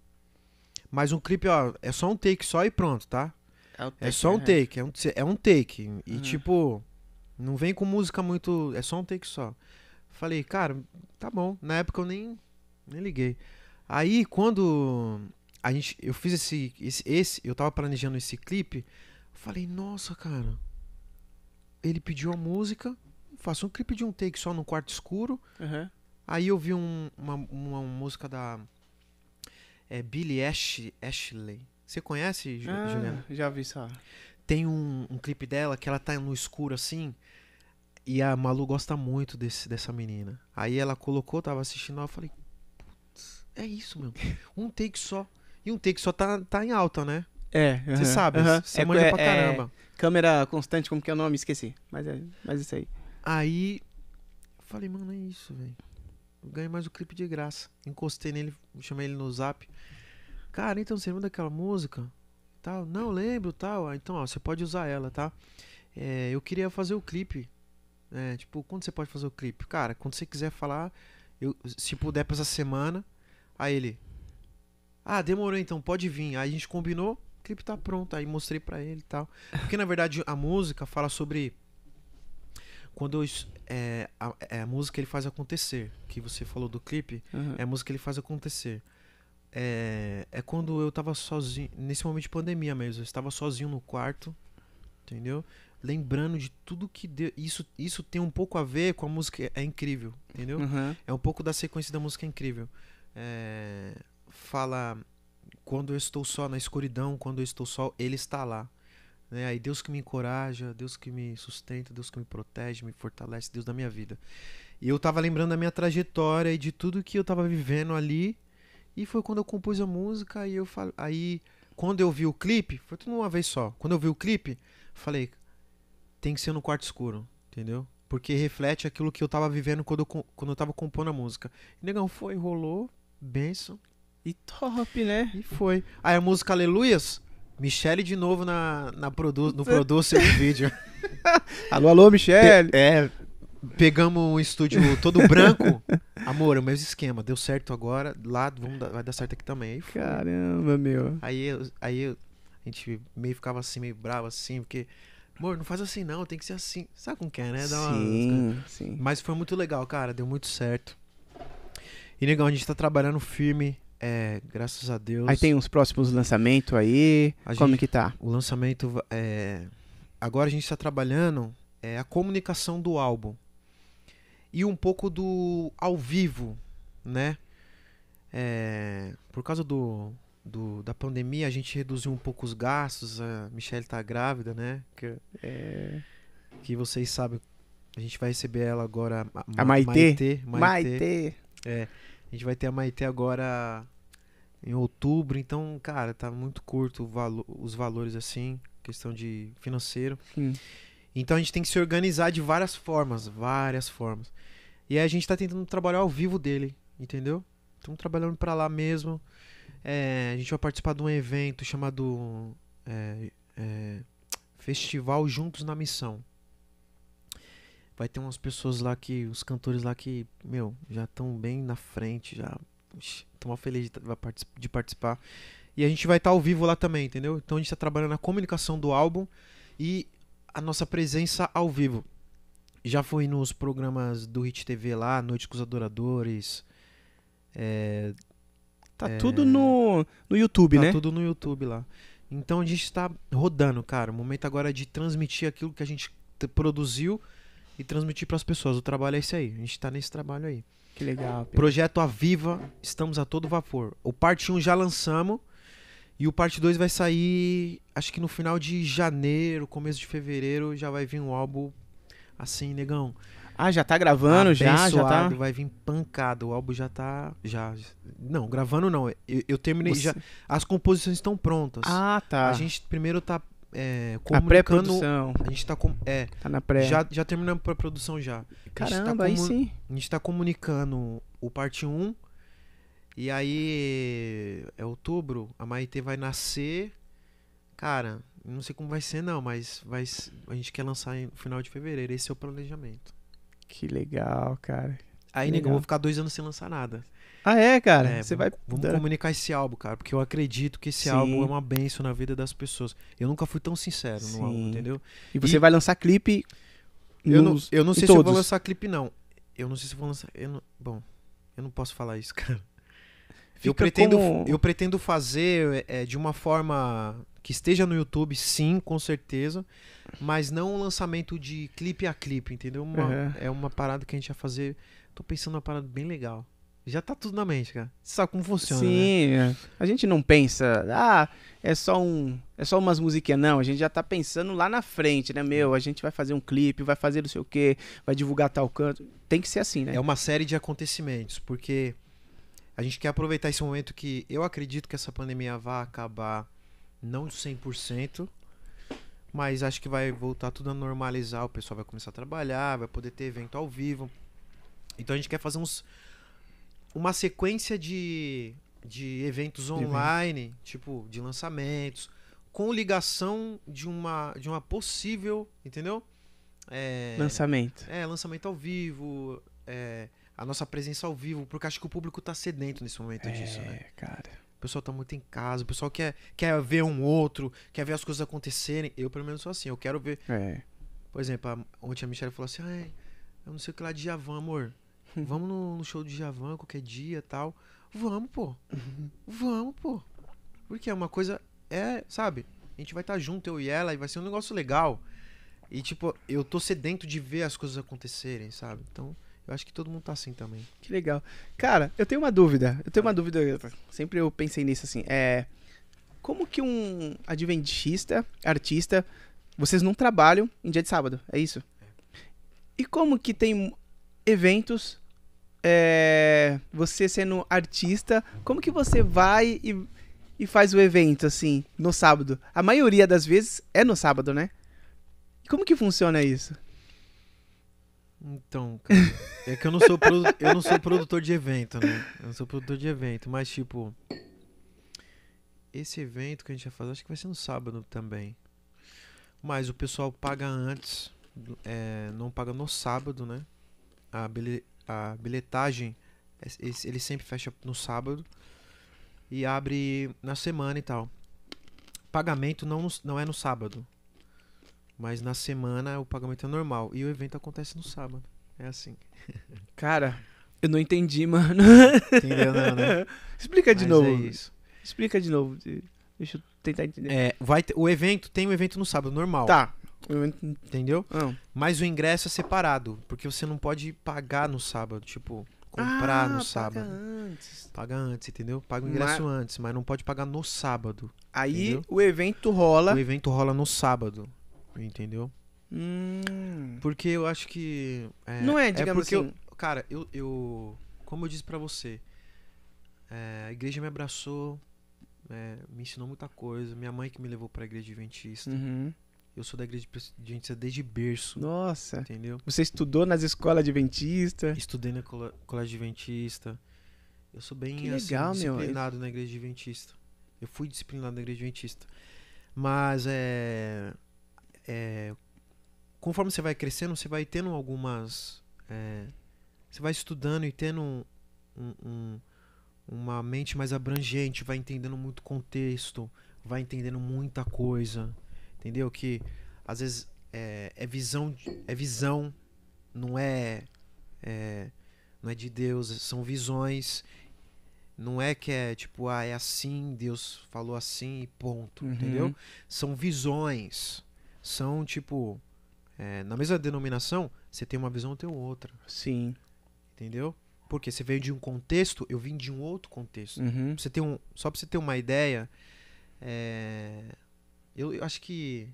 Mas um clipe, ó, é só um take só e pronto, tá? É só um take, é um, é um take. E Uhum. tipo, não vem com música muito. É só um take só. Falei, cara, tá bom. Na época eu nem, nem liguei. Aí quando a gente, eu fiz esse, esse, esse, eu tava planejando esse clipe, falei, nossa, cara. Ele pediu a música, faço um clipe de um take só no quarto escuro. Aham. Aí eu vi um- uma, uma música da é, Billie Ash, Ashley. Você conhece, Ju- Ah, Juliana? já vi só. Tem um, um clipe dela que ela tá no escuro assim. E a Malu gosta muito desse, dessa menina. Aí ela colocou, tava assistindo, eu falei, putz, é isso, meu. Um take só. E um take só tá, tá em alta, né? É, Você aham, sabe, aham. você É, manja é, pra é, caramba. câmera constante, como que é o nome? Esqueci. Mas é, mas isso aí. Aí, eu falei, mano, é isso, velho. Ganhei mais o clipe de graça. Encostei nele, chamei ele no zap. Cara, então você lembra daquela música? Tal. Não, lembro, tal. Ah, Então, ó, você pode usar ela, tá? É, eu queria fazer o clipe. É, tipo, quando você pode fazer o clipe? Cara, quando você quiser falar, eu, se puder pra essa semana. Aí ele. Ah, demorou então, pode vir. Aí a gente combinou, o clipe tá pronto. Aí mostrei pra ele e tal. Porque na verdade a música fala sobre quando eu é, a, é a música ele faz acontecer, que você falou do clipe, Aham. é a música ele faz acontecer. É, é quando eu tava sozinho, nesse momento de pandemia mesmo, eu estava sozinho no quarto, entendeu? Lembrando de tudo que deu. Isso, isso tem um pouco a ver com a música, é incrível, entendeu? Aham. É um pouco da sequência da música incrível. É, fala quando eu estou só na escuridão, quando eu estou só, ele está lá. Né? Aí Deus que me encoraja, Deus que me sustenta, Deus que me protege, me fortalece, Deus da minha vida. E eu tava lembrando da minha trajetória e de tudo que eu tava vivendo ali. E foi quando eu compus a música e eu falo, aí quando eu vi o clipe, foi tudo uma vez só. Quando eu vi o clipe, falei, tem que ser no quarto escuro, entendeu? Porque reflete aquilo que eu tava vivendo quando eu, quando eu tava compondo a música. E, negão, foi, rolou, benção, E top, né? e foi. Aí a música Aleluias, Michele de novo na, na produ no producer do vídeo. Alô, alô, Michele. É, pegamos um estúdio todo branco. Amor, é o mesmo esquema, deu certo agora, lá vamos dar- vai dar certo aqui também. Aí. Caramba, meu. aí, aí a gente meio ficava assim, meio bravo assim, porque Amor, não faz assim não, tem que ser assim. Sabe como que é, né? Dá uma- sim, sim. Mas foi muito legal, cara. Deu muito certo. E, negão, a gente tá trabalhando firme. É, graças a Deus. Aí tem uns próximos lançamentos aí. A Como gente- que tá? O lançamento. É... Agora a gente tá trabalhando é, a comunicação do álbum. E um pouco do ao vivo, né? É, Por causa do, do- da pandemia, a gente reduziu um pouco os gastos. A Michelle tá grávida, né? Que, é, que vocês sabem. A gente vai receber ela agora. Ma- A Maitê? Maitê. Maitê. A gente vai ter a Maitê agora em outubro, então, cara, tá muito curto valo- os valores assim, questão de financeiro. Sim. Então a gente tem que se organizar de várias formas, várias formas. E aí a gente tá tentando trabalhar ao vivo dele, entendeu? Estamos trabalhando pra lá mesmo. É, a gente vai participar de um evento chamado é, é, Festival Juntos na Missão. Vai ter umas pessoas lá que, os cantores lá que, meu, já estão bem na frente, já estão mal felizes de, tá- de participar. E a gente vai estar ao vivo lá também, entendeu? Então a gente tá trabalhando na comunicação do álbum e a nossa presença ao vivo. Já foi nos programas do Hit TV lá, Noite com os Adoradores. É, Tá É. tudo no, no YouTube, tá né? tudo no YouTube lá. Então a gente tá rodando, cara. O momento agora é de transmitir aquilo que a gente produziu e transmitir pras pessoas. O trabalho é esse aí. A gente tá nesse trabalho aí. Que legal. Pedro. Projeto Aviva, estamos a todo vapor. O parte 1 já lançamos e o parte 2 vai sair, acho que no final de janeiro, começo de fevereiro, já vai vir um álbum assim, negão. Ah, já tá gravando, já, já tá. abençoado, vai vir pancada. O álbum já tá, já, não, gravando não. Eu, eu terminei Você- já, as composições estão prontas. Ah, tá. A gente primeiro tá é, A comunicando, pré-produção. a gente tá com, é, Tá na pré. já já terminamos a produção já. A gente tá Caramba, aí comu- sim. a gente tá comunicando o parte 1. E aí, é outubro, a Maitê vai nascer. Cara, não sei como vai ser não, mas vai, a gente quer lançar no final de fevereiro. Esse é o planejamento. Que legal, cara. Aí, negão, eu vou ficar dois anos sem lançar nada. Ah, é, cara? É, Você vai. vamos, comunicar esse álbum, cara, porque eu acredito que esse Sim. álbum é uma benção na vida das pessoas. Eu nunca fui tão sincero no álbum, Sim. entendeu? E você E- vai lançar clipe. Eu não, eu não sei se eu vou todos. lançar clipe, não. Eu não sei se eu vou lançar. Eu não- bom, eu não posso falar isso, cara. Eu Fica pretendo, como- eu pretendo fazer é, de uma forma que esteja no YouTube, sim, com certeza. Mas não um lançamento de clipe a clipe, entendeu? Uma- Aham. É uma parada que a gente vai fazer. Tô pensando numa parada bem legal. Já tá tudo na mente, cara. Você sabe como funciona, né? Sim, é. a gente não pensa, ah, é só um, é só umas musiquinhas, não, a gente já tá pensando lá na frente, né, meu, a gente vai fazer um clipe, vai fazer não sei o quê, vai divulgar tal canto, tem que ser assim, né? É uma série de acontecimentos, porque a gente quer aproveitar esse momento que eu acredito que essa pandemia vai acabar não 100%, mas acho que vai voltar tudo a normalizar, o pessoal vai começar a trabalhar, vai poder ter evento ao vivo. Então a gente quer fazer uns uma sequência de de eventos evento. online, tipo de lançamentos, com ligação de uma de uma possível, entendeu? É, Lançamento. é, lançamento ao vivo, é, a nossa presença ao vivo, porque acho que o público tá sedento nesse momento disso, né? É, cara. O pessoal tá muito em casa, o pessoal quer, quer ver um outro, quer ver as coisas acontecerem. Eu, pelo menos, sou assim, eu quero ver. É. Por exemplo, a- ontem a Michelle falou assim: eu não sei o que lá de Javan, amor. Vamos no, no show de Javan qualquer dia tal. Vamos, pô. Vamos, pô. Porque é uma coisa. É, sabe? A gente vai estar junto, eu e ela, e vai ser um negócio legal. E, tipo, eu tô sedento de ver as coisas acontecerem, sabe? Então, eu acho que todo mundo tá assim também. Que legal. Cara, eu tenho uma dúvida. Eu tenho uma dúvida. Sempre eu pensei nisso assim. É. Como que um adventista, artista, vocês não trabalham em dia de sábado? É isso? E como que tem eventos, é, você sendo artista, como que você vai e, e faz o evento assim, no sábado? A maioria das vezes é no sábado, né? Como que funciona isso? Então, cara, é que eu não sou eu não sou produtor de evento, né? Eu não sou produtor de evento, mas tipo esse evento que a gente vai fazer, acho que vai ser no sábado também. Mas o pessoal paga antes, é, não paga no sábado, né? A, a bilhetagem é- ele sempre fecha no sábado e abre na semana e tal. Pagamento não, não é no sábado. Mas na semana o pagamento é normal. E o evento acontece no sábado. É assim. Cara, eu não entendi, mano. Entendeu, não, né? Explica de Mas novo. É isso. Explica de novo. Deixa eu tentar entender. É, vai ter- o evento tem um evento no sábado, normal. Tá. Entendeu? Ah. Mas o ingresso é separado. Porque você não pode pagar no sábado. Tipo, comprar Ah, no paga sábado. antes. Paga antes, entendeu? Paga o ingresso antes, mas não pode pagar no sábado. Aí Entendeu? o evento rola. O evento rola no sábado. Entendeu? Hum. Porque eu acho que. É, Não é, digamos porque eu- assim. cara, eu, eu. Como eu disse pra você, é, a igreja me abraçou, é, me ensinou muita coisa. Minha mãe que me levou pra igreja adventista. Uhum. Eu sou da igreja adventista desde berço. Nossa. Entendeu? Você estudou nas escolas adventistas. Estudei na colégio adventista. Eu sou bem Que assim, legal, meu. disciplinado na igreja adventista. Eu fui disciplinado na igreja adventista. Mas é, é, Conforme você vai crescendo, você vai tendo algumas. é, você vai estudando e tendo um- um- uma mente mais abrangente, vai entendendo muito contexto, vai entendendo muita coisa. Entendeu? Que às vezes é, é visão. É visão, não é é, não é de Deus, são visões. Não é que é tipo, ah, é assim, Deus falou assim e ponto, Uhum. entendeu? São visões. São tipo, é, na mesma denominação, você tem uma visão, eu tenho outra, Sim. entendeu? Porque você veio de um contexto, eu vim de um outro contexto. Uhum. Você ter um, só pra você ter uma ideia, é, eu, eu acho que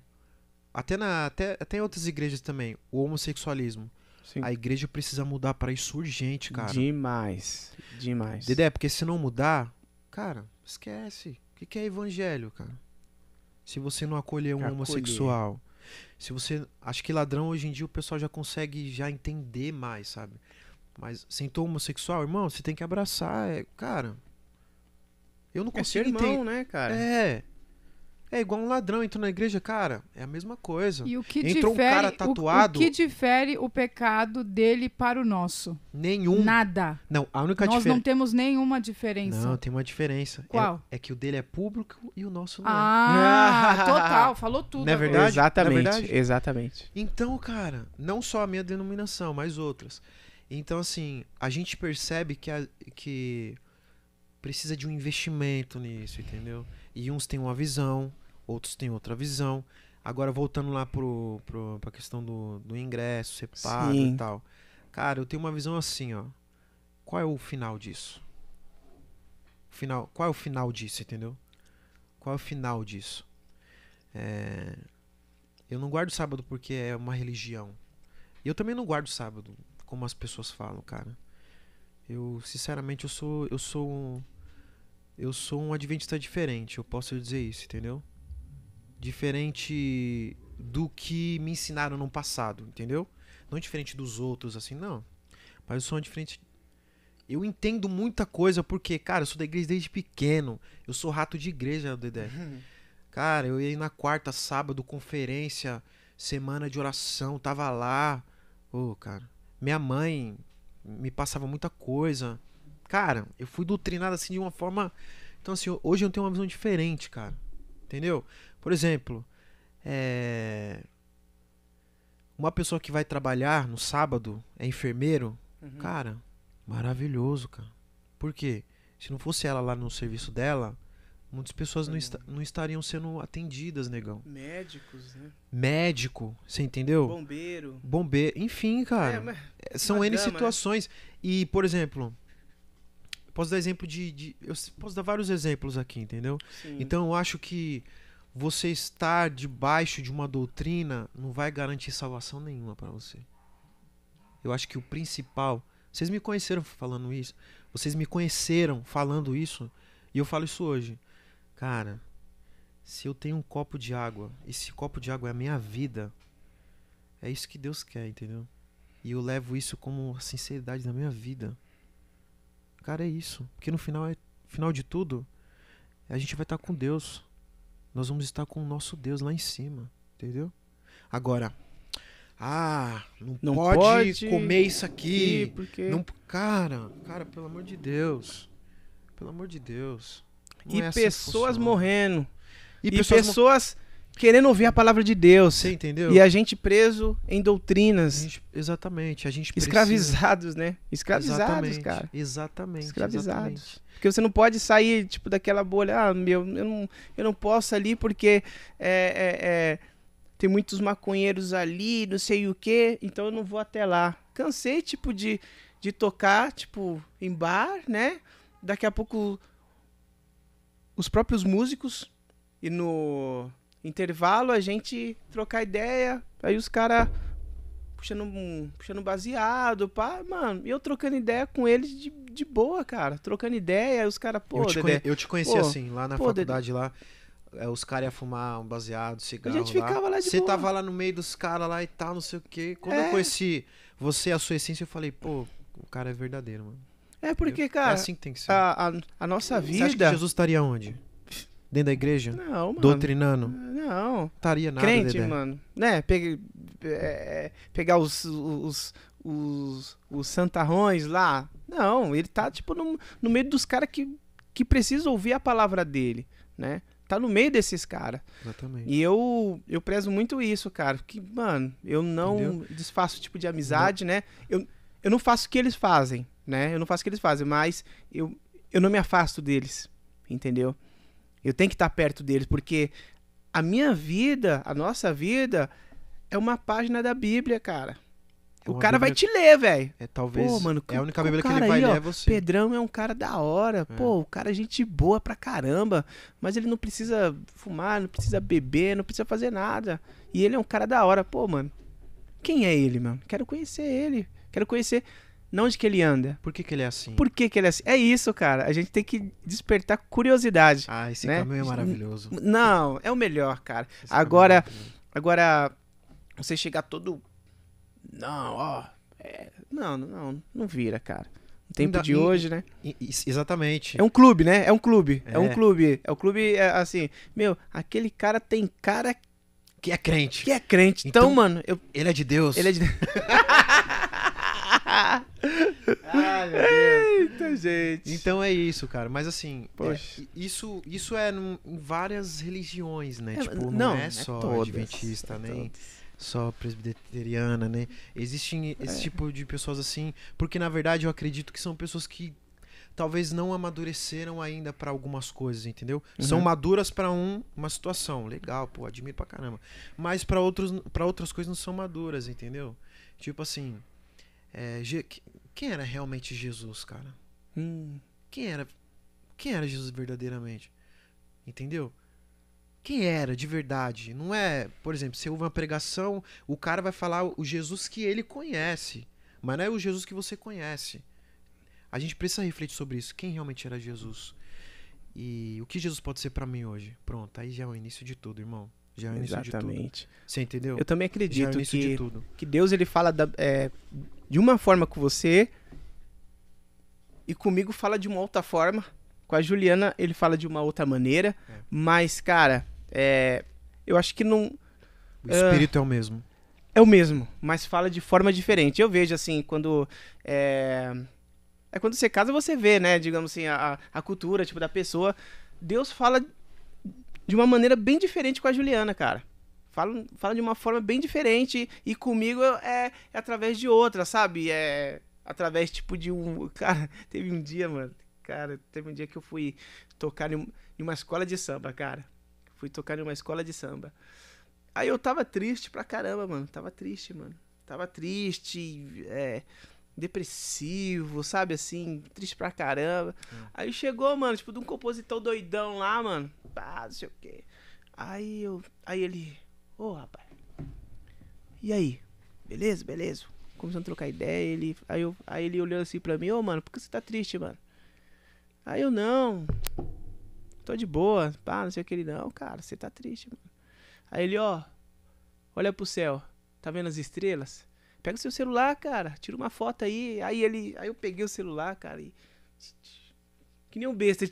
até, na, até, até em outras igrejas também, o homossexualismo. Sim. A igreja precisa mudar para isso urgente, cara. Demais. Demais. Dedé, porque se não mudar, cara, esquece. O que, que é evangelho, cara? Se você não acolher um Acolher. homossexual. Se você. Acho que ladrão hoje em dia o pessoal já consegue já entender mais, sabe? Mas sentou homossexual, irmão, você tem que abraçar. É, cara. Eu não É consigo irmão, entender. né, cara? É. É igual um ladrão entrou na igreja, cara. É a mesma coisa. E o que Entrou um difere, cara o- tatuado- O, que difere o pecado dele para o nosso? Nenhum. Nada. Não, a única Nós diferença. não temos nenhuma diferença. Não, tem uma diferença. É- Qual? É, que o dele é público e o nosso não é. Ah, total. Falou tudo. Não é agora. verdade? Exatamente. Não é verdade? Exatamente. Então, cara, não só a minha denominação, mas outras. Então, assim, a gente percebe que, a- que precisa de um investimento nisso, entendeu? E uns têm uma visão, outros têm outra visão. Agora, voltando lá pro, pro, pra questão do, do ingresso, ser pago Sim. e tal. Cara, eu tenho uma visão assim, ó. Qual é o final disso? Final, qual é o final disso, entendeu? Qual é o final disso? É, eu não guardo sábado porque é uma religião. E eu também não guardo sábado, como as pessoas falam, cara. Eu, sinceramente, eu sou eu sou um, eu sou um adventista diferente, eu posso dizer isso, entendeu? Diferente do que me ensinaram no passado, entendeu? Não diferente dos outros assim, não. Mas eu sou um diferente eu entendo muita coisa porque, cara, eu sou da igreja desde pequeno. Eu sou rato de igreja, Dedé. Cara, eu ia na quarta, sábado, conferência, semana de oração, tava lá. Ô, cara, minha mãe me passava muita coisa. Cara, eu fui doutrinado assim de uma forma. Então, assim, hoje eu tenho uma visão diferente, cara. Entendeu? Por exemplo, é. Uma pessoa que vai trabalhar no sábado é enfermeiro. Uhum. Cara, maravilhoso, cara. Por quê? Se não fosse ela lá no serviço dela, muitas pessoas não, esta- não estariam sendo atendidas, negão. Médicos, né? Médico, você entendeu? Bombeiro. Bombeiro, enfim, cara. É, mas- São N gama, né? situações. E, por exemplo, posso dar exemplo de, de- Eu posso dar vários exemplos aqui, entendeu? sim. Então eu acho que você estar debaixo de uma doutrina não vai garantir salvação nenhuma pra você. Eu acho que o principal. Vocês me conheceram falando isso. Vocês me conheceram falando isso. E eu falo isso hoje. Cara, se eu tenho um copo de água, esse copo de água é a minha vida. É isso que Deus quer, entendeu? E eu levo isso como a sinceridade da minha vida. Cara, é isso. Porque no final, é, final de tudo, a gente vai estar com Deus. Nós vamos estar com o nosso Deus lá em cima. Entendeu? Agora, ah, não, Não pode, pode comer isso aqui. porque... Não, cara, cara, pelo amor de Deus. Pelo amor de Deus. Não E é assim pessoas funciona. morrendo. E, E, pessoas, pessoas querendo ouvir a palavra de Deus. Você entendeu? E a gente preso em A doutrinas, gente- exatamente. A gente precisa- escravizados, né? Escravizados, Exatamente, cara. Exatamente. Escravizados. exatamente. Porque você não pode sair, tipo, daquela bolha, ah, meu, eu não, eu não posso ali porque é, é, é, tem muitos maconheiros ali, não sei o quê, então eu não vou até lá. Cansei, tipo, de, de tocar, tipo, em bar, né? Daqui a pouco os próprios músicos e no intervalo a gente trocar ideia, aí os caras puxando, um- puxando baseado, pá, mano, e eu trocando ideia com eles de, de boa, cara, trocando ideia, aí os caras, pô, eu, te Dedé, eu te conheci Pô, assim, lá na pô, Dedé. faculdade lá. é, os caras iam fumar um baseado, cigarro. A gente ficava lá de Você boa. tava lá no meio dos caras lá e tal, não sei o quê. Quando É. eu conheci você, a sua essência, eu falei, pô, o cara é verdadeiro, mano. é porque, é cara, assim que tem que ser. a, a, a nossa Você acha que vida... Jesus estaria onde? Dentro da igreja? Não, mano, Doutrinando? não, Estaria nada, crente, Dedé. mano, né, pegue- é, pegar os, os, os, os santarrões lá, não, ele tá, tipo, no, no meio dos caras que, que precisam ouvir a palavra dele, né, tá no meio desses caras. Exatamente. E eu, eu prezo muito isso, cara. Que, mano, eu não Entendeu? desfaço tipo de amizade, né? Eu, eu não faço o que eles fazem, né? Eu não faço o que eles fazem, mas eu, eu não me afasto deles, entendeu? Eu tenho que estar perto deles, porque a minha vida, a nossa vida, é uma página da Bíblia, cara. É o cara vai Bíblia- te ler, velho. É talvez. Pô, mano, é a única Bíblia que ele vai aí, ó, ler é você. Pedrão é um cara da hora. É. Pô, o cara é gente boa pra caramba. Mas ele não precisa fumar, não precisa beber, não precisa fazer nada. E ele é um cara da hora. Pô, mano. Quem é ele, mano? Quero conhecer ele. Quero conhecer não onde que ele anda. Por que, que ele é assim? Por que, que ele é assim? É isso, cara. A gente tem que despertar curiosidade. Ah, esse né? caminho é maravilhoso. Não, é o melhor, cara. Esse caminho Agora- é. Agora, você chegar todo. Não, ó. é, Não, não, não vira, cara. No tempo Ainda- de e- hoje, né? Exatamente. É um clube, né? É um clube. É, um É. clube. É um clube, é, assim. Meu, aquele cara tem cara Que é crente. que é crente. Então, Então- mano, eu, Ele é de Deus. ele é de. Ai, meu Deus. Eita, gente. Então é isso, cara. Mas assim, Poxa. é, isso, isso é num- em várias religiões, né? É, tipo, não, não, é é só todas, adventista, é nem todas. só presbiteriana, né? Existem esse É. tipo de pessoas assim, porque na verdade eu acredito que são pessoas que talvez não amadureceram ainda pra algumas coisas, entendeu? São Uhum. maduras pra um, uma situação, legal, pô, admiro pra caramba. Mas pra outros, para outras coisas não são maduras, entendeu? Tipo assim, é, quem era realmente Jesus, cara? Hum, Quem era? Quem era Jesus verdadeiramente? Entendeu? Quem era de verdade? Não é, por exemplo, você ouve uma pregação, o cara vai falar o Jesus que ele conhece, mas não é o Jesus que você conhece. A gente precisa refletir sobre isso. Quem realmente era Jesus? E o que Jesus pode ser pra mim hoje? Pronto, aí já é o início de tudo, irmão. Já é o início de tudo. exatamente. Você entendeu? Eu também é acredito de que, tudo. que Deus ele fala da- é, de uma forma com você e comigo fala de uma outra forma. Com a Juliana ele fala de uma outra maneira. É. Mas, cara, é, eu acho que não. O espírito é o mesmo. É o mesmo, mas fala de forma diferente. Eu vejo assim, quando. É, é quando você casa, você vê, né? Digamos assim, a, a cultura, tipo, da pessoa. Deus fala de uma maneira bem diferente com a Juliana, cara. Fala, fala de uma forma bem diferente e comigo é, é através de outra, sabe? É através, tipo, de um. Cara, teve um dia, mano. Cara, teve um dia que eu fui tocar em um- uma escola de samba, cara. Fui tocar em uma escola de samba. Aí eu tava triste pra caramba, mano. Tava triste, mano. Tava triste, é, depressivo, sabe assim, triste pra caramba. Aí chegou, mano, tipo, de um compositor doidão lá, mano. Pá, não sei o quê. Aí eu. Aí ele. Ô, rapaz. E aí? Beleza, beleza. Começando a trocar ideia, ele. Aí, eu, aí ele olhou assim pra mim, ô mano, por que você tá triste, mano? Aí eu não. Tô de boa, pá, não sei o que ele, não, cara, você tá triste, mano. Aí ele, ó, olha pro céu, tá vendo as estrelas? Pega o seu celular, cara, tira uma foto aí. Aí ele, aí eu peguei o celular, cara, e que nem um besta,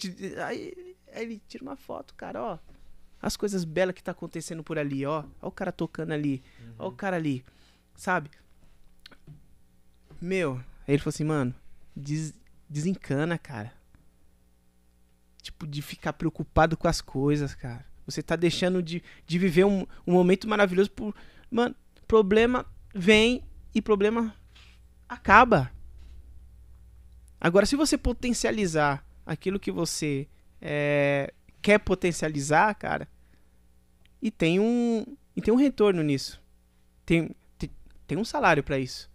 aí, aí ele tira uma foto, cara, ó. As coisas belas que tá acontecendo por ali, ó. Ó o cara tocando ali, ó o cara ali, sabe? Meu, aí ele falou assim, mano, des- desencana, cara. Tipo, de ficar preocupado com as coisas, cara. Você tá deixando de, de viver um, um momento maravilhoso por. Mano, problema vem e problema acaba. Agora, se você potencializar aquilo que você é, quer potencializar, cara, e tem um, e tem um retorno nisso. Tem, tem, tem um salário para isso,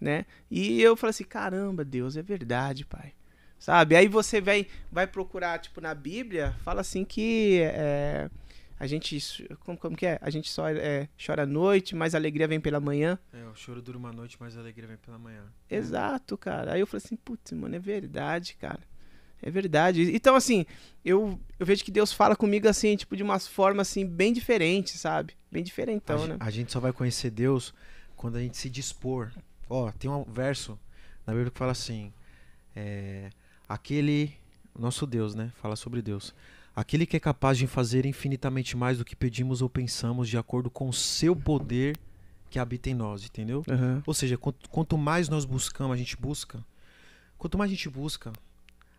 né? E eu falei assim, caramba, Deus, é verdade, pai. Sabe? Aí você vai, vai procurar, tipo, na Bíblia, fala assim que é, a gente. Como, como que é? A gente só é, chora à noite, mas a alegria vem pela manhã. É, o choro dura uma noite, mas a alegria vem pela manhã. Exato, cara. Aí eu falei assim, putz, mano, é verdade, cara. É verdade. Então, assim, eu, eu vejo que Deus fala comigo assim, tipo, de umas formas assim, bem diferentes, sabe? Bem diferentão, a, né? A gente só vai conhecer Deus quando a gente se dispor. Ó, tem um verso na Bíblia que fala assim: é, aquele. Nosso Deus, né? Fala sobre Deus. Aquele que é capaz de fazer infinitamente mais do que pedimos ou pensamos, de acordo com o seu poder que habita em nós, entendeu? Uhum. Ou seja, quanto, quanto mais nós buscamos, a gente busca. Quanto mais a gente busca,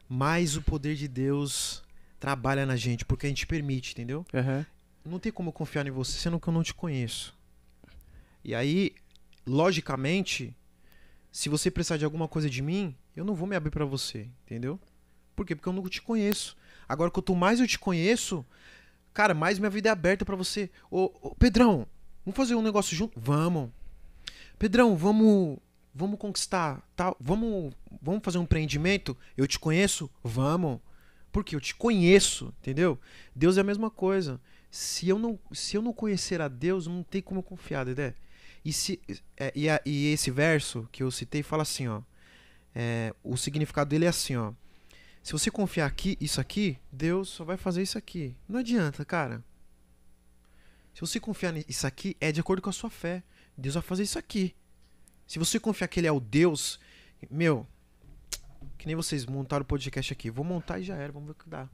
mais o poder de Deus trabalha na gente, porque a gente permite, entendeu? Uhum. Não tem como eu confiar em você sendo que eu não te conheço. E aí, logicamente, se você precisar de alguma coisa de mim, eu não vou me abrir para você, entendeu? Por quê? Porque eu não te conheço. Agora, quanto mais eu te conheço, cara, mais minha vida é aberta para você. Ô, ô, Pedrão, vamos fazer um negócio junto? Vamos. Pedrão, vamos vamos conquistar, tal, vamos, vamos fazer um empreendimento? Eu te conheço? Vamos. Porque eu te conheço, entendeu? Deus é a mesma coisa. Se eu não, se eu não conhecer a Deus, não tem como eu confiar, Dedé. E, se, é, e, a, e esse verso que eu citei fala assim, ó. É, o significado dele é assim, ó. Se você confiar aqui, isso aqui, Deus só vai fazer isso aqui. Não adianta, cara. Se você confiar nisso aqui, é de acordo com a sua fé. Deus vai fazer isso aqui. Se você confiar que ele é o Deus, meu, que nem vocês montaram o podcast aqui, vou montar e já era, vamos ver o que dá.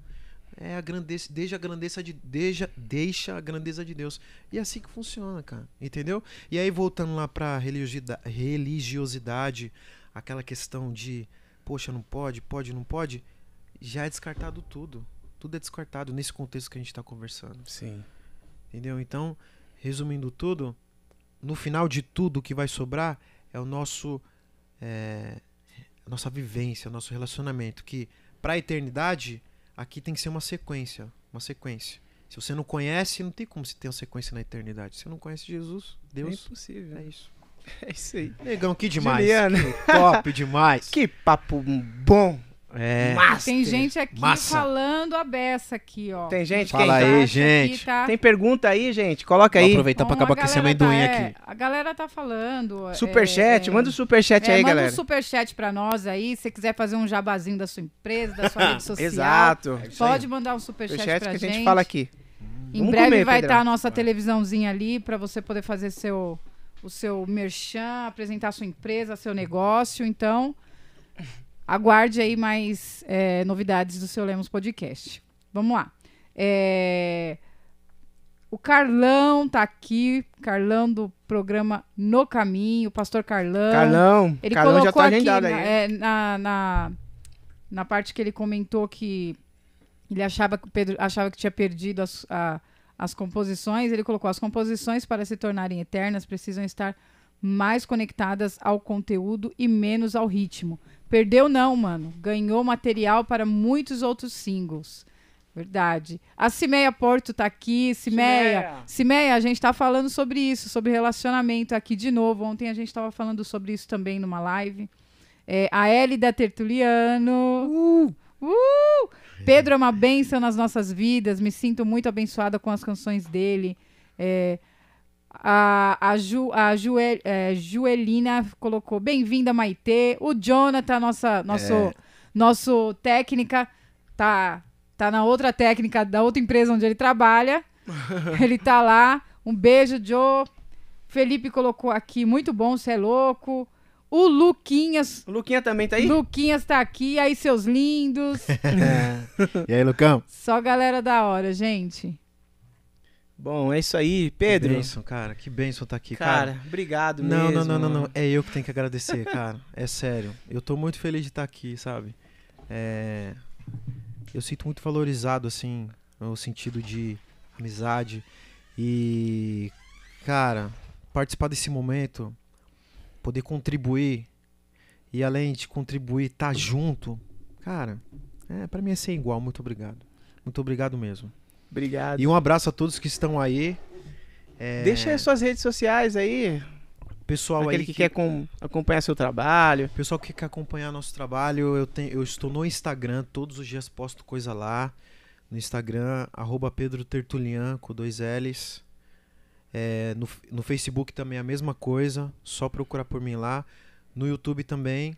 É a grandeza, deixa a grandeza de deixa, deixa a grandeza de Deus. E é assim que funciona, cara. Entendeu? E aí voltando lá para religiosidade, aquela questão de, poxa, não pode, pode, não pode, já é descartado tudo. Tudo é descartado nesse contexto que a gente está conversando. Sim. Entendeu? Então, resumindo tudo, no final de tudo que vai sobrar é o nosso é, a nossa vivência, o nosso relacionamento, que para a eternidade aqui tem que ser uma sequência, uma sequência. Se você não conhece, não tem como se ter uma sequência na eternidade. Se você não conhece Jesus, Deus, é impossível. É isso. É isso aí. Negão, que demais. Juliana. Que top demais. Que papo bom. É. Master. Tem gente aqui Massa. falando a beça aqui, ó. Tem gente Fala aí, gente. aqui tá- Tem pergunta aí, gente? Coloca Vou aí. aproveitar Bom, para acabar com esse galera tá- amendoim é, aqui. A galera tá falando. Superchat, é, manda o superchat é, aí, manda galera. um superchat pra nós aí. Se você quiser fazer um jabazinho da sua empresa, da sua rede social. Exato. Pode mandar um superchat, Superchat pra que a gente. gente fala aqui. Em Vamos breve comer, vai estar a nossa televisãozinha ali pra você poder fazer seu, o seu merchan, apresentar sua empresa, seu negócio. Então, aguarde aí mais é, novidades do seu Lemos Podcast. Vamos lá. É, O Carlão tá aqui, Carlão do programa No Caminho, o pastor Carlão. Carlão. Ele Carlão já colocou tá aqui agendado na, aí. é, na, na, na parte que ele comentou que ele achava que Pedro achava que tinha perdido as, a- as composições. Ele colocou as composições para se tornarem eternas precisam estar mais conectadas ao conteúdo e menos ao ritmo. Perdeu não, mano. Ganhou material para muitos outros singles. Verdade. A Cimeia Porto tá aqui. Cimeia. Cimeia. A gente tá falando sobre isso, sobre relacionamento aqui de novo. Ontem a gente tava falando sobre isso também numa live. É, a Elida Tertuliano. Uh! Pedro é uma bênção nas nossas vidas. Me sinto muito abençoada com as canções dele. É, a, a, Ju, a Juel- é, Joelina colocou bem-vinda, Maitê. O Jonathan, nossa, nosso, É. nosso técnica, tá, tá na outra técnica da outra empresa onde ele trabalha. ele tá lá. Um beijo, Joe. Felipe colocou aqui, muito bom, você é louco. O Luquinhas, O Luquinha também tá aí? Luquinhas tá aqui, aí seus lindos. E aí, Lucão? Só galera da hora, gente. Bom, é isso aí. Pedro. Que cara. Que bênção tá aqui, cara. Cara, obrigado Não, mesmo. não, não, não, não. É eu que tenho que agradecer, cara. É sério. Eu tô muito feliz de estar aqui, sabe? É... Eu sinto muito valorizado, assim, no sentido de amizade. E, cara, participar desse momento, poder contribuir e além de contribuir, estar tá junto, cara, é, para mim é ser igual. Muito obrigado. Muito obrigado mesmo. Obrigado. E um abraço a todos que estão aí. É... Deixa aí suas redes sociais aí. Pessoal Aquele aí que, que quer com, acompanhar seu trabalho. Pessoal que quer acompanhar nosso trabalho, eu, tenho, eu estou no Instagram, todos os dias posto coisa lá. No Instagram, arroba Pedro Tertulian, com dois L's. É, no, no Facebook também a mesma coisa, só procurar por mim lá. No YouTube também,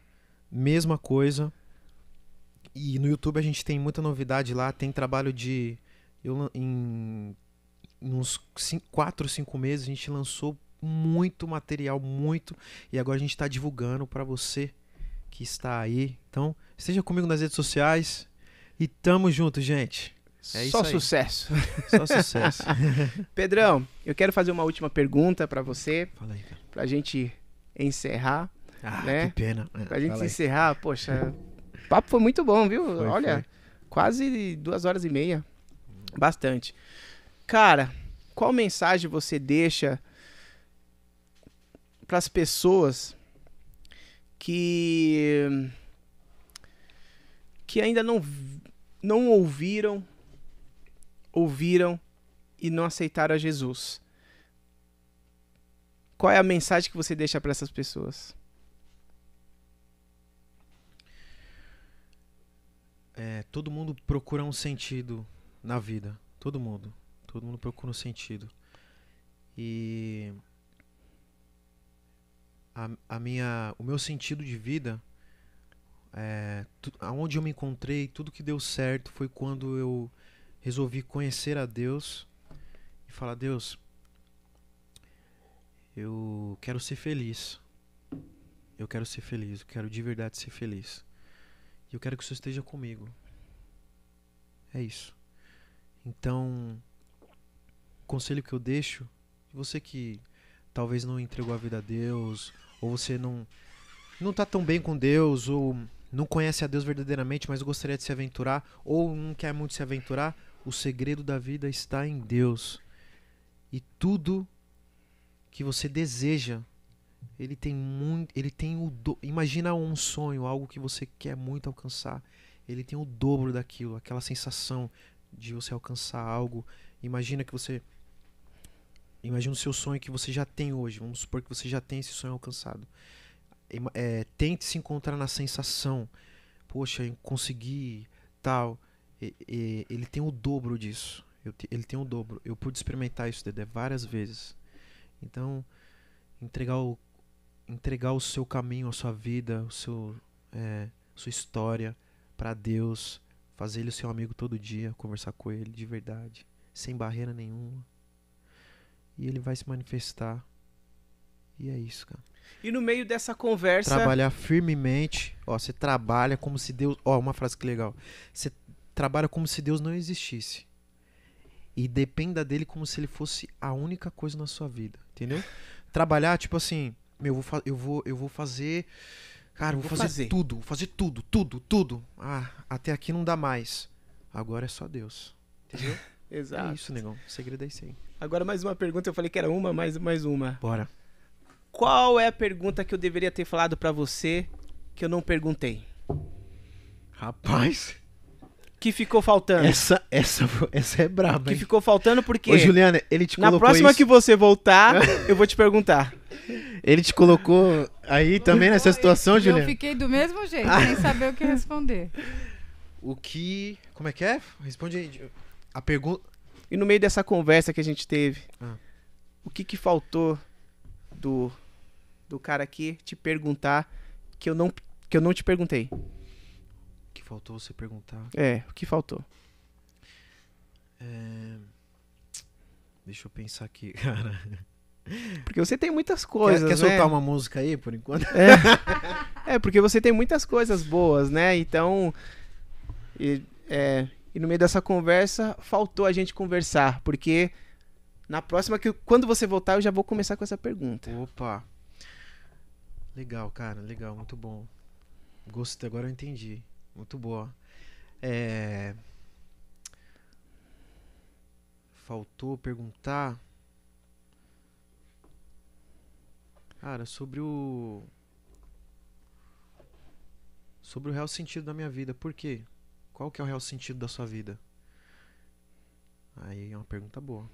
mesma coisa. E no YouTube a gente tem muita novidade lá, tem trabalho de. Eu, em, em uns 4, 5 meses a gente lançou muito material, muito. E agora a gente está divulgando para você que está aí. Então, esteja comigo nas redes sociais. E tamo junto, gente. É Só sucesso. Só sucesso. Pedrão, eu quero fazer uma última pergunta para você. Fala aí, cara. Pra gente encerrar. Ah, né? que pena. É, pra gente encerrar, poxa, o papo foi muito bom, viu? Foi, Olha, foi. quase duas horas e meia. Bastante. Cara, qual mensagem você deixa para as pessoas que que ainda não não ouviram ouviram e não aceitaram a Jesus? Qual é a mensagem que você deixa para essas pessoas? É, todo mundo procura um sentido na vida. Todo mundo. Todo mundo procura um sentido. E a, a minha, o meu sentido de vida, é, tu, aonde eu me encontrei, tudo que deu certo foi quando eu resolvi conhecer a Deus e falar: Deus, eu quero ser feliz. Eu quero ser feliz. Eu quero de verdade ser feliz. E eu quero que o Senhor esteja comigo. É isso. Então, o conselho que eu deixo, você que talvez não entregou a vida a Deus, ou você não não tá tão bem com Deus, ou não conhece a Deus verdadeiramente, mas gostaria de se aventurar, ou não quer muito se aventurar, o segredo da vida está em Deus. E tudo que você deseja, ele tem muito, ele tem o do, imagina um sonho, algo que você quer muito alcançar, ele tem o dobro daquilo, aquela sensação de você alcançar algo. Imagina que você imagina o seu sonho que você já tem hoje. Vamos supor que você já tem esse sonho alcançado. É, tente se encontrar na sensação. Poxa, consegui tal. E, e, ele tem o dobro disso. Te, ele tem o dobro. Eu pude experimentar isso, Dedé, várias vezes. Então, entregar o, entregar o seu caminho, a sua vida, o seu, é, sua história para Deus, fazer ele o seu amigo todo dia, conversar com ele de verdade, sem barreira nenhuma. E ele vai se manifestar. E é isso, cara. E no meio dessa conversa. Trabalhar firmemente. Ó, você trabalha como se Deus. Ó, uma frase que legal. Você trabalha como se Deus não existisse. E dependa dele como se ele fosse a única coisa na sua vida. Entendeu? Trabalhar, tipo assim, meu, eu vou, eu vou, eu vou fazer. Cara, vou, vou fazer, fazer, tudo, vou fazer tudo, tudo, tudo. Ah, até aqui não dá mais. Agora é só Deus. Entendeu? Exato. É isso, negão. O segredo é isso aí. Agora mais uma pergunta, eu falei que era uma, mais, mais uma. Bora. Qual é a pergunta que eu deveria ter falado para você que eu não perguntei? Rapaz. Que ficou faltando. Essa, essa, essa é braba, Que hein? ficou faltando porque. Ô, Juliana, ele te Na próxima isso- que você voltar, eu vou te perguntar. Ele te colocou aí também nessa situação, eu, Juliana? Eu fiquei do mesmo jeito, Ah. sem saber o que responder. O que. Como é que é? Responde aí. A pergunta. E no meio dessa conversa que a gente teve, Ah. o que que faltou do do cara aqui te perguntar que eu não que eu não te perguntei? Que faltou você perguntar. É, o que faltou? É... Deixa eu pensar aqui, cara. Porque você tem muitas coisas, quer, quer né? soltar uma música aí, por enquanto? É, porque você tem muitas coisas boas, né? Então, e, é, e no meio dessa conversa, faltou a gente conversar, porque na próxima, que quando você voltar, eu já vou começar com essa pergunta. Opa. Legal, cara. Legal. Muito bom. Gostei. Agora eu entendi. Muito boa. É... faltou perguntar. Cara, sobre o. Sobre o real sentido da minha vida. Por quê? Qual que é o real sentido da sua vida? Aí é uma pergunta boa.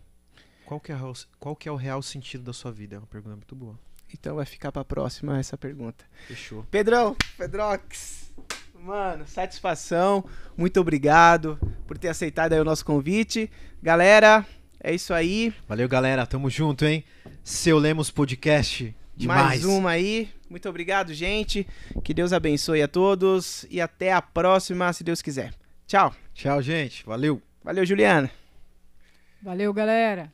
Qual que é, o real- qual que é o real sentido da sua vida? É uma pergunta muito boa. Então vai ficar pra próxima essa pergunta. Fechou. Pedrão, Pedrox, mano, satisfação. Muito obrigado por ter aceitado aí o nosso convite. Galera, é isso aí. Valeu, galera. Tamo junto, hein? Seu Lemos Podcast. Demais. Mais uma aí. Muito obrigado, gente. Que Deus abençoe a todos e até a próxima, se Deus quiser. Tchau. Tchau, gente. Valeu. Valeu, Juliana. Valeu, galera.